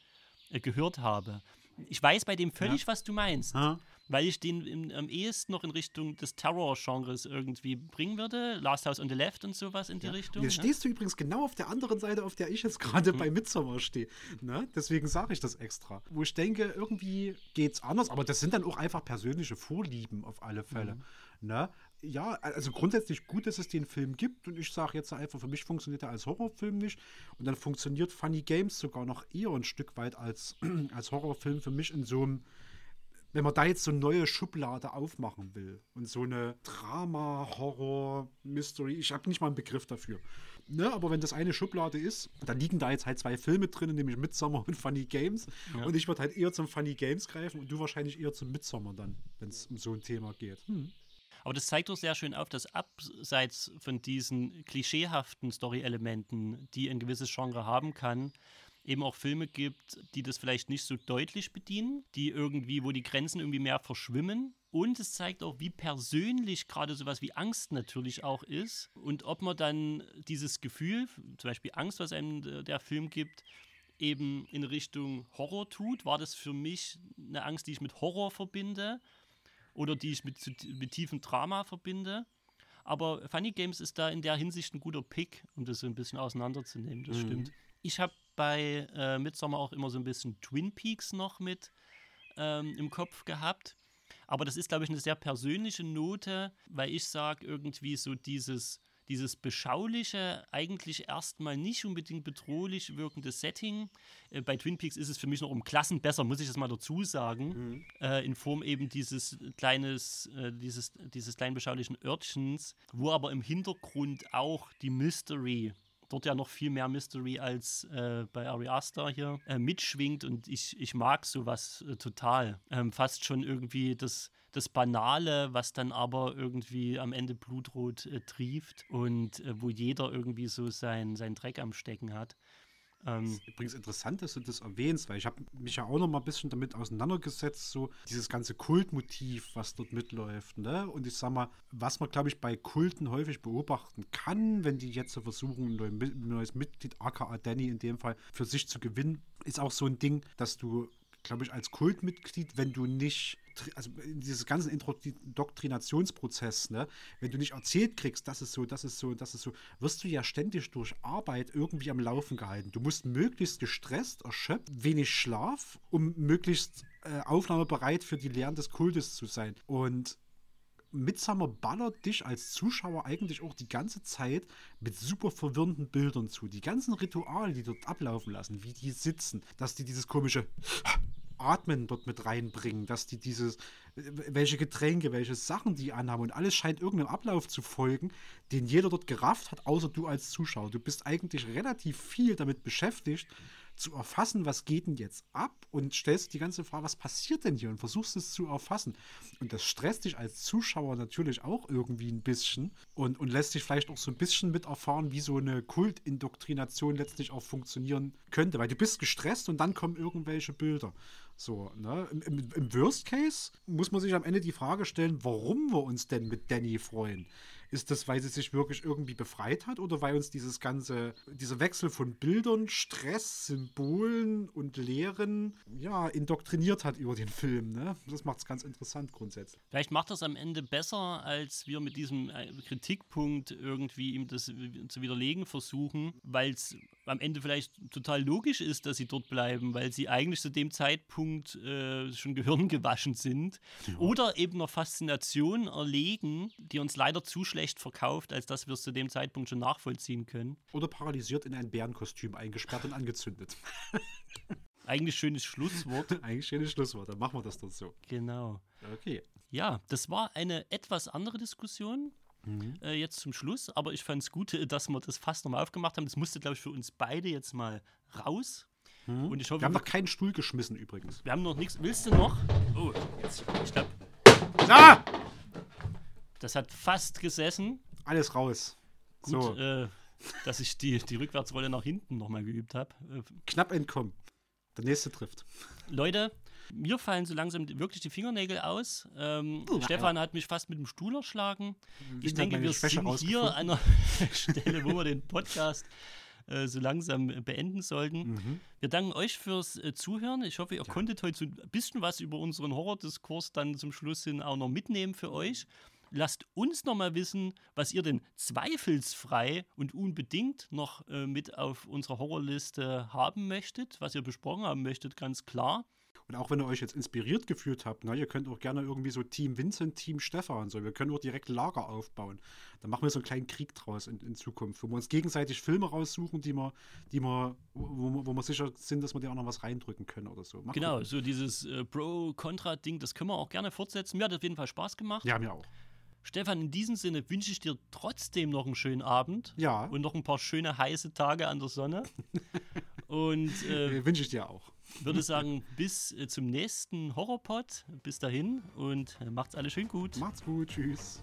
äh, gehört habe. Ich weiß bei dem völlig, ja. was du meinst. Ja weil ich den im, am ehesten noch in Richtung des Terror-Genres irgendwie bringen würde. Last House on the Left und sowas in die ja. Richtung. Jetzt ja? stehst du übrigens genau auf der anderen Seite, auf der ich jetzt gerade mhm. bei Midsommar stehe. Ne? Deswegen sage ich das extra. Wo ich denke, irgendwie geht es anders, aber das sind dann auch einfach persönliche Vorlieben auf alle Fälle. Mhm. Ne? ja, also grundsätzlich gut, dass es den Film gibt. Und ich sage jetzt einfach, für mich funktioniert er als Horrorfilm nicht. Und dann funktioniert Funny Games sogar noch eher ein Stück weit als, als Horrorfilm für mich in so einem wenn man da jetzt so eine neue Schublade aufmachen will und so eine Drama, Horror, Mystery, ich habe nicht mal einen Begriff dafür. Ne, aber wenn das eine Schublade ist, dann liegen da jetzt halt zwei Filme drin, nämlich Midsommar und Funny Games. Ja. Und ich würde halt eher zum Funny Games greifen und du wahrscheinlich eher zum Midsommar dann, wenn es um so ein Thema geht. Hm. Aber das zeigt doch sehr schön auf, dass abseits von diesen klischeehaften Story-Elementen, die ein gewisses Genre haben kann, eben auch Filme gibt, die das vielleicht nicht so deutlich bedienen, die irgendwie, wo die Grenzen irgendwie mehr verschwimmen. Und es zeigt auch, wie persönlich gerade sowas wie Angst natürlich auch ist. Und ob man dann dieses Gefühl, zum Beispiel Angst, was einem der Film gibt, eben in Richtung Horror tut. War das für mich eine Angst, die ich mit Horror verbinde oder die ich mit, mit tiefem Drama verbinde? Aber Funny Games ist da in der Hinsicht ein guter Pick, um das so ein bisschen auseinanderzunehmen. Das stimmt. Ich habe bei äh, Midsommar auch immer so ein bisschen Twin Peaks noch mit ähm, im Kopf gehabt. Aber das ist, glaube ich, eine sehr persönliche Note, weil ich sage, irgendwie so dieses, dieses beschauliche, eigentlich erstmal nicht unbedingt bedrohlich wirkende Setting. Äh, bei Twin Peaks ist es für mich noch um Klassen besser, muss ich das mal dazu sagen. Äh, in Form eben dieses kleines, äh, dieses, dieses kleinen beschaulichen Örtchens, wo aber im Hintergrund auch die Mystery dort ja noch viel mehr Mystery als äh, bei Ari Aster hier äh, mitschwingt und ich, ich mag sowas äh, total. Ähm, fast schon irgendwie das, das Banale, was dann aber irgendwie am Ende blutrot äh, trieft und äh, wo jeder irgendwie so sein, seinen Dreck am Stecken hat. Ähm, Übrigens interessant, dass du das erwähnst, weil ich habe mich ja auch noch mal ein bisschen damit auseinandergesetzt, so dieses ganze Kultmotiv, was dort mitläuft. Ne? Und ich sag mal, was man, glaube ich, bei Kulten häufig beobachten kann, wenn die jetzt so versuchen, ein neu- ein neues Mitglied, aka Danny in dem Fall, für sich zu gewinnen, ist auch so ein Ding, dass du, glaube ich, als Kultmitglied, wenn du nicht also in dieses ganzen Indoktrinationsprozess, ne, wenn du nicht erzählt kriegst, das ist so, das ist so, das ist so, wirst du ja ständig durch Arbeit irgendwie am Laufen gehalten. Du musst möglichst gestresst, erschöpft, wenig Schlaf, um möglichst äh, aufnahmebereit für die Lehren des Kultes zu sein. Und Midsummer ballert dich als Zuschauer eigentlich auch die ganze Zeit mit super verwirrenden Bildern zu. Die ganzen Rituale, die dort ablaufen lassen, wie die sitzen, dass die dieses komische Atmen dort mit reinbringen, dass die dieses, welche Getränke, welche Sachen die anhaben und alles scheint irgendeinem Ablauf zu folgen, den jeder dort gerafft hat, außer du als Zuschauer. Du bist eigentlich relativ viel damit beschäftigt, zu erfassen, was geht denn jetzt ab und stellst die ganze Frage, was passiert denn hier und versuchst es zu erfassen. Und das stresst dich als Zuschauer natürlich auch irgendwie ein bisschen und, und lässt dich vielleicht auch so ein bisschen mit erfahren, wie so eine Kultindoktrination letztlich auch funktionieren könnte, weil du bist gestresst und dann kommen irgendwelche Bilder. So, ne? Im, im, Im Worst Case muss man sich am Ende die Frage stellen, warum wir uns denn mit Danny freuen. Ist das, weil sie sich wirklich irgendwie befreit hat oder weil uns dieses ganze, dieser Wechsel von Bildern, Stress, Symbolen und Lehren, ja, indoktriniert hat über den Film, ne? Das macht es ganz interessant grundsätzlich. Vielleicht macht das am Ende besser, als wir mit diesem äh, Kritikpunkt irgendwie ihm das zu widerlegen versuchen, weil es am Ende vielleicht total logisch ist, dass sie dort bleiben, weil sie eigentlich zu dem Zeitpunkt äh, schon gehirngewaschen sind oder eben einer Faszination erlegen, die uns leider zu schlecht verkauft, als dass wir es zu dem Zeitpunkt schon nachvollziehen können. Oder paralysiert in ein Bärenkostüm eingesperrt und angezündet. Eigentlich schönes Schlusswort. Eigentlich schönes Schlusswort, dann machen wir das doch so. genau. Okay. Ja, das war eine etwas andere Diskussion. Äh, jetzt zum Schluss, aber ich fand es gut, äh, dass wir das fast nochmal aufgemacht haben. Das musste, glaube ich, für uns beide jetzt mal raus. Und ich hoffe, Wir haben noch keinen Stuhl geschmissen übrigens. wir haben noch nichts. Willst du noch? Oh, jetzt, ich glaube, Ah! Das hat fast gesessen. Alles raus. Gut, so, äh, dass ich die, die Rückwärtsrolle nach hinten nochmal geübt habe. Äh, knapp entkommen. Der nächste trifft. Leute, mir fallen so langsam wirklich die Fingernägel aus. Ähm, Stefan hat mich fast mit dem Stuhl erschlagen. Ich hat denke, wir Schwäche sind hier an einer Stelle, wo wir den Podcast äh, so langsam äh, beenden sollten. Mhm. Wir danken euch fürs äh, Zuhören. Ich hoffe, ihr konntet heute so ein bisschen was über unseren Horrordiskurs dann zum Schluss hin auch noch mitnehmen für euch. Lasst uns noch mal wissen, was ihr denn zweifelsfrei und unbedingt noch äh, mit auf unserer Horrorliste haben möchtet, was ihr besprochen haben möchtet, ganz klar. Und auch wenn ihr euch jetzt inspiriert gefühlt habt, ne, ihr könnt auch gerne irgendwie so Team Vincent, Team Stefan, so. Wir können auch direkt Lager aufbauen. Dann machen wir so einen kleinen Krieg draus in, in Zukunft, wo wir uns gegenseitig Filme raussuchen, die wir, die wir, wo, wo, wir sicher sind, dass wir dir auch noch was reindrücken können oder so. Mal Genau, gucken. so dieses äh, Pro-Contra-Ding, das können wir auch gerne fortsetzen. Mir hat auf jeden Fall Spaß gemacht. Ja, mir auch. Stefan, in diesem Sinne wünsche ich dir trotzdem noch einen schönen Abend Ja, und noch ein paar schöne heiße Tage an der Sonne. und äh, äh, wünsche ich dir auch. würde sagen, bis äh, zum nächsten Horrorpod. Bis dahin und äh, macht's alle schön gut. Macht's gut, tschüss.